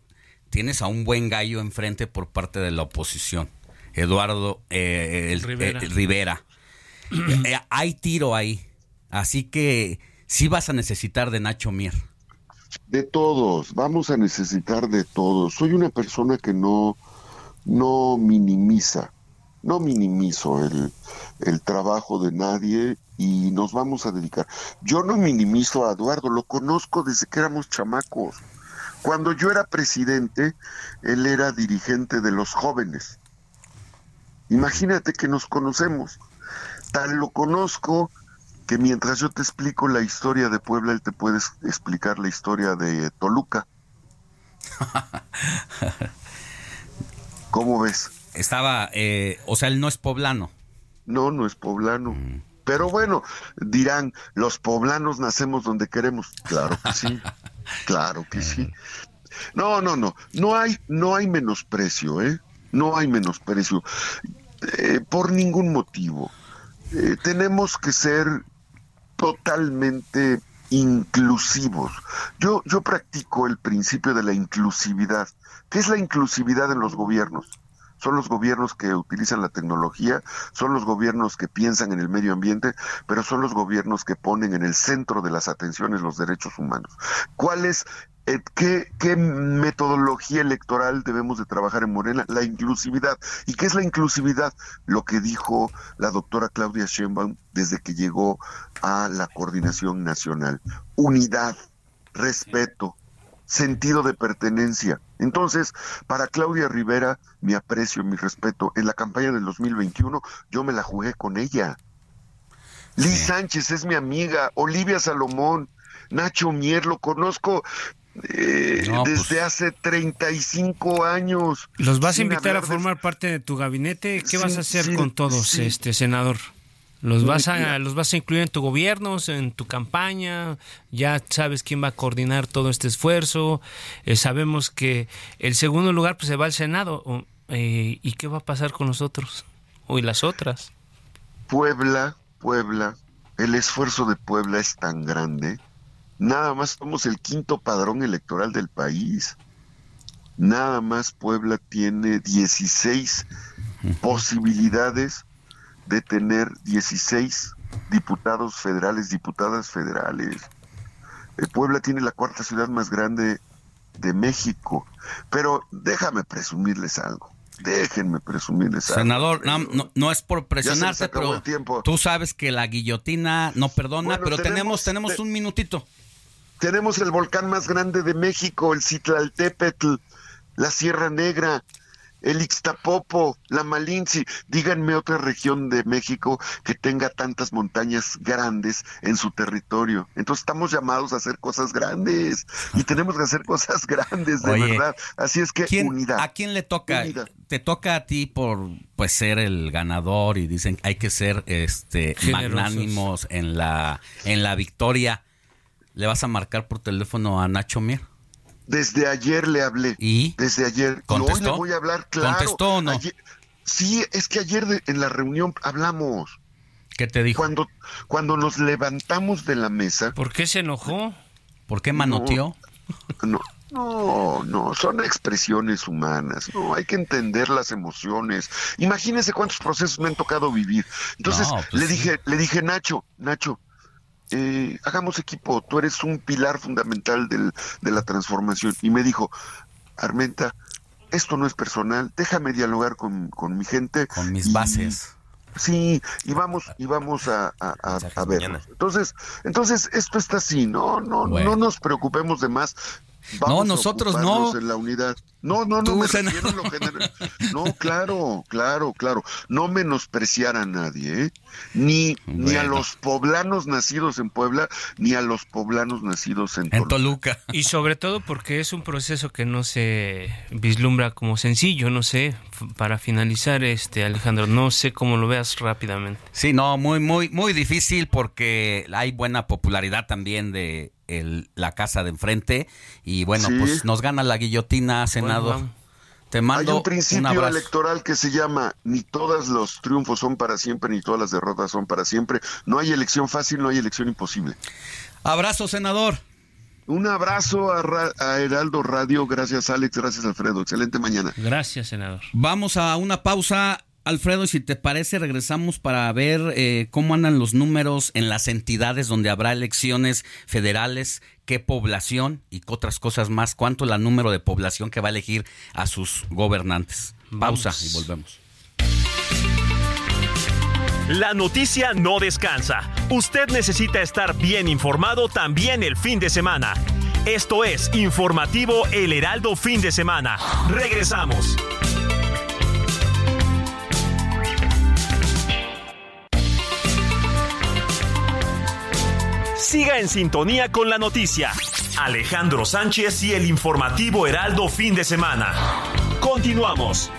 tienes a un buen gallo enfrente por parte de la oposición, Eduardo eh, Rivera. Eh, hay tiro ahí. Así que sí vas a necesitar de Nacho Mier. De todos, vamos a necesitar de todos. Soy una persona que no, no minimiza, no minimizo el, el trabajo de nadie y nos vamos a dedicar. Yo no minimizo a Eduardo, lo conozco desde que éramos chamacos. Cuando yo era presidente, él era dirigente de los jóvenes. Imagínate que nos conocemos. Tal lo conozco que mientras yo te explico la historia de Puebla, él te puede explicar la historia de Toluca. ¿Cómo ves? Estaba, eh, o sea, él no es poblano. No, no es poblano. Mm. Pero bueno, dirán, los poblanos nacemos donde queremos. Claro que sí, claro que sí. No, no, no, no hay, no hay menosprecio, ¿eh? No hay menosprecio. Eh, por ningún motivo. Eh, tenemos que ser totalmente inclusivos. Yo, yo practico el principio de la inclusividad. ¿Qué es la inclusividad en los gobiernos? Son los gobiernos que utilizan la tecnología, son los gobiernos que piensan en el medio ambiente, pero son los gobiernos que ponen en el centro de las atenciones los derechos humanos. ¿Cuál es eh, ¿Qué, metodología electoral debemos de trabajar en Morena? La inclusividad. ¿Y qué es la inclusividad? Lo que dijo la doctora Claudia Sheinbaum desde que llegó a la coordinación nacional. Unidad, respeto, sentido de pertenencia. Entonces, para Claudia Rivera, mi aprecio, mi respeto, en la campaña del 2021 yo me la jugué con ella. Liz Sánchez es mi amiga, Olivia Salomón, Nacho Mier, lo conozco eh, pues. desde hace 35 años. ¿Los vas a invitar a formar parte de tu gabinete? ¿Qué vas a hacer con todos, este senador? ¿Los vas, a, ¿Los vas a incluir en tu gobierno, en tu campaña? ¿Ya sabes quién va a coordinar todo este esfuerzo? Eh, sabemos que el segundo lugar pues, se va al Senado. Eh, ¿Y qué va a pasar con los otros? ¿O y las otras? Puebla, Puebla, el esfuerzo de Puebla es tan grande Nada más somos el quinto padrón electoral del país. Nada más Puebla tiene 16 posibilidades de tener 16 diputados federales, diputadas federales. Eh, Puebla tiene la cuarta ciudad más grande de México. Pero déjame presumirles algo. Déjenme presumirles algo. Senador, no, no, es por presionarte, pero tú sabes que la guillotina no perdona, pero tenemos, tenemos un minutito. Tenemos el volcán más grande de México, el Citlaltépetl, la Sierra Negra, el Ixtapopo, la Malinci. Díganme otra región de México que tenga tantas montañas grandes en su territorio. Entonces estamos llamados a hacer cosas grandes y tenemos que hacer cosas grandes, de verdad. Así es que unidad. ¿A quién le toca? Te toca a ti por pues ser el ganador y dicen hay que ser este magnánimos en la en la victoria. ¿Le vas a marcar por teléfono a Nacho Mier? Desde ayer le hablé. ¿Y? Desde ayer. ¿Contestó? hoy le voy a hablar, claro. ¿Contestó o no? sí, es que ayer de- en la reunión hablamos. ¿Qué te dijo? Cuando, cuando nos levantamos de la mesa. ¿Por qué se enojó? ¿Por qué manoteó? No, no, no, son expresiones humanas. No, hay que entender las emociones. Imagínense cuántos procesos me han tocado vivir. Entonces No, pues le sí. dije, le dije, Nacho, Nacho, eh, hagamos equipo. Tú eres un pilar fundamental del- de la transformación. Y me dijo, Armenta, esto no es personal. Déjame dialogar con, con mi gente. Con mis y- bases. Sí, y vamos, y vamos a, a, a- a ver. Entonces, entonces esto está así, no, no, Bueno. no nos preocupemos de más. No, Vamos nosotros no. En la unidad. No, no, no me a lo general. No, claro, claro, claro. No menospreciar a nadie, ¿eh? Ni, ni a los poblanos nacidos en Puebla, ni a los poblanos nacidos en, En Toluca. Toluca. Y sobre todo porque es un proceso que no se vislumbra como sencillo, no sé, para finalizar este Alejandro, no sé cómo lo veas rápidamente. Sí, no, muy, muy, muy difícil porque hay buena popularidad también de el- la casa de enfrente y bueno, Sí. pues nos gana la guillotina, senador. Te mando Hay un principio abrazo. electoral que se llama ni todos los triunfos son para siempre, ni todas las derrotas son para siempre. No hay elección fácil, no hay elección imposible. Abrazo, senador. Un abrazo a, Ra- a Heraldo Radio. Gracias, Alex. Gracias, Alfredo. Excelente mañana. Gracias, senador. Vamos a una pausa, Alfredo, y si te parece, regresamos para ver eh, cómo andan los números en las entidades donde habrá elecciones federales, qué población y qué otras cosas más, cuánto es el número de población que va a elegir a sus gobernantes. Pausa Vamos. y volvemos. La noticia no descansa. Usted necesita estar bien informado también el fin de semana. Esto es Informativo El Heraldo Fin de Semana. Regresamos. Siga en sintonía con la noticia. Alejandro Sánchez y el informativo Heraldo Fin de Semana. Continuamos.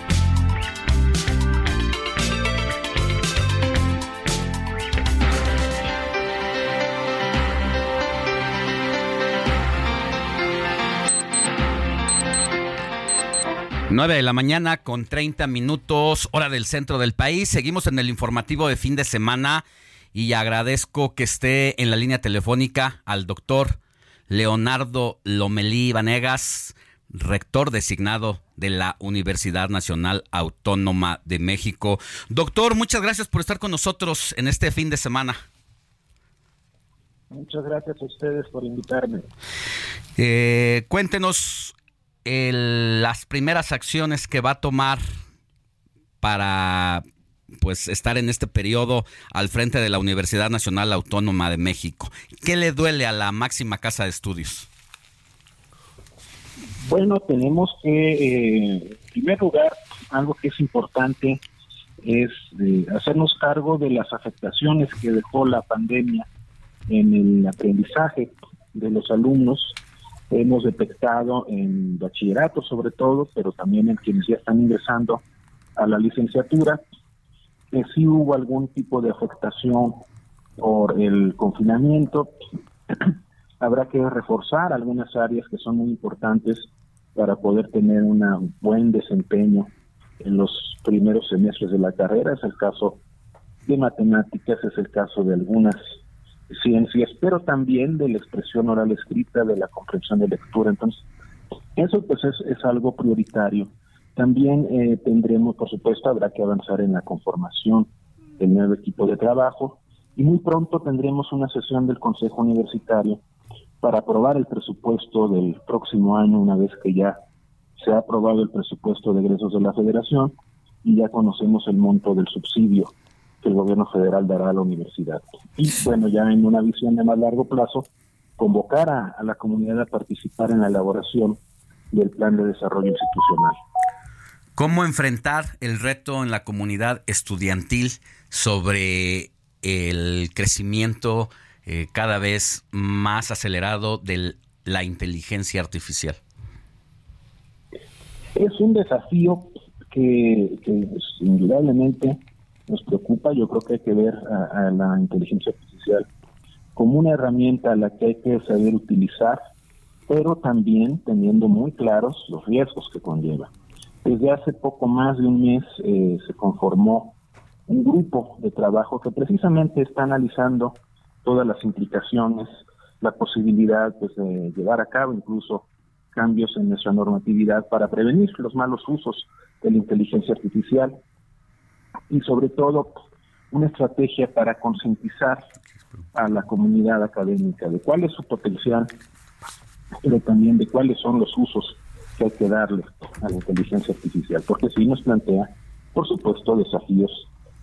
Nueve de la mañana con 30 minutos, hora del centro del país. Seguimos en el informativo de fin de semana y agradezco que esté en la línea telefónica al doctor Leonardo Lomelí Vanegas, rector designado de la Universidad Nacional Autónoma de México. Doctor, muchas gracias por estar con nosotros en este fin de semana. Muchas gracias a ustedes por invitarme. Eh, cuéntenos el- las primeras acciones que va a tomar para pues estar en este periodo al frente de la Universidad Nacional Autónoma de México. ¿Qué le duele a la máxima casa de estudios? Bueno, tenemos que, eh, en primer lugar, algo que es importante es eh, hacernos cargo de las afectaciones que dejó la pandemia en el aprendizaje de los alumnos. Hemos detectado en bachillerato sobre todo, pero también en quienes ya están ingresando a la licenciatura, que sí hubo algún tipo de afectación por el confinamiento. Habrá que reforzar algunas áreas que son muy importantes para poder tener un buen desempeño en los primeros semestres de la carrera. Es el caso de matemáticas, es el caso de algunas ciencias, pero también de la expresión oral escrita, de la comprensión de lectura. Entonces, eso pues es, es algo prioritario. También eh, tendremos, por supuesto, habrá que avanzar en la conformación del nuevo equipo de trabajo y muy pronto tendremos una sesión del Consejo Universitario para aprobar el presupuesto del próximo año, una vez que ya se ha aprobado el presupuesto de egresos de la Federación y ya conocemos el monto del subsidio que el gobierno federal dará a la universidad. Y bueno, ya en una visión de más largo plazo, convocar a, a la comunidad a participar en la elaboración del plan de desarrollo institucional. ¿Cómo enfrentar el reto en la comunidad estudiantil sobre el crecimiento eh, cada vez más acelerado de la inteligencia artificial? Es un desafío que, indudablemente nos preocupa. Yo creo que hay que ver a, la inteligencia artificial como una herramienta a la que hay que saber utilizar pero también teniendo muy claros los riesgos que conlleva. Desde hace poco más de un mes eh, se conformó un grupo de trabajo que precisamente está analizando todas las implicaciones, la posibilidad pues, de llevar a cabo incluso cambios en nuestra normatividad para prevenir los malos usos de la inteligencia artificial y sobre todo una estrategia para concientizar a la comunidad académica de cuál es su potencial, pero también de cuáles son los usos que hay que darle a la inteligencia artificial, porque si nos plantea, por supuesto, desafíos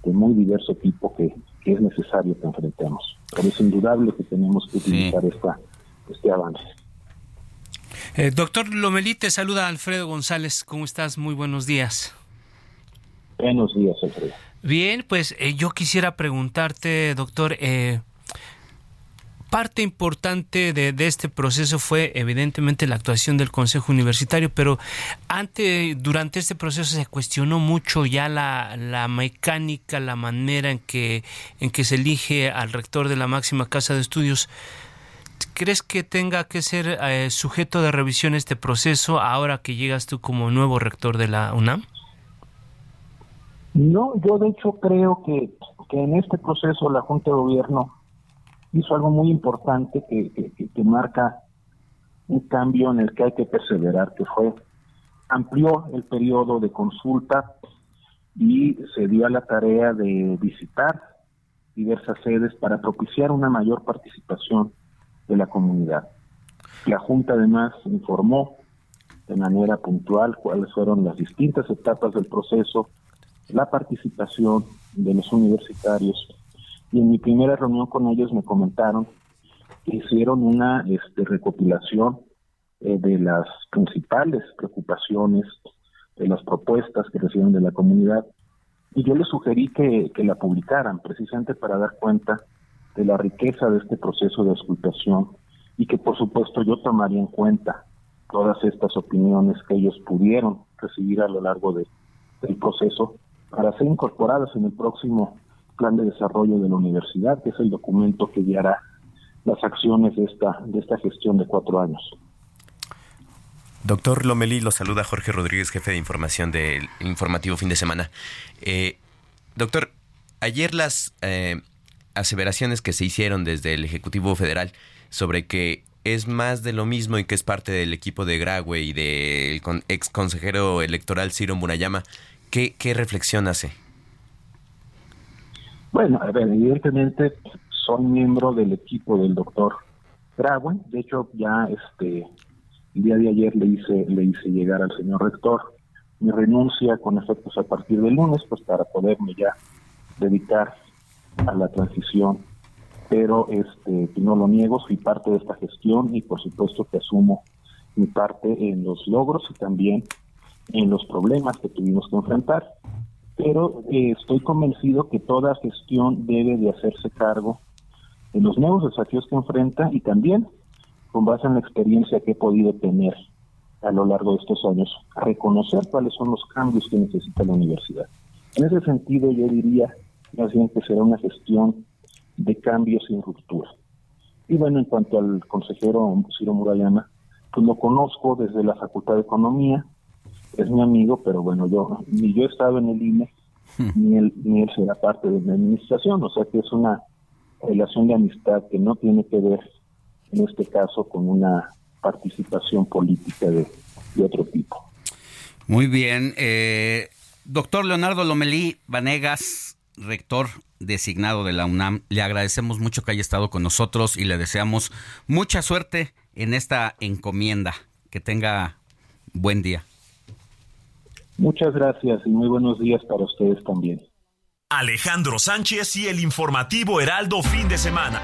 de muy diverso tipo que, es necesario que enfrentemos. Pero es indudable que tenemos que utilizar esta, este avance. Eh, doctor Lomelí, te saluda Alfredo González. ¿Cómo estás? Muy buenos días. Buenos días, Alfredo. Bien, pues eh, yo quisiera preguntarte, doctor, eh, parte importante de, este proceso fue evidentemente la actuación del Consejo Universitario, pero antes, durante este proceso se cuestionó mucho ya la, la, mecánica, la manera en que, en que se elige al rector de la máxima casa de estudios. ¿Crees que tenga que ser eh, sujeto de revisión este proceso ahora que llegas tú como nuevo rector de la UNAM? No, yo de hecho creo que, que en este proceso la Junta de Gobierno hizo algo muy importante que, que, marca un cambio en el que hay que perseverar, que fue amplió el periodo de consulta y se dio a la tarea de visitar diversas sedes para propiciar una mayor participación de la comunidad. La Junta además informó de manera puntual cuáles fueron las distintas etapas del proceso, la participación de los universitarios y en mi primera reunión con ellos me comentaron que hicieron una este, recopilación eh, de las principales preocupaciones, de las propuestas que recibieron de la comunidad y yo les sugerí que, la publicaran precisamente para dar cuenta de la riqueza de este proceso de auscultación y que por supuesto yo tomaría en cuenta todas estas opiniones que ellos pudieron recibir a lo largo de, del proceso para ser incorporadas en el próximo plan de desarrollo de la universidad, que es el documento que guiará las acciones de esta, de esta gestión de cuatro años. Doctor Lomelí, lo saluda Jorge Rodríguez, jefe de información del informativo fin de semana. Eh, doctor, ayer las eh, aseveraciones que se hicieron desde el Ejecutivo Federal sobre que es más de lo mismo y que es parte del equipo de Graue y del ex consejero electoral Ciro Murayama, ¿qué, qué reflexión hace? Bueno, evidentemente son miembros del equipo del doctor Graue. De hecho, ya este el día de ayer le hice le hice llegar al señor rector mi renuncia con efectos a partir del lunes, pues para poderme ya dedicar a la transición. Pero este no lo niego, soy parte de esta gestión y por supuesto que asumo mi parte en los logros y también en los problemas que tuvimos que enfrentar pero eh, estoy convencido que toda gestión debe de hacerse cargo de los nuevos desafíos que enfrenta y también con base en la experiencia que he podido tener a lo largo de estos años, reconocer cuáles son los cambios que necesita la universidad. En ese sentido, yo diría más bien que será una gestión de cambios sin ruptura. Y bueno, en cuanto al consejero Ciro Murayama, pues lo conozco desde la Facultad de Economía, es mi amigo, pero bueno, yo ni yo he estado en el INE, hmm. ni él, ni él será parte de mi administración, o sea que es una relación de amistad que no tiene que ver, en este caso, con una participación política de, otro tipo. Muy bien. Eh, doctor Leonardo Lomelí Vanegas, rector designado de la UNAM, le agradecemos mucho que haya estado con nosotros y le deseamos mucha suerte en esta encomienda. Que tenga buen día. Muchas gracias y muy buenos días para ustedes también. Alejandro Sánchez y el informativo Heraldo fin de semana.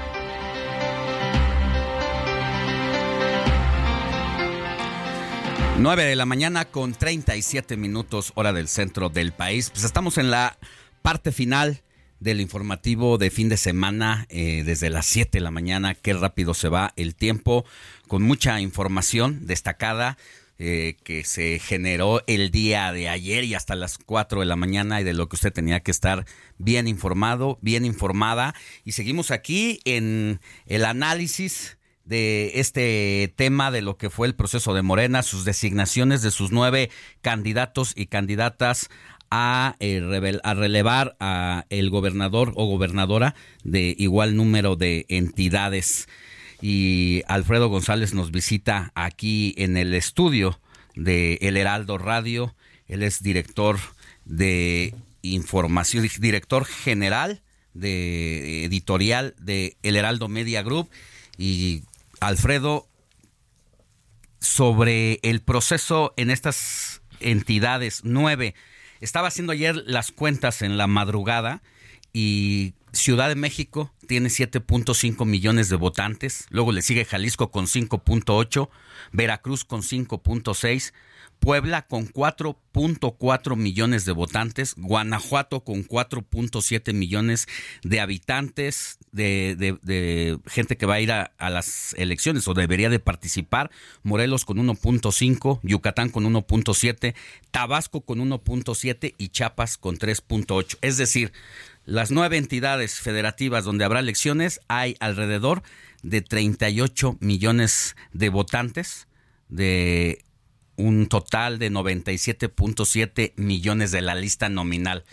Nueve de la mañana con 37 minutos hora del centro del país. Pues estamos en la parte final del informativo de fin de semana eh, desde las 7 de la mañana. Qué rápido se va el tiempo con mucha información destacada eh, que se generó el día de ayer y hasta las 4 de la mañana y de lo que usted tenía que estar bien informado, bien informada. Y seguimos aquí en el análisis de este tema de lo que fue el proceso de Morena, sus designaciones de sus nueve candidatos y candidatas a, eh, a relevar a el gobernador o gobernadora de igual número de entidades. Y Alfredo González nos visita aquí en el estudio de El Heraldo Radio. Él es director de información, director general de editorial de El Heraldo Media Group. Y Alfredo, sobre el proceso en estas entidades nueve estaba haciendo ayer las cuentas en la madrugada y Ciudad de México tiene 7.5 millones de votantes, luego le sigue Jalisco con 5.8, Veracruz con 5.6, Puebla con 4.4 millones de votantes, Guanajuato con 4.7 millones de habitantes, de, gente que va a ir a, las elecciones o debería de participar, Morelos con 1.5, Yucatán con 1.7, Tabasco con 1.7 y Chiapas con 3.8. Es decir, las nueve entidades federativas donde habrá elecciones hay alrededor de 38 millones de votantes de un total de 97.7 millones de la lista nominal.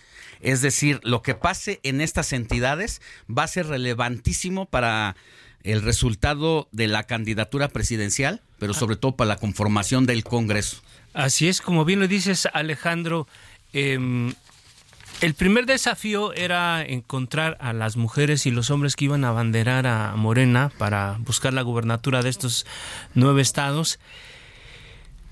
Es decir, lo que pase en estas entidades va a ser relevantísimo para el resultado de la candidatura presidencial, pero sobre todo para la conformación del Congreso. Así es, como bien lo dices, Alejandro. Em, el primer desafío era encontrar a las mujeres y los hombres que iban a abanderar a Morena para buscar la gubernatura de estos nueve estados.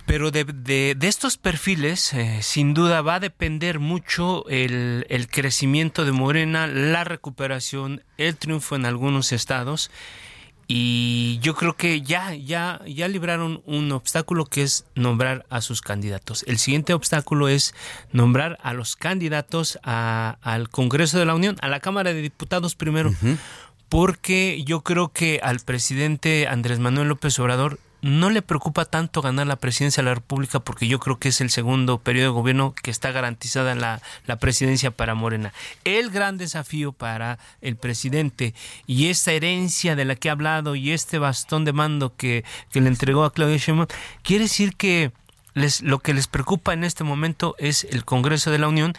Pero de, estos perfiles, eh, sin duda, va a depender mucho el, crecimiento de Morena, la recuperación, el triunfo en algunos estados. Y yo creo que ya, ya, ya libraron un obstáculo que es nombrar a sus candidatos. El siguiente obstáculo es nombrar a los candidatos al Congreso de la Unión, a la Cámara de Diputados primero. Porque yo creo que al presidente Andrés Manuel López Obrador no le preocupa tanto ganar la presidencia de la República porque yo creo que es el segundo periodo de gobierno que está garantizada la, la presidencia para Morena. El gran desafío para el presidente y esta herencia de la que ha hablado y este bastón de mando que, que le entregó a Claudia Sheinbaum, quiere decir que lo que les preocupa en este momento es el Congreso de la Unión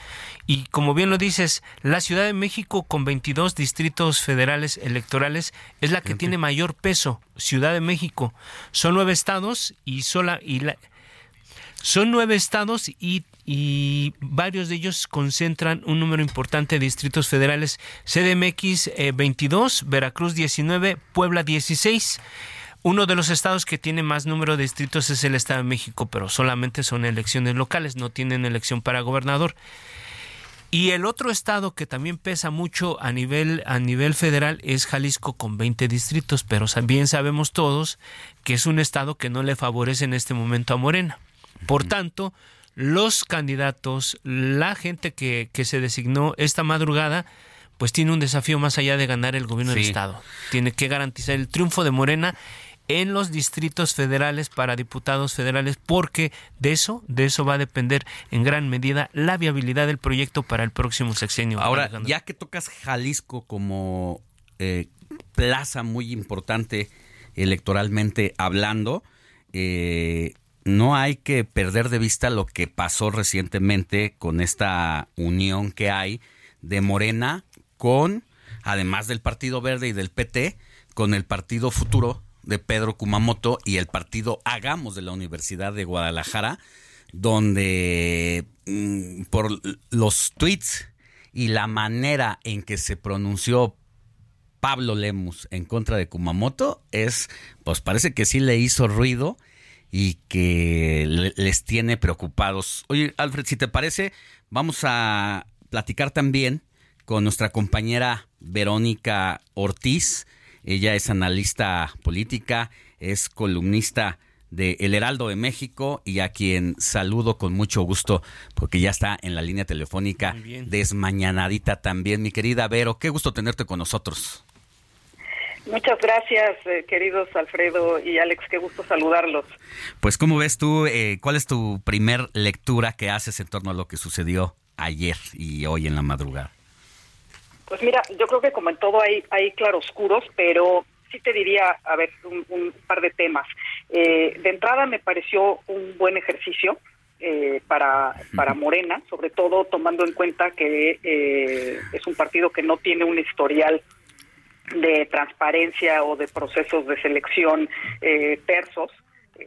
y como bien lo dices, la Ciudad de México con 22 distritos federales electorales es la que tiene mayor peso. Ciudad de México son nueve estados y sola y la, son nueve estados y, y, varios de ellos concentran un número importante de distritos federales. CDMX 22, eh, Veracruz 19, Puebla 16. Uno de los estados que tiene más número de distritos es el Estado de México, pero solamente son elecciones locales, no tienen elección para gobernador. Y el otro estado que también pesa mucho a nivel, a nivel federal es Jalisco con 20 distritos, pero bien sabemos todos que es un estado que no le favorece en este momento a Morena. Por tanto, los candidatos, la gente que, que se designó esta madrugada, pues tiene un desafío más allá de ganar el gobierno del estado. Tiene que garantizar el triunfo de Morena en los distritos federales para diputados federales porque de eso de eso va a depender en gran medida la viabilidad del proyecto para el próximo sexenio. Ahora, ya que tocas Jalisco como eh, plaza muy importante electoralmente hablando, eh, no hay que perder de vista lo que pasó recientemente con esta unión que hay de Morena con, además del Partido Verde y del PT, con el Partido Futuro de Pedro Kumamoto y el partido Hagamos de la Universidad de Guadalajara, donde mm, por los tweets y la manera en que se pronunció Pablo Lemus en contra de Kumamoto es, pues parece que sí le hizo ruido y que les tiene preocupados. Oye, Alfred, si te parece, vamos a platicar también con nuestra compañera Verónica Ortiz, ella es analista política, es columnista de El Heraldo de México y a quien saludo con mucho gusto porque ya está en la línea telefónica desmañanadita también. Mi querida Vero, qué gusto tenerte con nosotros. Muchas gracias, eh, queridos Alfredo y Alex, qué gusto saludarlos. Pues, ¿cómo ves tú? Eh, ¿Cuál es tu primer lectura que haces en torno a lo que sucedió ayer y hoy en la madrugada? Pues mira, yo creo que como en todo hay, hay claroscuros, pero sí te diría, a ver, un, par de temas. Eh, de entrada me pareció un buen ejercicio. Eh, para, para Morena, sobre todo tomando en cuenta que eh, es un partido que no tiene un historial de transparencia o de procesos de selección eh, tersos.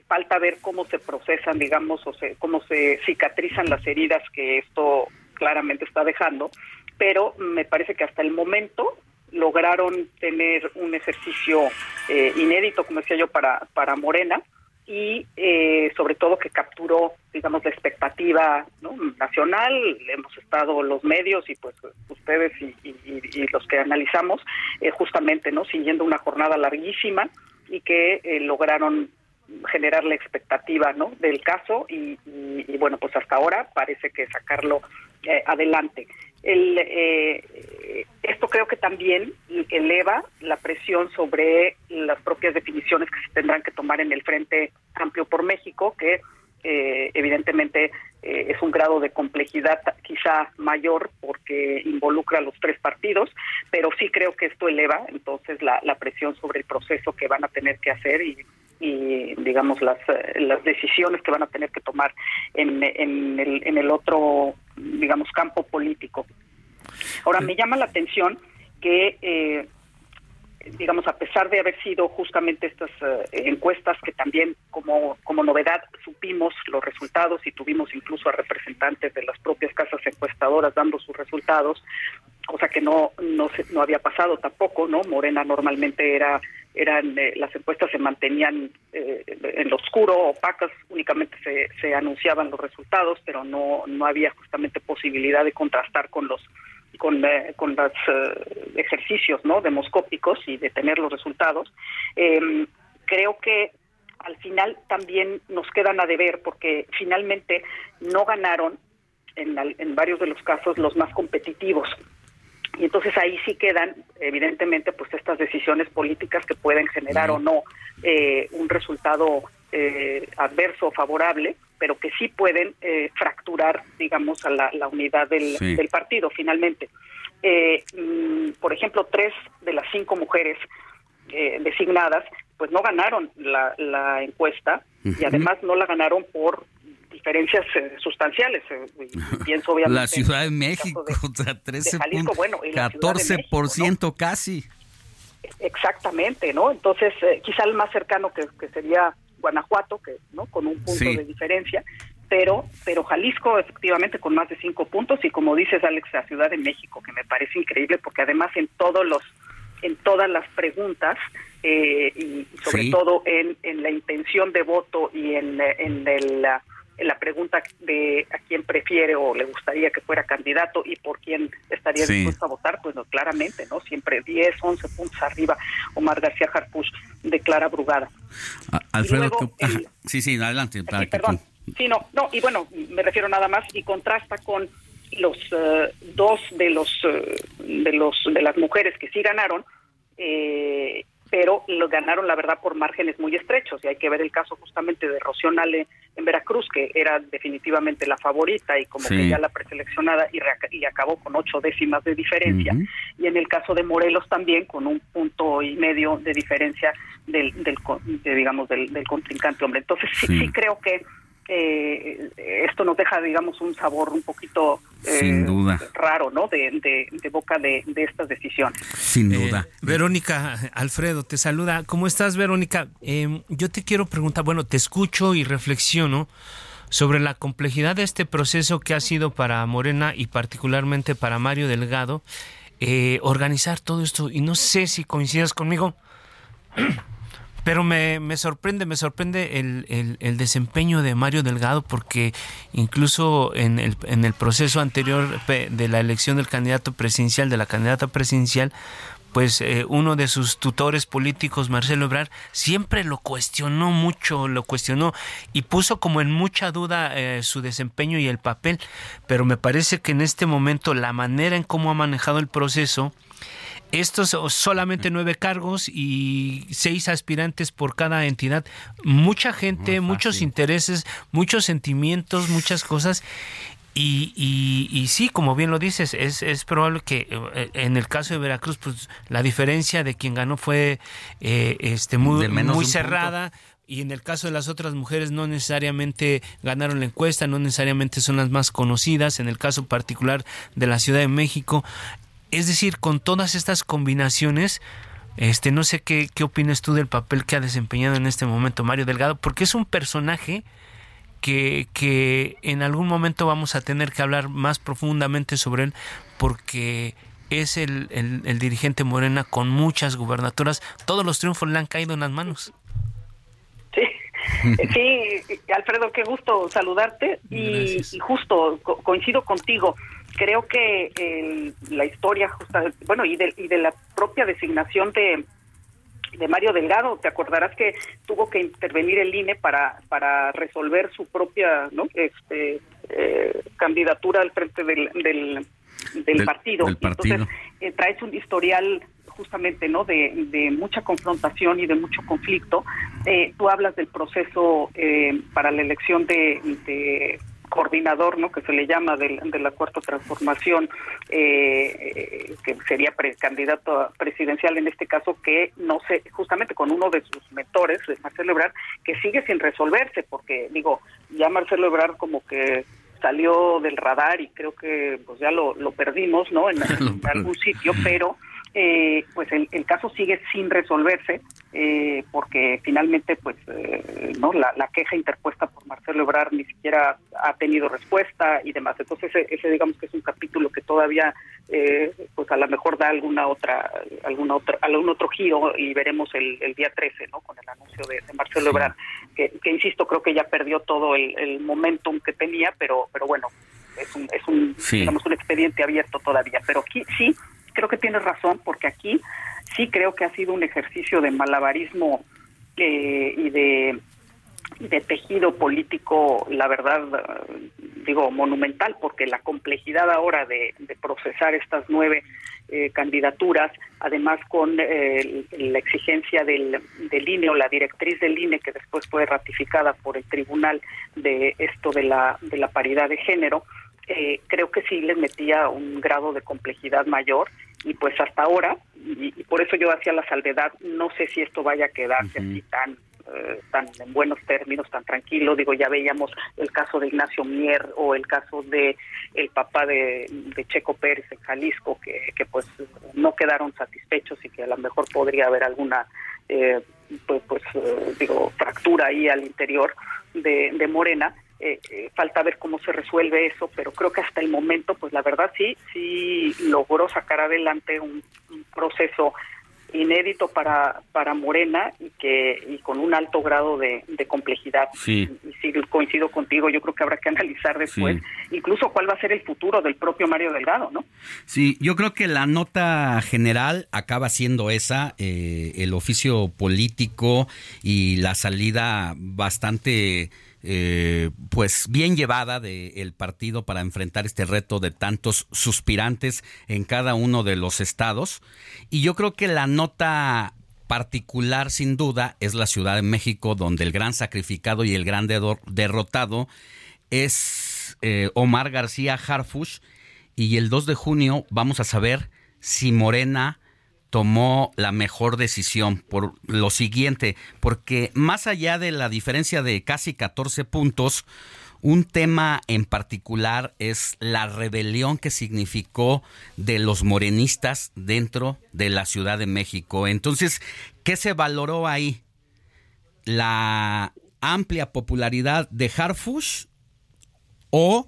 Falta ver cómo se procesan, digamos, o cómo se cicatrizan las heridas que esto claramente está dejando, pero me parece que hasta el momento lograron tener un ejercicio eh, inédito, como decía yo, para, para Morena y eh, sobre todo que capturó, digamos, la expectativa nacional. Hemos estado los medios y pues ustedes y, los que analizamos eh, justamente, ¿no? Siguiendo una jornada larguísima y que lograron generar la expectativa ¿no? del caso y, bueno pues hasta ahora parece que sacarlo adelante el, eh, esto creo que también eleva la presión sobre las propias definiciones que se tendrán que tomar en el Frente Amplio por México, que eh, evidentemente eh, es un grado de complejidad quizá mayor porque involucra a los tres partidos, pero sí creo que esto eleva entonces la, la presión sobre el proceso que van a tener que hacer y, y digamos las, las decisiones que van a tener que tomar en, en, el, en el otro digamos campo político. Ahora me llama la atención que eh, digamos a pesar de haber sido justamente estas eh, encuestas que también como como novedad supimos los resultados y tuvimos incluso a representantes de las propias casas encuestadoras dando sus resultados cosa que no no no había pasado tampoco no Morena normalmente era eran eh, las encuestas se mantenían eh, en lo oscuro, opacas, únicamente se, se anunciaban los resultados, pero no no había justamente posibilidad de contrastar con los con, eh, con los ejercicios no demoscópicos y de tener los resultados. Em, creo que al final también nos quedan a deber porque finalmente no ganaron en, en varios de los casos los más competitivos y entonces ahí sí quedan evidentemente pues estas decisiones políticas que pueden generar o no eh, un resultado eh, adverso o favorable pero que sí pueden eh, fracturar digamos a la, unidad del, partido finalmente mm, por ejemplo tres de las cinco mujeres designadas pues no ganaron la, la encuesta y además no la ganaron por diferencias eh, sustanciales. Eh, pienso obviamente. La Ciudad de México, o sea, 13 bueno, 14% casi. Exactamente, ¿no? Entonces, eh, quizá el más cercano que, sería Guanajuato, que no con un punto de diferencia, pero pero Jalisco efectivamente con más de cinco puntos y como dices Alex, la Ciudad de México, que me parece increíble porque además en todos los en todas las preguntas y sobre todo en, en la intención de voto y en, en el la pregunta de a quién prefiere o le gustaría que fuera candidato y por quién estaría dispuesto a votar, pues no, claramente, ¿no? Siempre 10, 11 puntos arriba, Omar García Harpuch declara Brugada. Alfredo, sí, sí, adelante. perdón. Sí, no, no, y bueno, me refiero nada más y contrasta con los eh, dos de los eh, de los de las mujeres que sí ganaron eh, pero lo ganaron, la verdad, por márgenes muy estrechos. Y hay que ver el caso justamente de Rocío Nale en Veracruz, que era definitivamente la favorita y como que ya la preseleccionada y, y, acabó con ocho décimas de diferencia. Y en el caso de Morelos también con un punto y medio de diferencia del, del digamos, del, del, contrincante hombre. Entonces sí, sí creo que eh, esto nos deja, digamos, un sabor un poquito eh, raro, ¿no? De, boca de, estas decisiones. Sin eh, duda. Verónica, Alfredo, te saluda. ¿Cómo estás, Verónica? Em, yo te quiero preguntar, bueno, te escucho y reflexiono sobre la complejidad de este proceso que ha sido para Morena y particularmente para Mario Delgado organizar todo esto. Y no sé si coincidas conmigo. Pero me, me sorprende, me sorprende el, el, desempeño de Mario Delgado porque incluso en el, en el proceso anterior de la elección del candidato presidencial, de la candidata presidencial, pues eh, uno de sus tutores políticos, Marcelo Ebrard, siempre lo cuestionó mucho, lo cuestionó y puso como en mucha duda eh, su desempeño y el papel, pero me parece que en este momento la manera en cómo ha manejado el proceso, estos solamente nueve cargos y seis aspirantes por cada entidad. Mucha gente, muchos intereses, muchos sentimientos, muchas cosas. Y, y, sí, como bien lo dices, es, es probable que eh, en el caso de Veracruz, pues la diferencia de quien ganó fue eh, este muy, muy cerrada. Y en el caso de las otras mujeres no necesariamente ganaron la encuesta, no necesariamente son las más conocidas, en el caso particular de la Ciudad de México. Es decir, con todas estas combinaciones, este, no sé qué, qué opinas tú del papel que ha desempeñado en este momento Mario Delgado, porque es un personaje que, en algún momento vamos a tener que hablar más profundamente sobre él porque es el, el, dirigente Morena con muchas gubernaturas. Todos los triunfos le han caído en las manos. Sí, sí, Alfredo, qué gusto saludarte y, justo coincido contigo. Creo que la historia, justa, bueno, y de, y de la propia designación de, de Mario Delgado. Te acordarás que tuvo que intervenir el INE para, para resolver su propia ¿no? este, eh, candidatura al frente del, del, partido. Entonces, eh, traes un historial justamente no de, de, mucha confrontación y de mucho conflicto. Eh, tú hablas del proceso para la elección de coordinador, ¿no? que se le llama de, la cuarta transformación, eh, que sería precandidato presidencial en este caso, que no sé, justamente con uno de sus mentores, Marcelo Ebrard, que sigue sin resolverse, porque digo, ya Marcelo Ebrard como que salió del radar y creo que pues ya lo, lo perdimos, ¿no? en algún sitio, pero eh, pues el, caso sigue sin resolverse eh, porque finalmente pues eh, no la, queja interpuesta por Marcelo Ebrard ni siquiera ha tenido respuesta y demás. Entonces ese, digamos que es un capítulo que todavía pues a lo mejor da alguna otra alguna otra algún otro giro y veremos el, día 13 no con el anuncio de, Marcelo Ebrard que, insisto creo que ya perdió todo el, momentum que tenía pero pero bueno es un, es un digamos un expediente abierto todavía. Pero aquí sí creo que tienes razón, porque aquí sí creo que ha sido un ejercicio de malabarismo eh, y de de tejido político, la verdad, digo, monumental, porque la complejidad ahora de, procesar estas nueve eh, candidaturas, además con eh, la exigencia del, del, INE o la directriz del INE, que después fue ratificada por el tribunal de esto de la, de la paridad de género, eh, creo que sí les metía un grado de complejidad mayor y pues hasta ahora, y, por eso yo hacía la salvedad, no sé si esto vaya a quedarse así tan eh, tan en buenos términos, tan tranquilo. Digo, ya veíamos el caso de Ignacio Mier o el caso de el papá de, Checo Pérez en Jalisco, que, que pues no quedaron satisfechos y que a lo mejor podría haber alguna, eh, pues, pues digo, fractura ahí al interior de, de Morena eh, eh, falta ver cómo se resuelve eso, pero creo que hasta el momento, pues la verdad sí, sí logró sacar adelante un, proceso inédito para, para Morena y que y con un alto grado de, complejidad. Sí. Y, sí, coincido contigo, yo creo que habrá que analizar después incluso cuál va a ser el futuro del propio Mario Delgado, ¿no? Sí, yo creo que la nota general acaba siendo esa, eh, el oficio político y la salida bastante eh, pues bien llevada del partido para enfrentar este reto de tantos suspirantes en cada uno de los estados. Y yo creo que la nota particular sin duda es la Ciudad de México, donde el gran sacrificado y el gran derrotado es eh, Omar García Harfush. Y el 2 de junio vamos a saber si Morena tomó la mejor decisión por lo siguiente, porque más allá de la diferencia de casi 14 puntos, un tema en particular es la rebelión que significó de los morenistas dentro de la Ciudad de México. Entonces, ¿qué se valoró ahí? ¿La amplia popularidad de Harfush o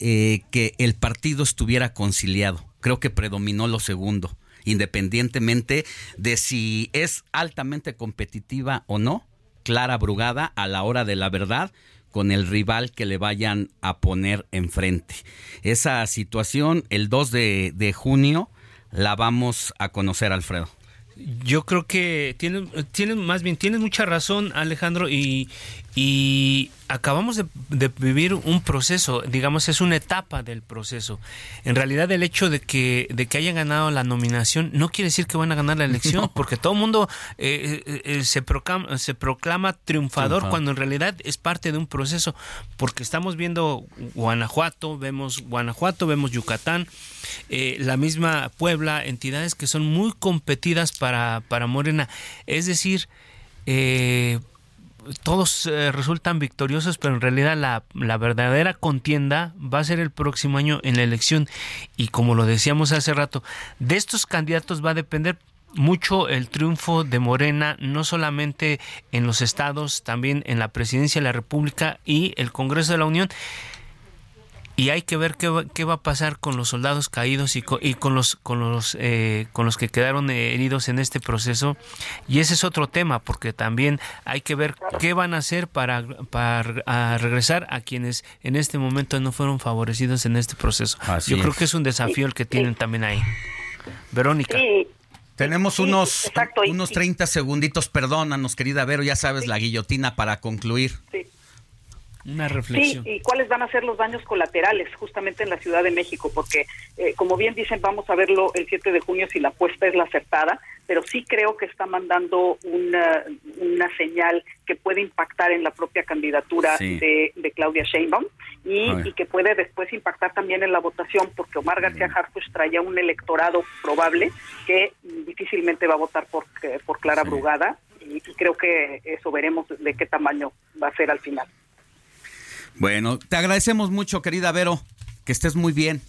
eh, que el partido estuviera conciliado? Creo que predominó lo segundo independientemente de si es altamente competitiva o no, Clara Brugada a la hora de la verdad con el rival que le vayan a poner enfrente. Esa situación el 2 de, junio la vamos a conocer, Alfredo. Yo creo que tienes, más bien, tienes mucha razón, Alejandro, y, y acabamos de, vivir un proceso, digamos, es una etapa del proceso. En realidad, el hecho de que, de que hayan ganado la nominación no quiere decir que van a ganar la elección, porque todo el mundo eh, eh, eh, se, proclama, se proclama triunfador cuando en realidad es parte de un proceso, porque estamos viendo Guanajuato, vemos Guanajuato, vemos Yucatán, la misma Puebla, entidades que son muy competidas para, para Morena. Es decir, eh, todos eh, resultan victoriosos, pero en realidad la, la, verdadera contienda va a ser el próximo año en la elección. Y como lo decíamos hace rato, de estos candidatos va a depender mucho el triunfo de Morena, no solamente en los estados, también en la presidencia de la República y el Congreso de la Unión y hay que ver qué va, qué va a pasar con los soldados caídos y con, y con los con los eh, con los que quedaron heridos en este proceso. Y ese es otro tema porque también hay que ver qué van a hacer para para regresar a quienes en este momento no fueron favorecidos en este proceso. Yo creo que es un desafío el que tienen también ahí. Verónica. Tenemos unos, unos 30 segunditos, perdónanos, querida Vero, ya sabes, la guillotina para concluir. Sí. Una reflexión. Sí, y cuáles van a ser los daños colaterales justamente en la Ciudad de México, porque eh, como bien dicen, vamos a verlo el 7 de junio si la apuesta es la acertada, pero sí creo que está mandando una, una señal que puede impactar en la propia candidatura de, de, Claudia Sheinbaum y, que puede después impactar también en la votación, porque Omar García Harfuch traía un electorado probable que difícilmente va a votar por, eh, por Clara Brugada y creo que eso veremos de qué tamaño va a ser al final. Bueno, te agradecemos mucho, querida Vero. Que estés muy bien.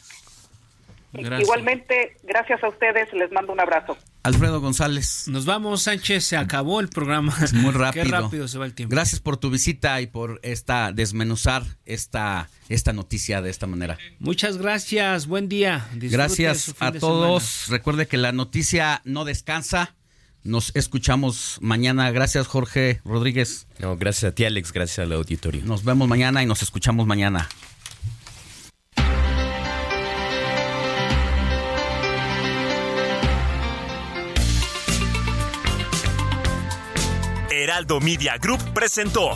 Igualmente, gracias a ustedes, les mando un abrazo. Alfredo González. Nos vamos, Sánchez, se acabó el programa. muy rápido. Qué rápido se va el tiempo. Gracias por tu visita y por esta desmenuzar esta, esta noticia de esta manera. Muchas gracias, buen día. gracias a todos. Recuerde que la noticia no descansa. Nos escuchamos mañana. Gracias, Jorge Rodríguez. No, gracias a ti, Alex. Gracias al auditorio. Nos vemos mañana y nos escuchamos mañana. Heraldo Media Group presentó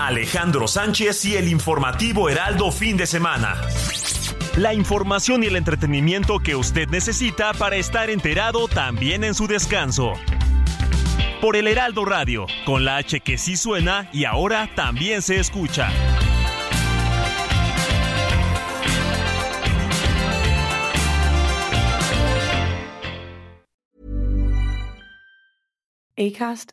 Alejandro Sánchez y el informativo Heraldo fin de semana. La información y el entretenimiento que usted necesita para estar enterado también en su descanso por el Heraldo Radio, con la H que sí suena y ahora también se escucha. Acast.